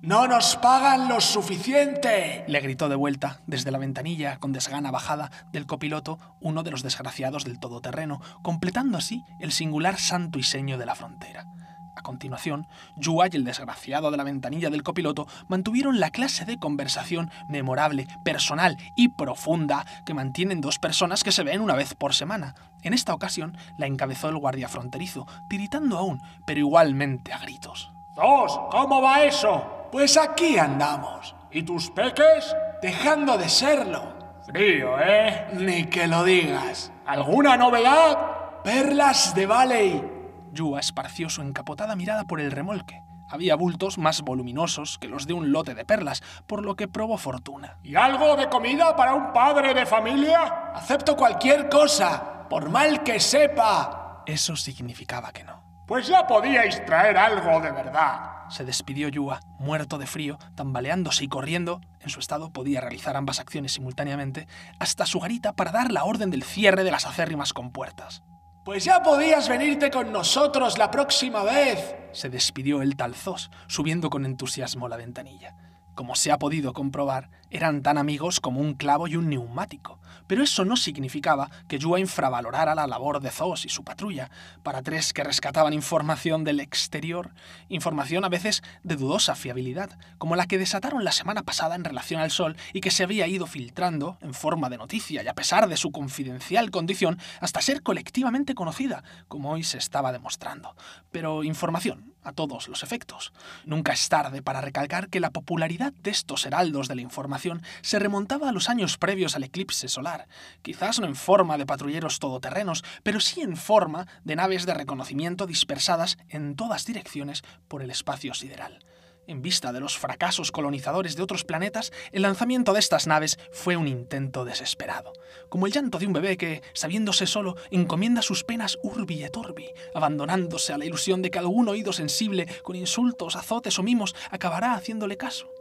¡No nos pagan lo suficiente! le gritó de vuelta desde la ventanilla con desgana bajada del copiloto uno de los desgraciados del todoterreno, completando así el singular santo y seño de la frontera. A continuación, Yua y el desgraciado de la ventanilla del copiloto mantuvieron la clase de conversación memorable, personal y profunda que mantienen dos personas que se ven una vez por semana. En esta ocasión la encabezó el guardia fronterizo, tiritando aún, pero igualmente a gritos. Dos, ¿cómo va eso? Pues aquí andamos. ¿Y tus peques? Dejando de serlo. Frío, ¿eh? Ni que lo digas. ¿Alguna novedad? Perlas de Valley. Yua esparció su encapotada mirada por el remolque. Había bultos más voluminosos que los de un lote de perlas, por lo que probó fortuna. ¿Y algo de comida para un padre de familia? Acepto cualquier cosa, por mal que sepa. Eso significaba que no. Pues ya podíais traer algo de verdad. Se despidió Yua, muerto de frío, tambaleándose y corriendo, en su estado podía realizar ambas acciones simultáneamente, hasta su garita para dar la orden del cierre de las acérrimas compuertas. Pues ya podías venirte con nosotros la próxima vez. Se despidió el talzós, subiendo con entusiasmo la ventanilla. Como se ha podido comprobar, eran tan amigos como un clavo y un neumático, pero eso no significaba que Yua infravalorara la labor de Zos y su patrulla, para tres que rescataban información del exterior, información a veces de dudosa fiabilidad, como la que desataron la semana pasada en relación al Sol y que se había ido filtrando en forma de noticia y a pesar de su confidencial condición hasta ser colectivamente conocida, como hoy se estaba demostrando. Pero información, a todos los efectos. Nunca es tarde para recalcar que la popularidad de estos heraldos de la información se remontaba a los años previos al eclipse solar, quizás no en forma de patrulleros todoterrenos, pero sí en forma de naves de reconocimiento dispersadas en todas direcciones por el espacio sideral. En vista de los fracasos colonizadores de otros planetas, el lanzamiento de estas naves fue un intento desesperado, como el llanto de un bebé que, sabiéndose solo, encomienda sus penas urbi et orbi, abandonándose a la ilusión de que algún oído sensible, con insultos, azotes o mimos, acabará haciéndole caso.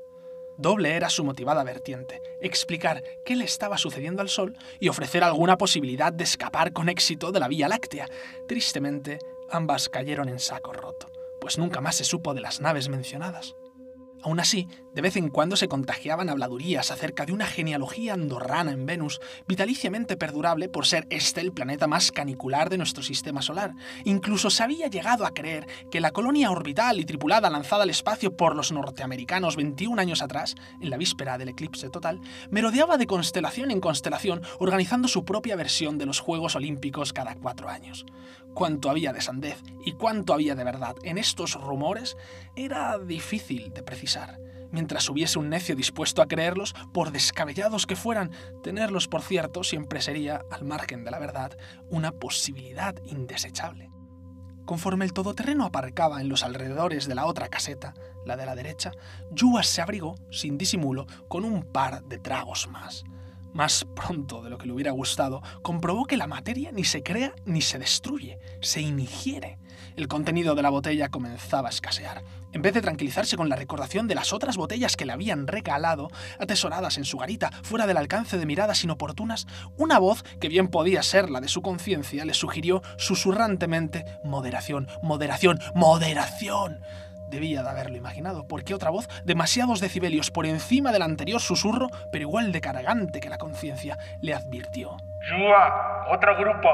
Doble era su motivada vertiente, explicar qué le estaba sucediendo al Sol y ofrecer alguna posibilidad de escapar con éxito de la Vía Láctea. Tristemente, ambas cayeron en saco roto pues nunca más se supo de las naves mencionadas. Aún así, de vez en cuando se contagiaban habladurías acerca de una genealogía andorrana en Venus, vitaliciamente perdurable por ser este el planeta más canicular de nuestro sistema solar. Incluso se había llegado a creer que la colonia orbital y tripulada lanzada al espacio por los norteamericanos 21 años atrás, en la víspera del eclipse total, merodeaba de constelación en constelación organizando su propia versión de los Juegos Olímpicos cada cuatro años cuánto había de sandez y cuánto había de verdad en estos rumores era difícil de precisar. Mientras hubiese un necio dispuesto a creerlos, por descabellados que fueran, tenerlos por cierto siempre sería, al margen de la verdad, una posibilidad indesechable. Conforme el todoterreno aparcaba en los alrededores de la otra caseta, la de la derecha, Yuas se abrigó, sin disimulo, con un par de tragos más más pronto de lo que le hubiera gustado, comprobó que la materia ni se crea ni se destruye, se ingiere. El contenido de la botella comenzaba a escasear. En vez de tranquilizarse con la recordación de las otras botellas que le habían regalado, atesoradas en su garita, fuera del alcance de miradas inoportunas, una voz, que bien podía ser la de su conciencia, le sugirió susurrantemente moderación, moderación, moderación. Debía de haberlo imaginado, porque otra voz, demasiados decibelios por encima del anterior susurro, pero igual de cargante que la conciencia, le advirtió. ¡Yua! ¡Otro grupo!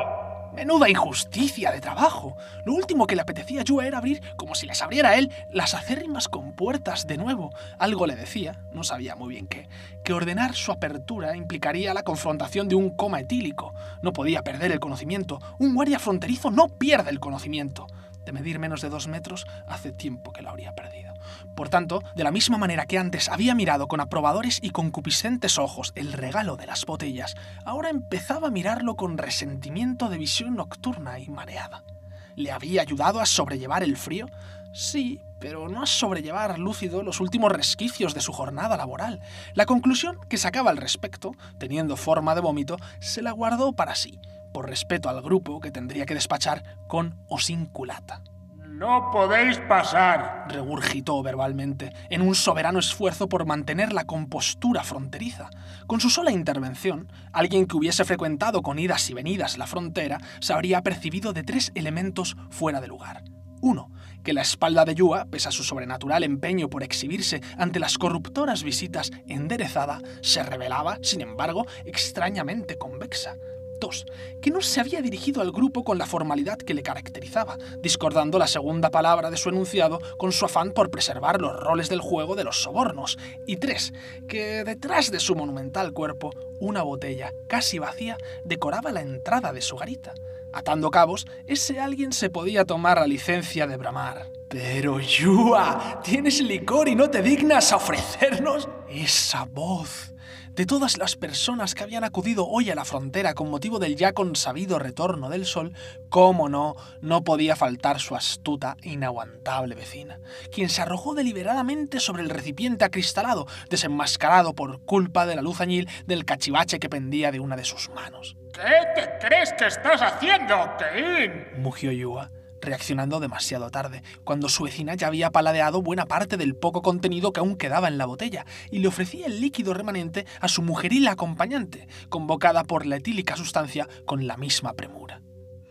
Menuda injusticia de trabajo. Lo último que le apetecía a Yua era abrir, como si les abriera él, las acérrimas compuertas de nuevo. Algo le decía, no sabía muy bien qué, que ordenar su apertura implicaría la confrontación de un coma etílico. No podía perder el conocimiento. Un guardia fronterizo no pierde el conocimiento de medir menos de dos metros, hace tiempo que lo habría perdido. Por tanto, de la misma manera que antes había mirado con aprobadores y concupiscentes ojos el regalo de las botellas, ahora empezaba a mirarlo con resentimiento de visión nocturna y mareada. ¿Le había ayudado a sobrellevar el frío? Sí, pero no a sobrellevar lúcido los últimos resquicios de su jornada laboral. La conclusión que sacaba al respecto, teniendo forma de vómito, se la guardó para sí por respeto al grupo que tendría que despachar con o sin culata. No podéis pasar, regurgitó verbalmente, en un soberano esfuerzo por mantener la compostura fronteriza. Con su sola intervención, alguien que hubiese frecuentado con idas y venidas la frontera se habría percibido de tres elementos fuera de lugar. Uno, que la espalda de Yua, pese a su sobrenatural empeño por exhibirse ante las corruptoras visitas enderezada, se revelaba, sin embargo, extrañamente convexa. 2. Que no se había dirigido al grupo con la formalidad que le caracterizaba, discordando la segunda palabra de su enunciado con su afán por preservar los roles del juego de los sobornos. Y 3. Que detrás de su monumental cuerpo, una botella casi vacía decoraba la entrada de su garita. Atando cabos, ese alguien se podía tomar la licencia de bramar. Pero Yua, tienes licor y no te dignas a ofrecernos esa voz De todas las personas que habían acudido hoy a la frontera con motivo del ya consabido retorno del sol, cómo no, no podía faltar su astuta e inaguantable vecina, quien se arrojó deliberadamente sobre el recipiente acristalado, desenmascarado por culpa de la luz añil del cachivache que pendía de una de sus manos. ¿Qué te crees que estás haciendo, Kein? mugió Yua reaccionando demasiado tarde, cuando su vecina ya había paladeado buena parte del poco contenido que aún quedaba en la botella y le ofrecía el líquido remanente a su mujeril acompañante, convocada por la etílica sustancia con la misma premura.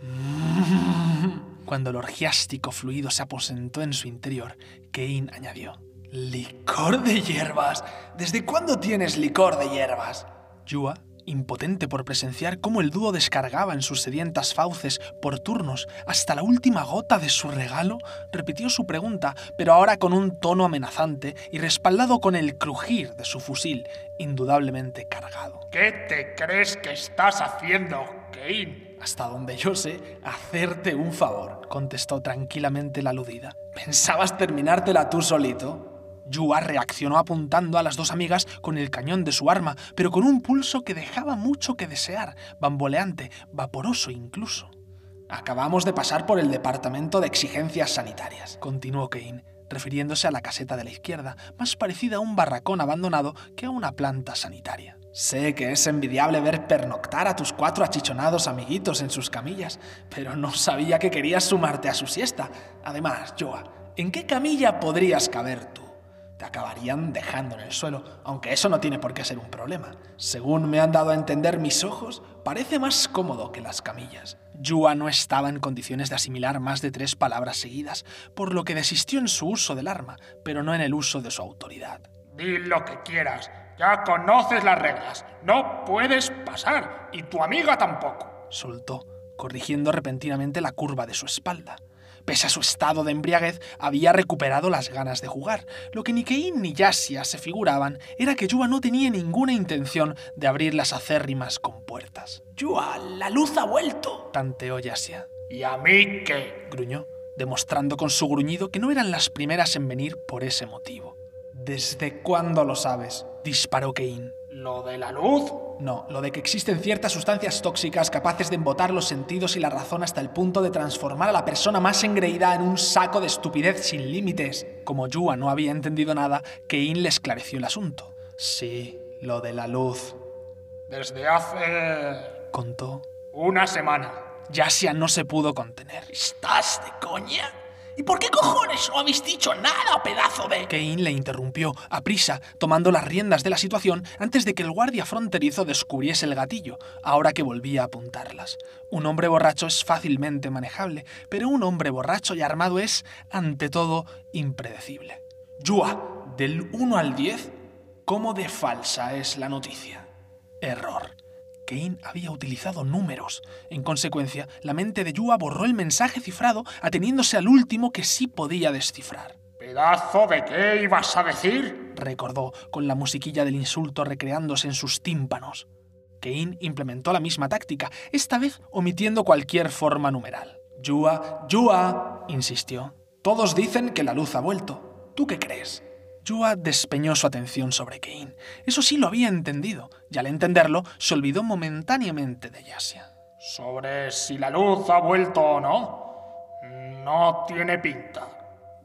Cuando el orgiástico fluido se aposentó en su interior, Kane añadió: ¿Licor de hierbas? ¿Desde cuándo tienes licor de hierbas? Yua impotente por presenciar cómo el dúo descargaba en sus sedientas fauces por turnos hasta la última gota de su regalo, repitió su pregunta, pero ahora con un tono amenazante y respaldado con el crujir de su fusil, indudablemente cargado. ¿Qué te crees que estás haciendo, Kane? Hasta donde yo sé, hacerte un favor, contestó tranquilamente la aludida. ¿Pensabas terminártela tú solito? Yua reaccionó apuntando a las dos amigas con el cañón de su arma, pero con un pulso que dejaba mucho que desear, bamboleante, vaporoso incluso. Acabamos de pasar por el departamento de exigencias sanitarias, continuó Kane, refiriéndose a la caseta de la izquierda, más parecida a un barracón abandonado que a una planta sanitaria. Sé que es envidiable ver pernoctar a tus cuatro achichonados amiguitos en sus camillas, pero no sabía que querías sumarte a su siesta. Además, Joa, ¿en qué camilla podrías caber tú? Te acabarían dejando en el suelo, aunque eso no tiene por qué ser un problema. Según me han dado a entender mis ojos, parece más cómodo que las camillas. Yua no estaba en condiciones de asimilar más de tres palabras seguidas, por lo que desistió en su uso del arma, pero no en el uso de su autoridad. Di lo que quieras, ya conoces las reglas, no puedes pasar, y tu amiga tampoco, soltó, corrigiendo repentinamente la curva de su espalda. Pese a su estado de embriaguez, había recuperado las ganas de jugar. Lo que ni Kein ni Yasia se figuraban era que Yua no tenía ninguna intención de abrir las acérrimas compuertas. ¡Yua, la luz ha vuelto! tanteó Yasia. ¿Y a mí qué? gruñó, demostrando con su gruñido que no eran las primeras en venir por ese motivo. ¿Desde cuándo lo sabes? disparó Kein. ¿Lo de la luz? No, lo de que existen ciertas sustancias tóxicas capaces de embotar los sentidos y la razón hasta el punto de transformar a la persona más engreída en un saco de estupidez sin límites. Como Yua no había entendido nada, Kein le esclareció el asunto. Sí, lo de la luz. Desde hace... contó. Una semana. Yasia no se pudo contener. ¿Estás de coña? ¿Y por qué cojones no habéis dicho nada, pedazo de...? Kane le interrumpió, a prisa, tomando las riendas de la situación antes de que el guardia fronterizo descubriese el gatillo, ahora que volvía a apuntarlas. Un hombre borracho es fácilmente manejable, pero un hombre borracho y armado es, ante todo, impredecible. Yua, del 1 al 10, ¿cómo de falsa es la noticia? Error. Kane había utilizado números. En consecuencia, la mente de Yua borró el mensaje cifrado ateniéndose al último que sí podía descifrar. ¿Pedazo de qué ibas a decir? recordó, con la musiquilla del insulto recreándose en sus tímpanos. Kane implementó la misma táctica, esta vez omitiendo cualquier forma numeral. Yua, Yua, insistió. Todos dicen que la luz ha vuelto. ¿Tú qué crees? Yua despeñó su atención sobre Kane. Eso sí lo había entendido, y al entenderlo se olvidó momentáneamente de Yasia. Sobre si la luz ha vuelto o no, no tiene pinta.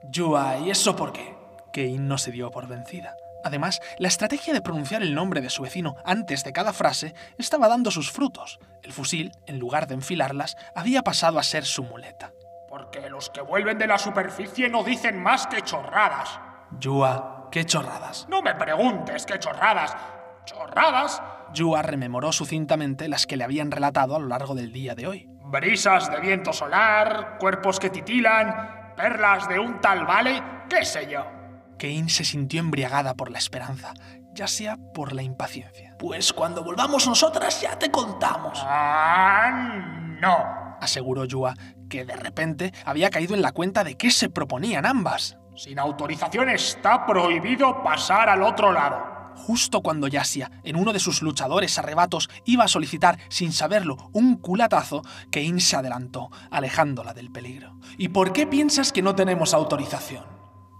Yua, ¿y eso por qué? Kane no se dio por vencida. Además, la estrategia de pronunciar el nombre de su vecino antes de cada frase estaba dando sus frutos. El fusil, en lugar de enfilarlas, había pasado a ser su muleta. Porque los que vuelven de la superficie no dicen más que chorradas. Yua, ¿qué chorradas? No me preguntes qué chorradas. ¿Chorradas? Yua rememoró sucintamente las que le habían relatado a lo largo del día de hoy. Brisas de viento solar, cuerpos que titilan, perlas de un tal vale, qué sé yo. Kane se sintió embriagada por la esperanza, ya sea por la impaciencia. Pues cuando volvamos nosotras ya te contamos. Ah, no, aseguró Yua, que de repente había caído en la cuenta de qué se proponían ambas. Sin autorización está prohibido pasar al otro lado. Justo cuando Yasia, en uno de sus luchadores arrebatos, iba a solicitar, sin saberlo, un culatazo, Kane se adelantó, alejándola del peligro. ¿Y por qué piensas que no tenemos autorización?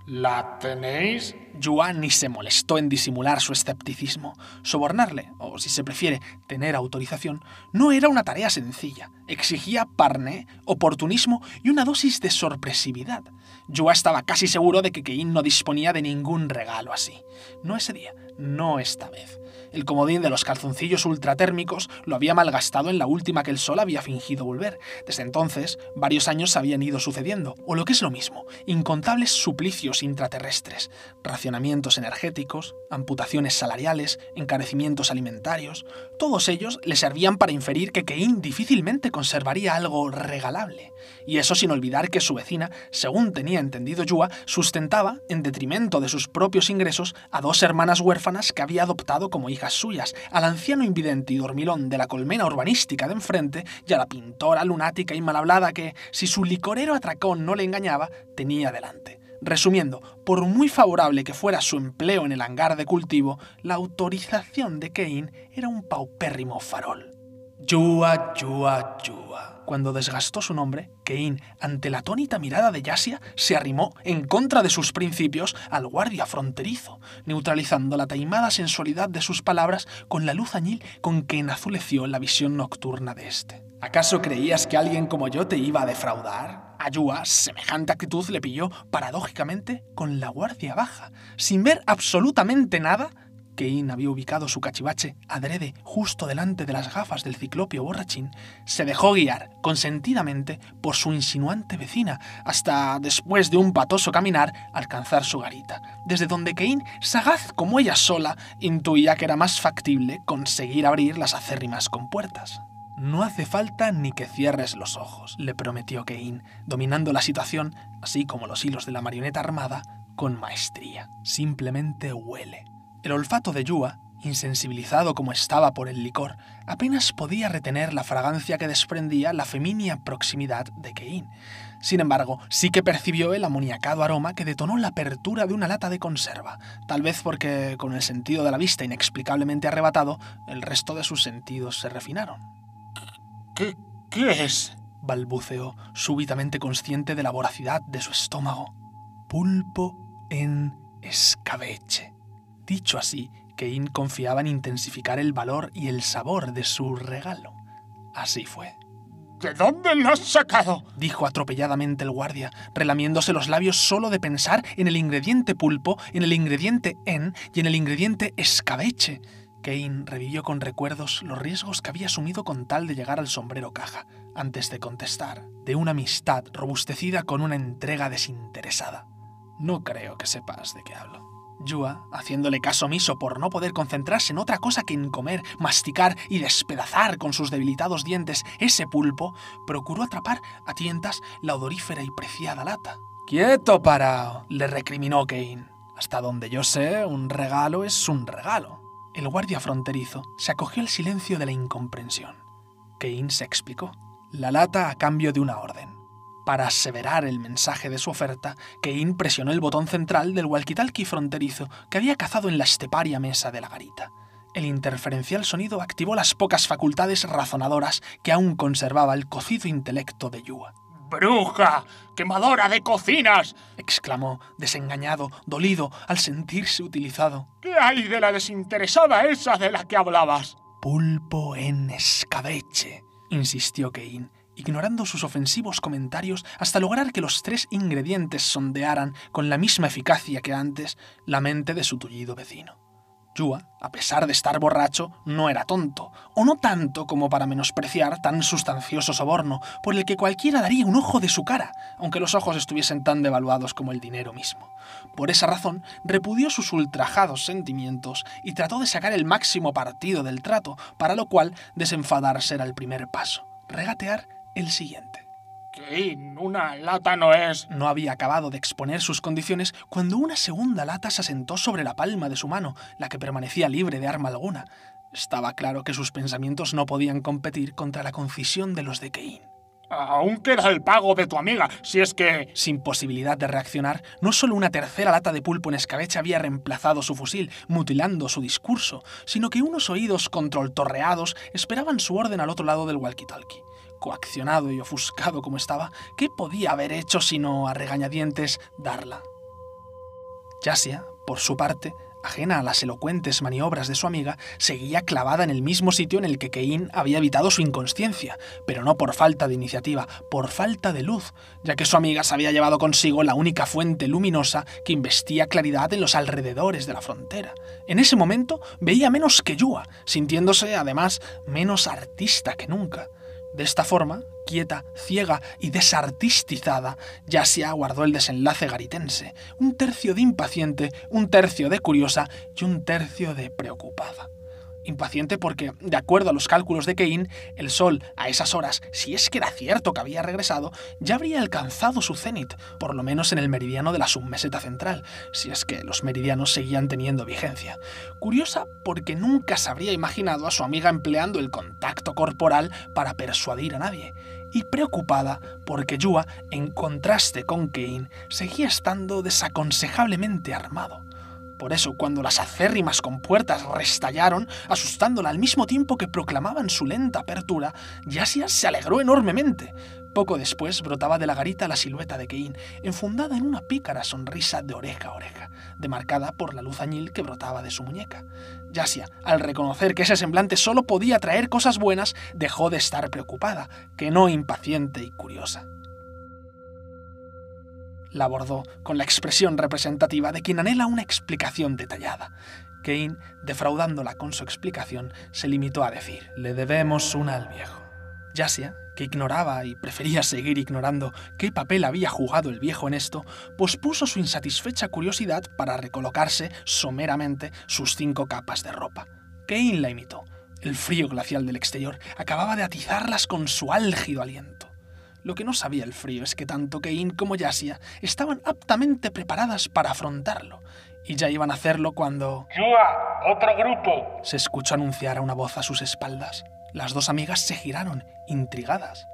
¿La tenéis? Yuan ni se molestó en disimular su escepticismo. Sobornarle, o si se prefiere, tener autorización, no era una tarea sencilla. Exigía parné, oportunismo y una dosis de sorpresividad. Yua estaba casi seguro de que Kein no disponía de ningún regalo así. No ese día, no esta vez. El comodín de los calzoncillos ultratérmicos lo había malgastado en la última que el sol había fingido volver. Desde entonces, varios años habían ido sucediendo, o lo que es lo mismo, incontables suplicios intraterrestres, racionamientos energéticos, amputaciones salariales, encarecimientos alimentarios. Todos ellos le servían para inferir que Kein difícilmente conservaría algo regalable. Y eso sin olvidar que su vecina, según tenía entendido Yua, sustentaba, en detrimento de sus propios ingresos, a dos hermanas huérfanas que había adoptado como hijas suyas, al anciano invidente y dormilón de la colmena urbanística de enfrente y a la pintora lunática y malhablada que, si su licorero atracón no le engañaba, tenía delante. Resumiendo, por muy favorable que fuera su empleo en el hangar de cultivo, la autorización de Kane era un paupérrimo farol. Yua, Yua, Yua. Cuando desgastó su nombre, Kein, ante la atónita mirada de Yasia, se arrimó, en contra de sus principios, al guardia fronterizo, neutralizando la taimada sensualidad de sus palabras con la luz añil con que enazuleció la visión nocturna de éste. ¿Acaso creías que alguien como yo te iba a defraudar? A semejante actitud le pilló, paradójicamente, con la guardia baja. Sin ver absolutamente nada, Kein había ubicado su cachivache adrede justo delante de las gafas del ciclopio borrachín, se dejó guiar consentidamente por su insinuante vecina, hasta después de un patoso caminar alcanzar su garita, desde donde Kein, sagaz como ella sola, intuía que era más factible conseguir abrir las acérrimas compuertas. No hace falta ni que cierres los ojos, le prometió Kein, dominando la situación, así como los hilos de la marioneta armada, con maestría. Simplemente huele. El olfato de Yua, insensibilizado como estaba por el licor, apenas podía retener la fragancia que desprendía la feminia proximidad de Kein. Sin embargo, sí que percibió el amoniacado aroma que detonó la apertura de una lata de conserva, tal vez porque, con el sentido de la vista inexplicablemente arrebatado, el resto de sus sentidos se refinaron. ¿Qué, qué es? balbuceó, súbitamente consciente de la voracidad de su estómago. Pulpo en escabeche. Dicho así, Kein confiaba en intensificar el valor y el sabor de su regalo. Así fue. ¿De dónde lo has sacado? dijo atropelladamente el guardia, relamiéndose los labios solo de pensar en el ingrediente pulpo, en el ingrediente en y en el ingrediente escabeche. Kane revivió con recuerdos los riesgos que había asumido con tal de llegar al sombrero caja, antes de contestar, de una amistad robustecida con una entrega desinteresada. No creo que sepas de qué hablo. Yua, haciéndole caso omiso por no poder concentrarse en otra cosa que en comer, masticar y despedazar con sus debilitados dientes ese pulpo, procuró atrapar a tientas la odorífera y preciada lata. ¡Quieto, parao! le recriminó Kane. Hasta donde yo sé, un regalo es un regalo. El guardia fronterizo se acogió al silencio de la incomprensión. Kane se explicó. La lata a cambio de una orden. Para aseverar el mensaje de su oferta, Kein presionó el botón central del walkie-talkie fronterizo que había cazado en la esteparia mesa de la garita. El interferencial sonido activó las pocas facultades razonadoras que aún conservaba el cocido intelecto de Yua. ¡Bruja! ¡Quemadora de cocinas! exclamó, desengañado, dolido, al sentirse utilizado. ¿Qué hay de la desinteresada esa de la que hablabas? Pulpo en escabeche, insistió Kein, ignorando sus ofensivos comentarios hasta lograr que los tres ingredientes sondearan con la misma eficacia que antes la mente de su tullido vecino. Yua, a pesar de estar borracho, no era tonto, o no tanto como para menospreciar tan sustancioso soborno, por el que cualquiera daría un ojo de su cara, aunque los ojos estuviesen tan devaluados como el dinero mismo. Por esa razón, repudió sus ultrajados sentimientos y trató de sacar el máximo partido del trato, para lo cual desenfadarse era el primer paso. Regatear el siguiente. ¿Qué? Una lata no es. No había acabado de exponer sus condiciones cuando una segunda lata se asentó sobre la palma de su mano, la que permanecía libre de arma alguna. Estaba claro que sus pensamientos no podían competir contra la concisión de los de Kein. Aún queda el pago de tu amiga, si es que... Sin posibilidad de reaccionar, no solo una tercera lata de pulpo en escabeche había reemplazado su fusil, mutilando su discurso, sino que unos oídos controltorreados esperaban su orden al otro lado del walkie-talkie coaccionado y ofuscado como estaba, ¿qué podía haber hecho sino a regañadientes darla? Yasia, por su parte, ajena a las elocuentes maniobras de su amiga, seguía clavada en el mismo sitio en el que Kein había evitado su inconsciencia, pero no por falta de iniciativa, por falta de luz, ya que su amiga se había llevado consigo la única fuente luminosa que investía claridad en los alrededores de la frontera. En ese momento veía menos que Yua, sintiéndose además menos artista que nunca. De esta forma, quieta, ciega y desartistizada, ya se aguardó el desenlace garitense, un tercio de impaciente, un tercio de curiosa y un tercio de preocupada. Impaciente porque, de acuerdo a los cálculos de Kane, el Sol, a esas horas, si es que era cierto que había regresado, ya habría alcanzado su cenit, por lo menos en el meridiano de la submeseta central, si es que los meridianos seguían teniendo vigencia. Curiosa porque nunca se habría imaginado a su amiga empleando el contacto corporal para persuadir a nadie. Y preocupada porque Yua, en contraste con Kane, seguía estando desaconsejablemente armado. Por eso, cuando las acérrimas compuertas restallaron, asustándola al mismo tiempo que proclamaban su lenta apertura, Yasia se alegró enormemente. Poco después brotaba de la garita la silueta de Kein, enfundada en una pícara sonrisa de oreja a oreja, demarcada por la luz añil que brotaba de su muñeca. Yasia, al reconocer que ese semblante solo podía traer cosas buenas, dejó de estar preocupada, que no impaciente y curiosa la abordó con la expresión representativa de quien anhela una explicación detallada. Kane, defraudándola con su explicación, se limitó a decir, le debemos una al viejo. Yasia, que ignoraba y prefería seguir ignorando qué papel había jugado el viejo en esto, pospuso su insatisfecha curiosidad para recolocarse someramente sus cinco capas de ropa. Kane la imitó. El frío glacial del exterior acababa de atizarlas con su álgido aliento. Lo que no sabía el frío es que tanto Kein como Yasia estaban aptamente preparadas para afrontarlo, y ya iban a hacerlo cuando... ¡Yua! ¡Otro grupo! Se escuchó anunciar a una voz a sus espaldas. Las dos amigas se giraron, intrigadas.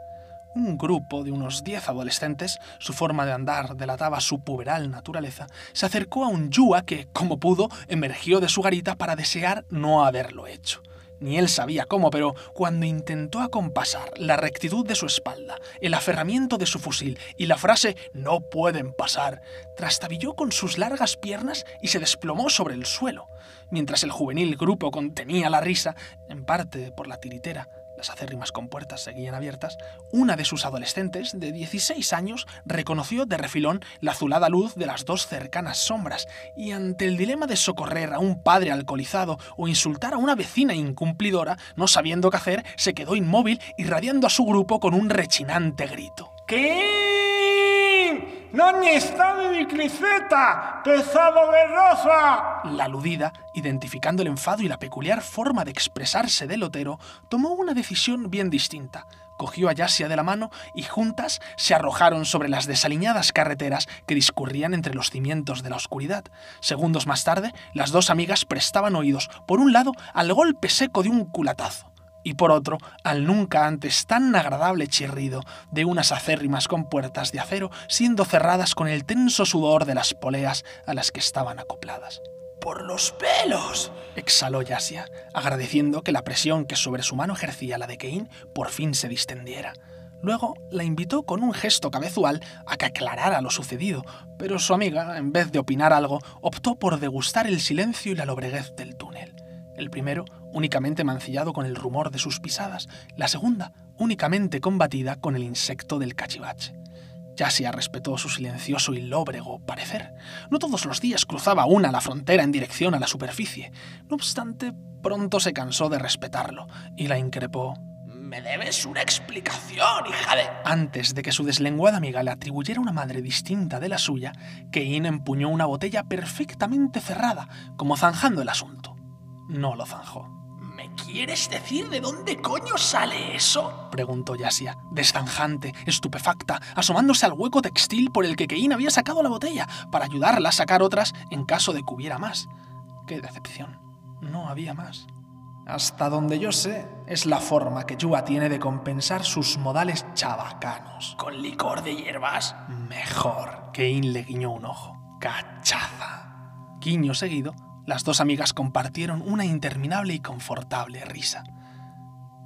Un grupo de unos diez adolescentes, su forma de andar delataba su puberal naturaleza, se acercó a un Yua que, como pudo, emergió de su garita para desear no haberlo hecho. Ni él sabía cómo, pero cuando intentó acompasar la rectitud de su espalda, el aferramiento de su fusil y la frase no pueden pasar, trastabilló con sus largas piernas y se desplomó sobre el suelo, mientras el juvenil grupo contenía la risa, en parte por la tiritera, las acérrimas compuertas seguían abiertas, una de sus adolescentes, de 16 años, reconoció de refilón la azulada luz de las dos cercanas sombras, y ante el dilema de socorrer a un padre alcoholizado o insultar a una vecina incumplidora, no sabiendo qué hacer, se quedó inmóvil, irradiando a su grupo con un rechinante grito. ¿Qué? ¡No está de bicicleta! ¡Pesado de rosa! La aludida, identificando el enfado y la peculiar forma de expresarse del lotero, tomó una decisión bien distinta. Cogió a Yasia de la mano y juntas se arrojaron sobre las desaliñadas carreteras que discurrían entre los cimientos de la oscuridad. Segundos más tarde, las dos amigas prestaban oídos, por un lado, al golpe seco de un culatazo y por otro al nunca antes tan agradable chirrido de unas acérrimas compuertas de acero siendo cerradas con el tenso sudor de las poleas a las que estaban acopladas. ¡Por los pelos! exhaló Yasia, agradeciendo que la presión que sobre su mano ejercía la de Kein por fin se distendiera. Luego la invitó con un gesto cabezual a que aclarara lo sucedido, pero su amiga, en vez de opinar algo, optó por degustar el silencio y la lobreguez del túnel. El primero únicamente mancillado con el rumor de sus pisadas, la segunda únicamente combatida con el insecto del cachivache. Yasia respetó su silencioso y lóbrego parecer. No todos los días cruzaba una la frontera en dirección a la superficie. No obstante, pronto se cansó de respetarlo y la increpó. Me debes una explicación, hija de... Antes de que su deslenguada amiga le atribuyera una madre distinta de la suya, Kein empuñó una botella perfectamente cerrada, como zanjando el asunto. No lo zanjó. ¿Me quieres decir de dónde coño sale eso? preguntó Yasia, destanjante, estupefacta, asomándose al hueco textil por el que Kein había sacado la botella, para ayudarla a sacar otras en caso de que hubiera más. ¡Qué decepción! No había más. Hasta donde yo sé, es la forma que Yua tiene de compensar sus modales chabacanos. ¿Con licor de hierbas? Mejor. Kein le guiñó un ojo. ¡Cachaza! Guiño seguido, las dos amigas compartieron una interminable y confortable risa.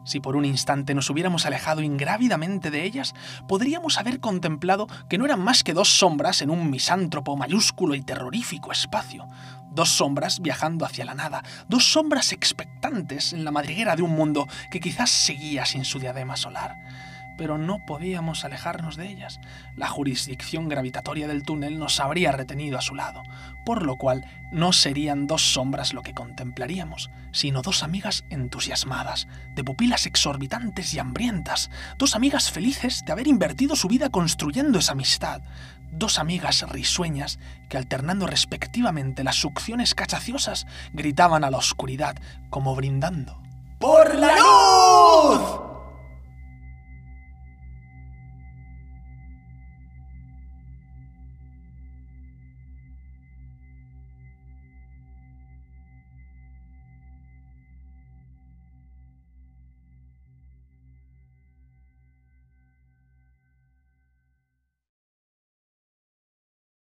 Si por un instante nos hubiéramos alejado ingrávidamente de ellas, podríamos haber contemplado que no eran más que dos sombras en un misántropo mayúsculo y terrorífico espacio. Dos sombras viajando hacia la nada, dos sombras expectantes en la madriguera de un mundo que quizás seguía sin su diadema solar pero no podíamos alejarnos de ellas. La jurisdicción gravitatoria del túnel nos habría retenido a su lado, por lo cual no serían dos sombras lo que contemplaríamos, sino dos amigas entusiasmadas, de pupilas exorbitantes y hambrientas, dos amigas felices de haber invertido su vida construyendo esa amistad, dos amigas risueñas que alternando respectivamente las succiones cachaciosas gritaban a la oscuridad como brindando. ¡Por la luz!